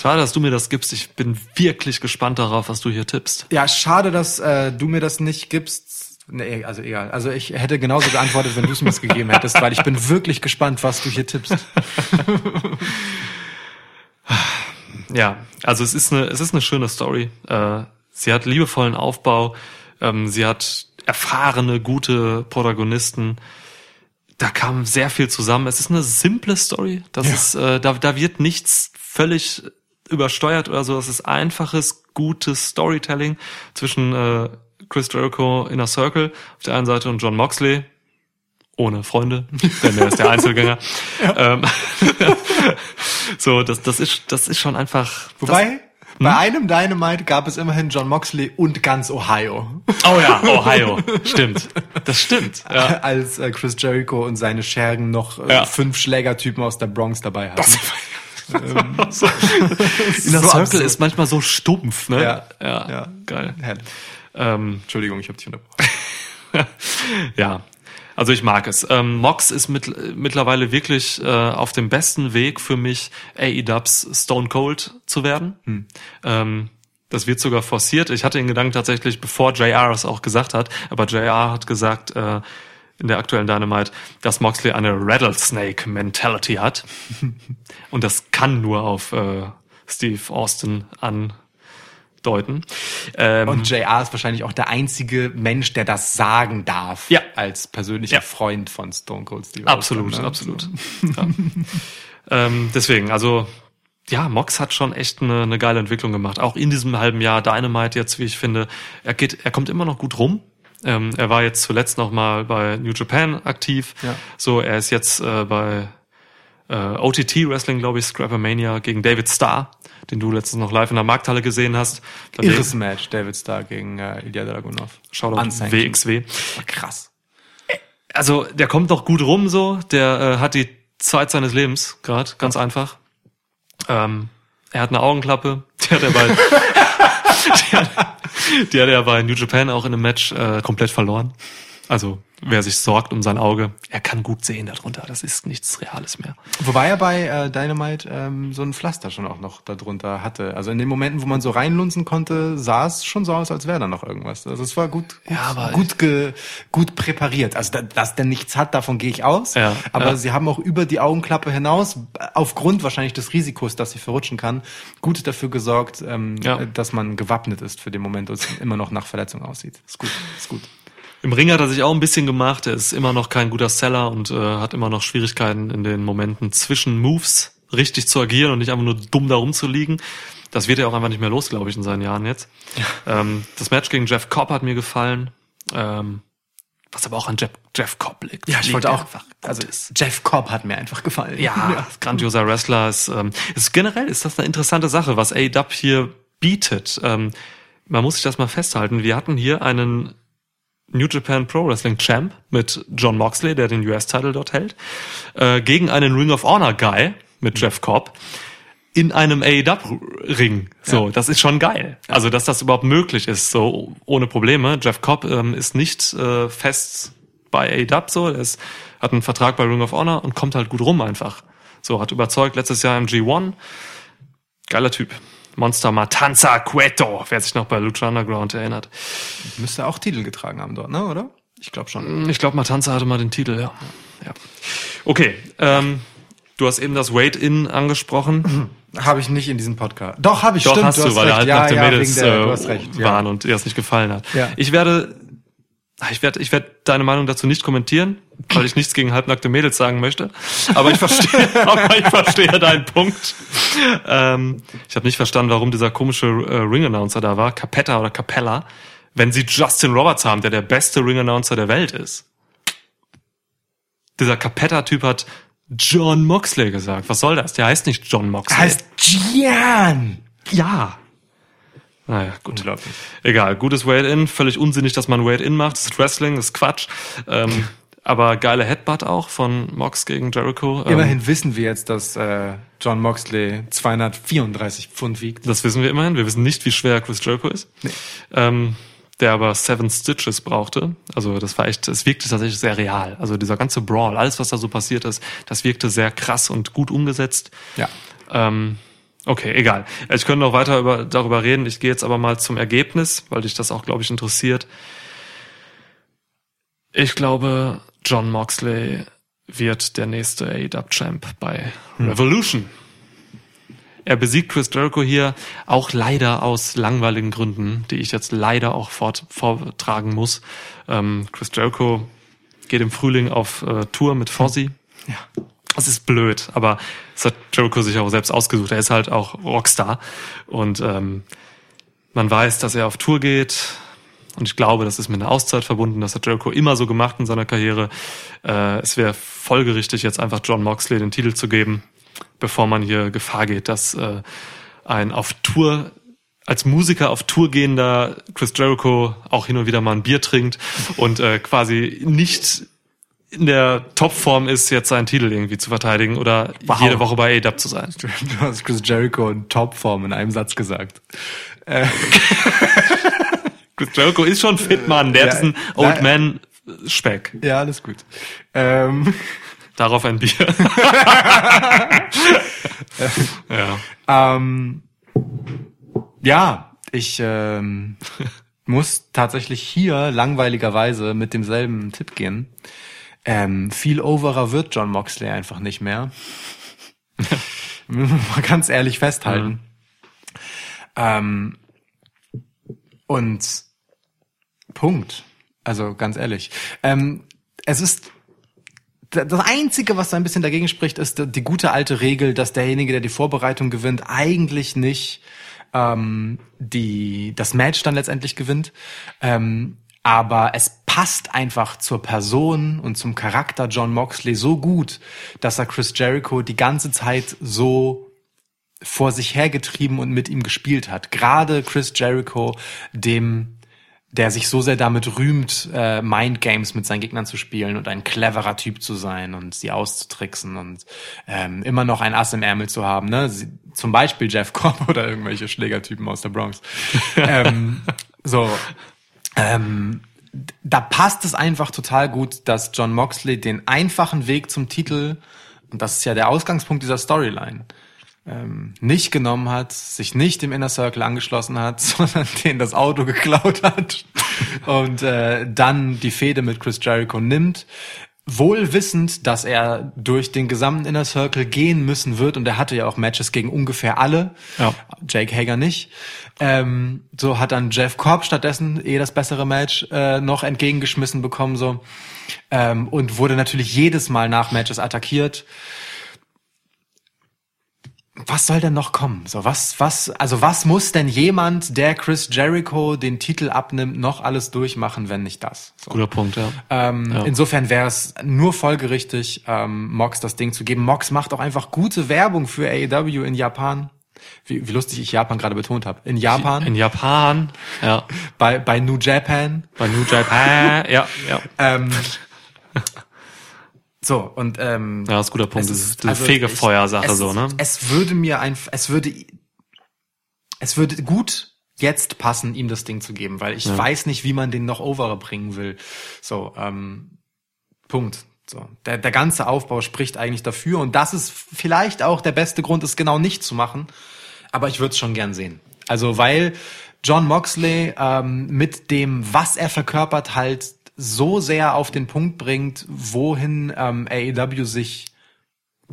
Schade, dass du mir das gibst. Ich bin wirklich gespannt darauf, was du hier tippst. Ja, schade, dass äh, du mir das nicht gibst. Nee, also egal. Also ich hätte genauso geantwortet, wenn du es mir gegeben hättest, weil ich bin wirklich gespannt, was du hier tippst. Ja, also es ist eine, es ist eine schöne Story. Äh, sie hat liebevollen Aufbau. Ähm, sie hat erfahrene, gute Protagonisten. Da kam sehr viel zusammen. Es ist eine simple Story. Das Ja. ist, äh, da, da wird nichts völlig übersteuert oder so. Es ist einfaches, gutes Storytelling zwischen äh, Chris Jericho Inner Circle auf der einen Seite und John Moxley ohne Freunde, denn er ist der Einzelgänger. Ähm, so, das, das ist, das ist schon einfach. Wobei, bei einem Dynamite gab es immerhin John Moxley und ganz Ohio. Das, oh ja, Ohio, stimmt, das stimmt. Ja. Als äh, Chris Jericho und seine Schergen noch äh, Ja. fünf Schlägertypen aus der Bronx dabei hatten. Inner So Circle ist manchmal so stumpf, ne? Ja. ja, Ja. geil. Ähm, Entschuldigung, ich habe dich unterbrochen. ja, also ich mag es. Ähm, Mox ist mit, mittlerweile wirklich äh, auf dem besten Weg für mich, AEWs Stone Cold zu werden. Ähm, das wird sogar forciert. Ich hatte den Gedanken tatsächlich, bevor JR es auch gesagt hat, aber JR hat gesagt äh, in der aktuellen Dynamite, dass Moxley eine Rattlesnake Mentality hat. Und das kann nur auf äh, Steve Austin andeuten. Ähm, Und JR ist wahrscheinlich auch der einzige Mensch, der das sagen darf. Ja. Als persönlicher Ja. Freund von Stone Cold Steve Absolut, Austin, ne? absolut. Ja. ähm, deswegen, also ja, Mox hat schon echt eine, eine geile Entwicklung gemacht. Auch in diesem halben Jahr Dynamite jetzt, wie ich finde. Er geht, er kommt immer noch gut rum. Ähm, er war jetzt zuletzt noch mal bei New Japan aktiv. Ja. So, er ist jetzt äh, bei äh, OTT Wrestling, glaube ich, Scrappermania gegen David Starr, den du letztens noch live in der Markthalle gesehen hast. Dann Irres Match, David Starr gegen äh, Ilya Dragunov. Shoutout. WXW. Krass. Also der kommt doch gut rum so, der äh, hat die Zeit seines Lebens gerade, ganz einfach. Ähm, er hat eine Augenklappe, die hat er bei, die, hat, die hat er bei New Japan auch in einem Match äh, komplett verloren. Also wer sich sorgt um sein Auge, er kann gut sehen darunter, das ist nichts Reales mehr. Wobei er bei äh, Dynamite ähm, so ein Pflaster schon auch noch darunter hatte. Also in den Momenten, wo man so reinlunzen konnte, sah es schon so aus, als wäre da noch irgendwas. Also es war gut, gut, Ja, aber- gut, ge, gut präpariert. Also da, dass der nichts hat, davon gehe ich aus. Ja, aber ja. sie haben auch über die Augenklappe hinaus, aufgrund wahrscheinlich des Risikos, dass sie verrutschen kann, gut dafür gesorgt, ähm, äh, dass man gewappnet ist für den Moment und es immer noch nach Verletzung aussieht. Ist gut, ist gut. Im Ring hat er sich auch ein bisschen gemacht. Er ist immer noch kein guter Seller und äh, hat immer noch Schwierigkeiten in den Momenten zwischen Moves richtig zu agieren und nicht einfach nur dumm da rumzuliegen. Das wird er auch einfach nicht mehr los, glaube ich, in seinen Jahren jetzt. Ähm, das Match gegen Jeff Cobb hat mir gefallen. Ähm, was aber auch an Jeff, Jeff Cobb liegt. Ja, ich wollte auch, einfach also Gutes. Jeff Cobb hat mir einfach gefallen. Ja, grandioser Wrestler. Ist, ähm, ist generell ist das eine interessante Sache, was AEW hier bietet. Ähm, man muss sich das mal festhalten. Wir hatten hier einen New Japan Pro Wrestling Champ mit John Moxley, der den US-Title dort hält, äh, gegen einen Ring of Honor Guy mit Jeff Cobb in einem AEW-Ring. So, Ja. das ist schon geil. Also, dass das überhaupt möglich ist, so ohne Probleme. Jeff Cobb ähm, ist nicht äh, fest bei AEW so, er ist, hat einen Vertrag bei Ring of Honor und kommt halt gut rum einfach. So, hat überzeugt letztes Jahr im G1. Geiler Typ. Monster Matanza Cueto, wer sich noch bei Lucha Underground erinnert. Müsste auch Titel getragen haben dort, ne, oder? Ich glaube schon. Ich glaube, Matanza hatte mal den Titel, ja. ja. Okay, ähm, du hast eben das Wait-In angesprochen. Habe ich nicht in diesem Podcast. Doch, habe ich, Doch, stimmt. hast du, hast weil recht. er halt ja, nach den ja, Mädels der, äh, recht. Ja. waren und dir das nicht gefallen hat. Ja. Ich werde, ich werde, ich werde deine Meinung dazu nicht kommentieren, weil ich nichts gegen halbnackte Mädels sagen möchte. Aber ich verstehe, aber ich verstehe deinen Punkt. Ähm, ich habe nicht verstanden, warum dieser komische äh, Ring-Announcer da war, Capetta oder Capella, wenn sie Justin Roberts haben, der der beste Ring-Announcer der Welt ist. Dieser Capetta-Typ hat John Moxley gesagt. Was soll das? Der heißt nicht John Moxley. Heißt Gian. Ja. Naja, gut. Unglaublich. Egal, gutes Wade-In, völlig unsinnig, dass man Wade-In macht. Das ist Wrestling, das ist Quatsch. Ähm, aber geile Headbutt auch von Mox gegen Jericho. Ähm, Immerhin wissen wir jetzt, dass äh, John Moxley 234 Pfund wiegt. Das wissen wir immerhin. Wir wissen nicht, wie schwer Chris Jericho ist. Ähm, der aber Seven Stitches brauchte. Also das war echt, es wirkte tatsächlich sehr real. Also dieser ganze Brawl, alles was da so passiert ist, das wirkte sehr krass und gut umgesetzt. Ja. Ähm, okay, egal. Ich könnte noch weiter über, darüber reden. Ich gehe jetzt aber mal zum Ergebnis, weil dich das auch, glaube ich, interessiert. Ich glaube, John Moxley wird der nächste AEW-Champ bei Revolution. Er besiegt Chris Jericho hier auch leider aus langweiligen Gründen, die ich jetzt leider auch fort, vortragen muss. Ähm, Chris Jericho geht im Frühling auf äh, Tour mit Fozzy. Ja. Das ist blöd, aber das hat Jericho sich auch selbst ausgesucht. Er ist halt auch Rockstar und ähm, man weiß, dass er auf Tour geht. Und ich glaube, das ist mit einer Auszeit verbunden. Das hat Jericho immer so gemacht in seiner Karriere. Äh, es wäre folgerichtig, jetzt einfach John Moxley den Titel zu geben, bevor man hier Gefahr geht, dass äh, ein auf Tour als Musiker auf Tour gehender Chris Jericho auch hin und wieder mal ein Bier trinkt und äh, quasi nicht in der Topform ist, jetzt seinen Titel irgendwie zu verteidigen oder Wow. jede Woche bei AEW zu sein. Du hast Chris Jericho in Topform in einem Satz gesagt. Äh, Jericho ist schon fit, Mann. Der Ja, ist ein. Old Man Speck. ja, alles gut. Ähm, Darauf ein Bier. ja. ähm, ja, ich ähm, muss tatsächlich hier langweiligerweise mit demselben Tipp gehen. Ähm, viel overer wird John Moxley einfach nicht mehr. Müssen wir mal ganz ehrlich festhalten. Ähm, und Punkt. Also ganz ehrlich. Ähm, es ist das Einzige, was da ein bisschen dagegen spricht, ist die, die gute alte Regel, dass derjenige, der die Vorbereitung gewinnt, eigentlich nicht ähm, die das Match dann letztendlich gewinnt. Ähm, aber es passt einfach zur Person und zum Charakter John Moxley so gut, dass er Chris Jericho die ganze Zeit so vor sich hergetrieben und mit ihm gespielt hat. Gerade Chris Jericho, dem der sich so sehr damit rühmt, äh, Mind Games mit seinen Gegnern zu spielen und ein cleverer Typ zu sein und sie auszutricksen und ähm, immer noch ein Ass im Ärmel zu haben. Ne? Sie, zum Beispiel Jeff Cobb oder irgendwelche Schlägertypen aus der Bronx. ähm, so, ähm, da passt es einfach total gut, dass John Moxley den einfachen Weg zum Titel, und das ist ja der Ausgangspunkt dieser Storyline, ähm, nicht genommen hat, sich nicht dem Inner Circle angeschlossen hat, sondern den das Auto geklaut hat und äh, dann die Fehde mit Chris Jericho nimmt, wohl wissend, dass er durch den gesamten Inner Circle gehen müssen wird und er hatte ja auch Matches gegen ungefähr alle, Ja. Jake Hager nicht. Ähm, so hat dann Jeff Cobb stattdessen eh das bessere Match äh, noch entgegengeschmissen bekommen so ähm, und wurde natürlich jedes Mal nach Matches attackiert was soll denn noch kommen? So, was, was, also was muss denn jemand, der Chris Jericho den Titel abnimmt, noch alles durchmachen, wenn nicht das? So. Guter Punkt, ja. Ähm, Ja. Insofern wäre es nur folgerichtig, ähm, Mox das Ding zu geben. Mox macht auch einfach gute Werbung für AEW in Japan. Wie, wie lustig ich Japan gerade betont habe. In Japan, In Japan, ja. bei, bei New Japan. Bei New Japan, ja, ja. Ähm, so, und ähm, Ja, das ist ein guter Punkt. Es Das ist diese also Fegefeuersache so, ne? Es würde mir ein, es würde, es würde gut jetzt passen, ihm das Ding zu geben, weil ich weiß nicht, wie man den noch over bringen will. So, ähm, Punkt. So, der, der ganze Aufbau spricht eigentlich dafür und das ist vielleicht auch der beste Grund, es genau nicht zu machen. Aber ich würde es schon gern sehen. Also weil John Moxley ähm, mit dem, was er verkörpert, halt so sehr auf den Punkt bringt, wohin ähm, AEW sich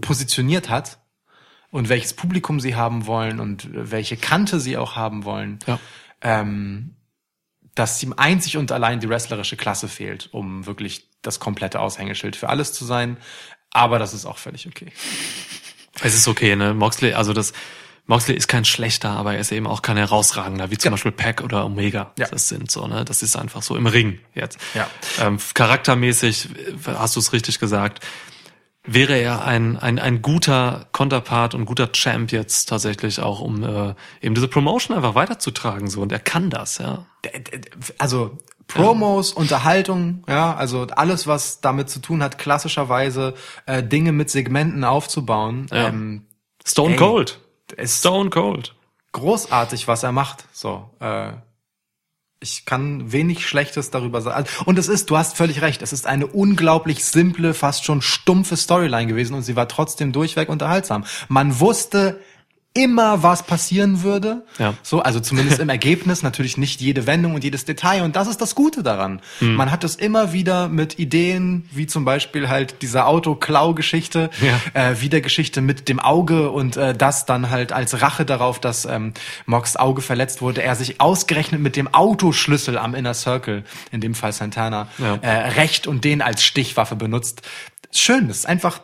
positioniert hat und welches Publikum sie haben wollen und welche Kante sie auch haben wollen, Ja. ähm, dass ihm einzig und allein die wrestlerische Klasse fehlt, um wirklich das komplette Aushängeschild für alles zu sein. Aber das ist auch völlig okay. Es ist okay, ne? Moxley, also das, Moxley ist kein schlechter, aber er ist eben auch kein herausragender, wie zum Beispiel Pack oder Omega. Ja. Das sind so, ne? Das ist einfach so im Ring jetzt. Ja. Ähm, charaktermäßig hast du es richtig gesagt. wäre er ein, ein, ein guter Konterpart und guter Champ jetzt tatsächlich auch, um äh, eben diese Promotion einfach weiterzutragen. So. Und er kann das, ja. Also Promos, ja. Unterhaltung, ja, also alles, was damit zu tun hat, klassischerweise äh, Dinge mit Segmenten aufzubauen. Ja. Ähm, Stone ey, Cold. Stone Cold. Großartig, was er macht. So. Äh, ich kann wenig Schlechtes darüber sagen. Und es ist, du hast völlig recht, es ist eine unglaublich simple, fast schon stumpfe Storyline gewesen und sie war trotzdem durchweg unterhaltsam. Man wusste immer was passieren würde. Ja. So, also zumindest im Ergebnis natürlich nicht jede Wendung und jedes Detail. Und das ist das Gute daran. Mhm. Man hat es immer wieder mit Ideen, wie zum Beispiel halt dieser Autoklau-Geschichte, ja. äh, wieder Geschichte mit dem Auge und äh, das dann halt als Rache darauf, dass ähm, Mox Auge verletzt wurde, er sich ausgerechnet mit dem Autoschlüssel am Inner Circle, in dem Fall Santana, ja. äh, recht und den als Stichwaffe benutzt. Schön, das ist einfach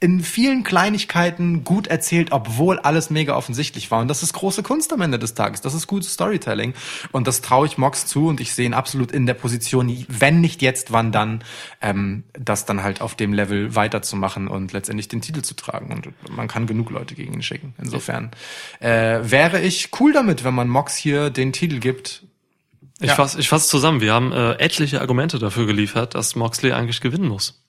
in vielen Kleinigkeiten gut erzählt, obwohl alles mega offensichtlich war. Und das ist große Kunst am Ende des Tages. Das ist gutes Storytelling. Und das traue ich Mox zu und ich sehe ihn absolut in der Position, wenn nicht jetzt, wann dann, ähm, das dann halt auf dem Level weiterzumachen und letztendlich den Titel zu tragen. Und man kann genug Leute gegen ihn schicken. Insofern äh, wäre ich cool damit, wenn man Mox hier den Titel gibt. Ich ja. fasse ich fass zusammen. Wir haben äh, etliche Argumente dafür geliefert, dass Moxley eigentlich gewinnen muss.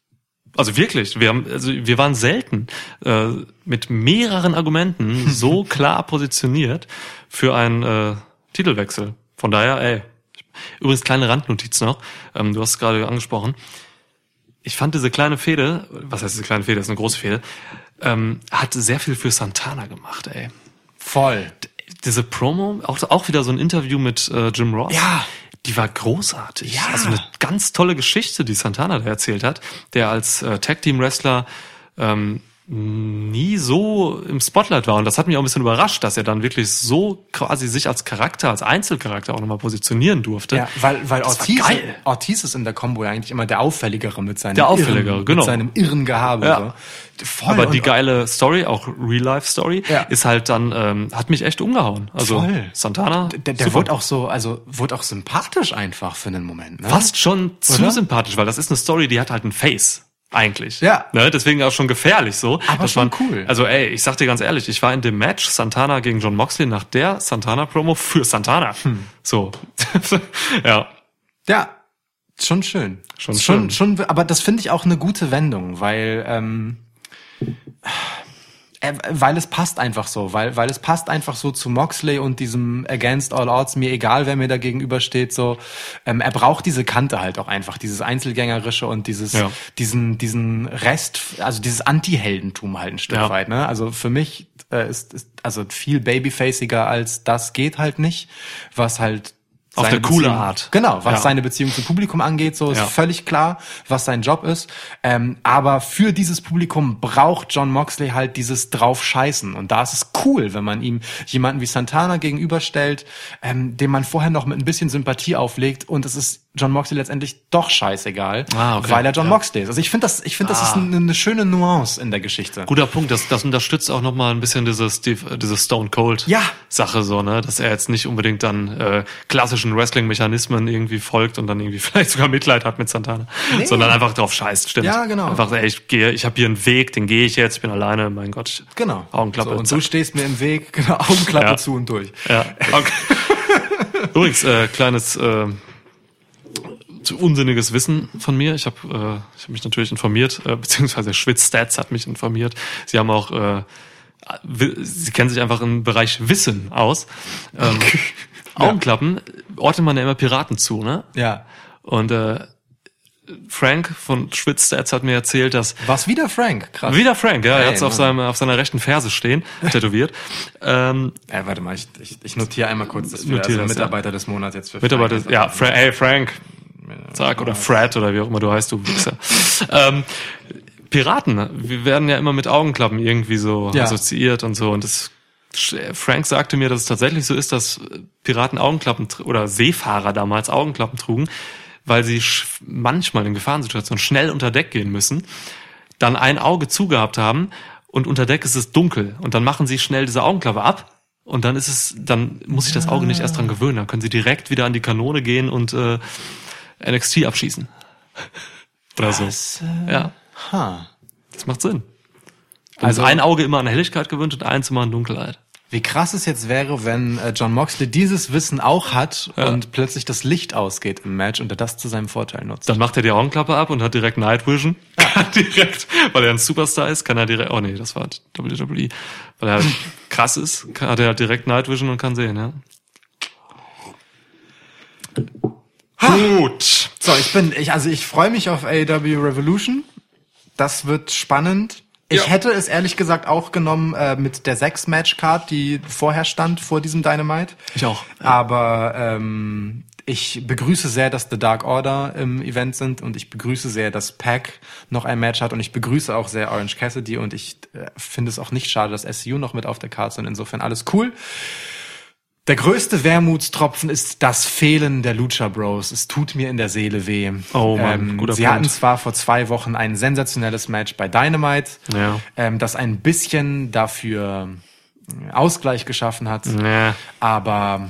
Also wirklich, wir haben, also wir waren selten äh, mit mehreren Argumenten so klar positioniert für einen äh, Titelwechsel. Von daher, ey. Übrigens kleine Randnotiz noch. Ähm, du hast es gerade angesprochen. Ich fand diese kleine Fehde, was heißt diese kleine Fehde, das ist eine große Fehde, ähm, hat sehr viel für Santana gemacht, ey. Voll. Diese Promo, auch, auch wieder so ein Interview mit äh, Jim Ross. Ja die war großartig. Ja. Also eine ganz tolle Geschichte, die Santana da erzählt hat, der als äh, Tag Team Wrestler ähm, nie so im Spotlight war. Und das hat mich auch ein bisschen überrascht, dass er dann wirklich so quasi sich als Charakter, als Einzelcharakter auch nochmal positionieren durfte. Ja, weil, weil Ortiz, Ortiz ist in der Combo ja eigentlich immer der Auffälligere mit seinem, der Auffälligere, irren, genau. mit seinem irren Gehabe. Ja. So. Voll Aber die geile Story, auch Real-Life-Story, ja. ist halt dann, ähm, hat mich echt umgehauen. Also Voll. Santana. Der, der wurde auch so, also wurde auch sympathisch einfach für einen Moment. Ne? Fast schon zu Oder? sympathisch, weil das ist eine Story, die hat halt ein Face eigentlich. Ja. Ne? Deswegen auch schon gefährlich so. Aber schon man, cool. Also ey, ich sag dir ganz ehrlich, ich war in dem Match Santana gegen John Moxley nach der Santana-Promo für Santana. Hm. So. ja. Ja. Schon schön. Schon, schon, schon, aber das finde ich auch eine gute Wendung, weil ähm, äh, weil es passt einfach so, weil, weil es passt einfach so zu Moxley und diesem Against All Odds, mir egal, wer mir da gegenübersteht, so, ähm, er braucht diese Kante halt auch einfach, dieses Einzelgängerische und dieses, ja. diesen, diesen Rest, also dieses Anti-Heldentum halt ein Stück ja. weit, ne? Also für mich äh, ist, ist, also viel babyfaciger als das geht halt nicht, was halt auf eine coole Art. Genau, was ja. seine Beziehung zum Publikum angeht, so ist ja. völlig klar, was sein Job ist. Ähm, aber für dieses Publikum braucht John Moxley halt dieses draufscheißen. Und da ist es cool, wenn man ihm jemanden wie Santana gegenüberstellt, ähm, dem man vorher noch mit ein bisschen Sympathie auflegt und es ist John Moxley letztendlich doch scheißegal, ah, okay. weil er John ja. Moxley ist. Also ich finde das, ich finde, das ah. ist eine, eine, schöne Nuance in der Geschichte. Guter Punkt. Das, das unterstützt auch nochmal ein bisschen dieses, dieses Stone Cold ja. Sache so, ne, dass er jetzt nicht unbedingt dann äh, klassischen Wrestling-Mechanismen irgendwie folgt und dann irgendwie vielleicht sogar Mitleid hat mit Santana, nee. sondern einfach drauf scheißt, stimmt. Ja, genau. Einfach, ey, ich gehe, ich habe hier einen Weg, den gehe ich jetzt, ich bin alleine, mein Gott. Genau. Augenklappe. So, und zack. du stehst mir im Weg, genau, Augenklappe ja. zu und durch. Ja. Okay. Übrigens, äh, kleines äh, unsinniges Wissen von mir. Ich habe äh, ich hab mich natürlich informiert, äh, beziehungsweise Schwitz-Stats hat mich informiert. Sie haben auch, äh, sie kennen sich einfach im Bereich Wissen aus. Ähm, Augenklappen ordnet man ja immer Piraten zu, ne? Ja. Und äh, Frank von Schwitz-Stats hat mir erzählt, dass... Was, wieder Frank? Krass. Wieder Frank, ja. Hey, er hat es auf, seinem, auf seiner rechten Ferse stehen, tätowiert. ähm, ja, warte mal, ich, ich, ich notiere einmal kurz, dass wir also Mitarbeiter ja. des Monats jetzt für Mitarbeiter, Frank ja, Fra hey Frank, Sag, oder Fred oder wie auch immer du heißt, du Wichser. ähm, Piraten, wir werden ja immer mit Augenklappen irgendwie so ja. assoziiert und so. Und das Frank sagte mir, dass es tatsächlich so ist, dass Piraten Augenklappen oder Seefahrer damals Augenklappen trugen, weil sie manchmal in Gefahrensituationen schnell unter Deck gehen müssen, dann ein Auge zugehabt haben und unter Deck ist es dunkel und dann machen sie schnell diese Augenklappe ab und dann ist es, dann muss sich das Auge nicht erst dran gewöhnen, dann können sie direkt wieder an die Kanone gehen und äh, NXT abschießen. Oder so. Äh, ja. Ha. Das macht Sinn. Also ein Auge immer an Helligkeit gewöhnt und eins immer an Dunkelheit. Wie krass es jetzt wäre, wenn äh, John Moxley dieses Wissen auch hat Ja. und plötzlich das Licht ausgeht im Match und er das zu seinem Vorteil nutzt. Dann macht er die Augenklappe ab und hat direkt Night Vision. Kann direkt, weil er ein Superstar ist, kann er direkt, oh nee, das war WWE. Weil er halt krass ist, kann, hat er halt direkt Night Vision und kann sehen, ja. Gut. So, ich bin, ich, also ich freue mich auf AEW Revolution. Das wird spannend. Ich Ja. hätte es ehrlich gesagt auch genommen äh, mit der sechs Match Card, die vorher stand vor diesem Dynamite. Ich auch. Aber ähm, ich begrüße sehr, dass The Dark Order im Event sind und ich begrüße sehr, dass Pac noch ein Match hat und ich begrüße auch sehr Orange Cassidy und ich äh, finde es auch nicht schade, dass SCU noch mit auf der Karte sind. Insofern alles cool. Der größte Wermutstropfen ist das Fehlen der Lucha Bros. Es tut mir in der Seele weh. Ähm, Oh Mann, guter Sie Punkt. hatten zwar vor zwei Wochen ein sensationelles Match bei Dynamite, Ja. ähm, das ein bisschen dafür äh, Ausgleich geschaffen hat. Ja. Aber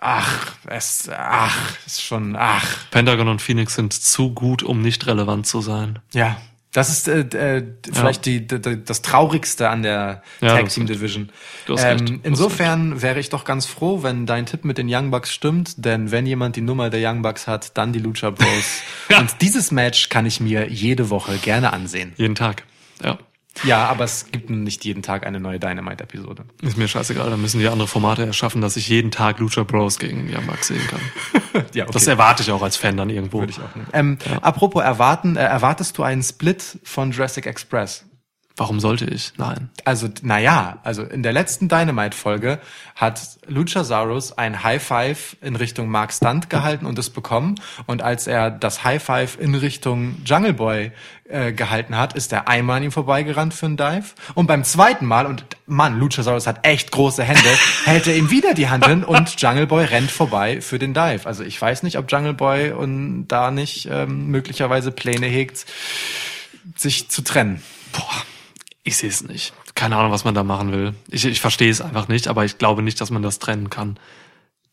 ach, es ach, ist schon ach. Pentagon und Phoenix sind zu gut, um nicht relevant zu sein. Ja, das ist äh, äh, vielleicht die, die, das traurigste an der Ja, Tag Team Division. Ähm, insofern wäre ich doch ganz froh, wenn dein Tipp mit den Young Bucks stimmt, denn wenn jemand die Nummer der Young Bucks hat, dann die Lucha Bros. Ja. Und dieses Match kann ich mir jede Woche gerne ansehen. Jeden Tag. Ja. Ja, aber es gibt nicht jeden Tag eine neue Dynamite-Episode. Ist mir scheißegal, dann müssen die andere Formate erschaffen, dass ich jeden Tag Lucha Bros gegen Young Bucks sehen kann. Ja, Das erwarte ich auch als Fan dann irgendwo. Würde ich auch nehmen. Ähm, Apropos erwarten, äh, erwartest du einen Split von Jurassic Express? Warum sollte ich? Nein. Also, naja, also in der letzten Dynamite-Folge hat Luchasaurus ein High Five in Richtung Mark Stunt gehalten und es bekommen. Und als er das High Five in Richtung Jungle Boy äh, gehalten hat, ist er einmal an ihm vorbeigerannt für einen Dive. Und beim zweiten Mal, und Mann, Luchasaurus hat echt große Hände, hält er ihm wieder die Hand hin und Jungle Boy rennt vorbei für den Dive. Also ich weiß nicht, ob Jungle Boy und da nicht ähm, möglicherweise Pläne hegt, sich zu trennen. Boah, ich sehe es nicht. Keine Ahnung, was man da machen will. Ich, ich verstehe es einfach nicht, aber ich glaube nicht, dass man das trennen kann.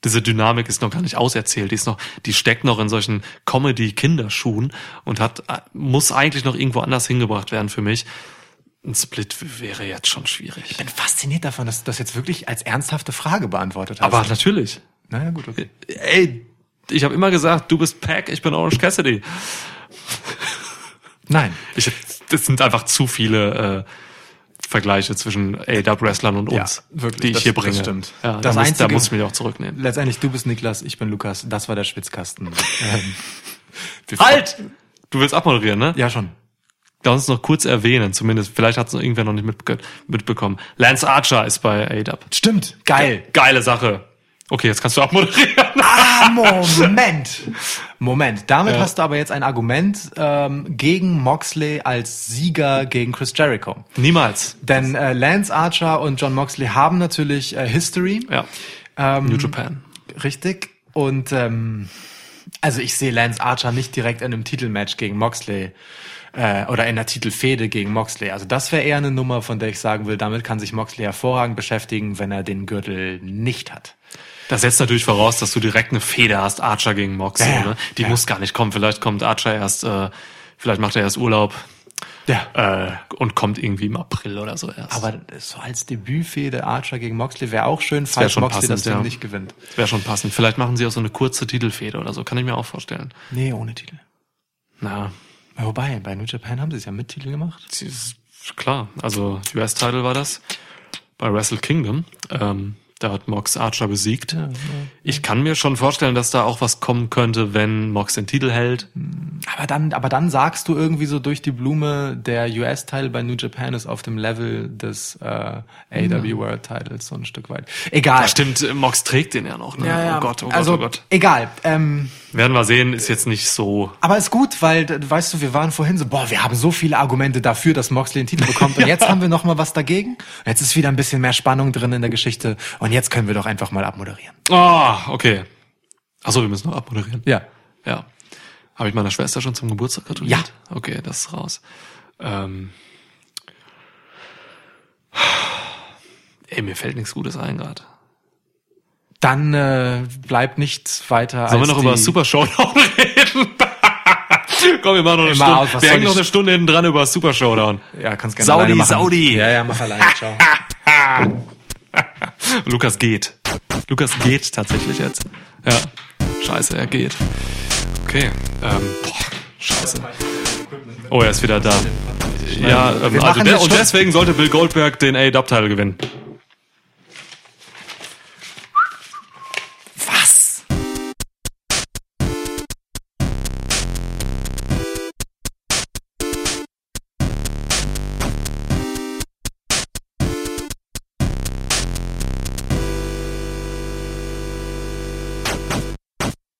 Diese Dynamik ist noch gar nicht auserzählt. Die ist noch, die steckt noch in solchen Comedy-Kinderschuhen und hat, muss eigentlich noch irgendwo anders hingebracht werden für mich. Ein Split wäre jetzt schon schwierig. Ich bin fasziniert davon, dass du das jetzt wirklich als ernsthafte Frage beantwortet hast. Aber natürlich. naja, gut, okay. Ey, ich habe immer gesagt, du bist Pack, ich bin Orange Cassidy. Nein. Ich, das sind einfach zu viele äh, Vergleiche zwischen AW-Wrestlern und Ja, uns, wirklich, die ich das- hier das bringe. stimmt. Ja, Das da, muss, da Einzige- muss ich mich auch zurücknehmen. Letztendlich, du bist Niklas, ich bin Lukas. Das war der Schwitzkasten. ähm, Halt! Du willst abmoderieren, ne? Ja, schon. Lass uns noch kurz erwähnen, zumindest, vielleicht hat es noch irgendwer noch nicht mitbe mitbekommen. Lance Archer ist bei AW. Stimmt. Geil. Geile Sache. Okay, jetzt kannst du abmoderieren. Ah, Moment. Moment. Damit Ja. hast du aber jetzt ein Argument ähm, gegen Moxley als Sieger gegen Chris Jericho. Niemals. Denn äh, Lance Archer und John Moxley haben natürlich äh, History. Ja. Ähm, New Japan. Richtig. Und ähm, also ich sehe Lance Archer nicht direkt in einem Titelmatch gegen Moxley äh, oder in der Titelfehde gegen Moxley. Also das wäre eher eine Nummer, von der ich sagen will, damit kann sich Moxley hervorragend beschäftigen, wenn er den Gürtel nicht hat. Das setzt natürlich voraus, dass du direkt eine Fehde hast, Archer gegen Mox. Ja, ja. ne? Die Ja. muss gar nicht kommen. Vielleicht kommt Archer erst, äh, vielleicht macht er erst Urlaub Ja. äh, und kommt irgendwie im April oder so erst. Aber so als Debütfehde Archer gegen Moxley wäre auch schön, wär falls schon Moxley das passend, Ding ja. nicht gewinnt. Wäre schon passend. Vielleicht machen sie auch so eine kurze Titelfehde oder so. Kann ich mir auch vorstellen. Nee, ohne Titel. Na, Wobei, bei New Japan haben sie es ja mit Titel gemacht. sie ist klar. Also US-Title war das bei Wrestle Kingdom. Ähm, da hat Mox Archer besiegt. Ich kann mir schon vorstellen, dass da auch was kommen könnte, wenn Mox den Titel hält. Aber dann, aber dann sagst du irgendwie so durch die Blume, der US-Teil bei New Japan ist auf dem Level des äh, AW World Titles so ein Stück weit. Egal. Ja, stimmt, Mox trägt den ja noch. Ne? Ja, ja. Oh Gott, oh Gott, also, oh Gott. egal. Ähm, Werden wir sehen, ist jetzt nicht so. aber ist gut, weil, weißt du, wir waren vorhin so, boah, wir haben so viele Argumente dafür, dass Moxley den Titel bekommt. Und jetzt haben wir noch mal was dagegen. Jetzt ist wieder ein bisschen mehr Spannung drin in der Geschichte. Und jetzt können wir doch einfach mal abmoderieren. Ah, okay. Achso, wir müssen noch abmoderieren. Ja. Ja. Habe ich meiner Schwester schon zum Geburtstag gratuliert? Ja. Okay, das ist raus. Ähm. Ey, mir fällt nichts Gutes ein gerade. Dann äh, bleibt nichts weiter Sollen wir noch über Super Showdown reden? Komm, wir machen noch eine Stunde. aus, wir hängen noch eine Stunde hinten dran über Super Showdown. Ja, kannst gerne Saudi, machen. Saudi. Ja, ja, mach alleine. Ciao. Lukas geht. Lukas geht tatsächlich jetzt. Ja. Scheiße, er geht. Okay. Ähm, boah, scheiße. Oh, er ist wieder da. Ja, ähm, also eine und deswegen sollte Bill Goldberg den A-Dub-Teil gewinnen.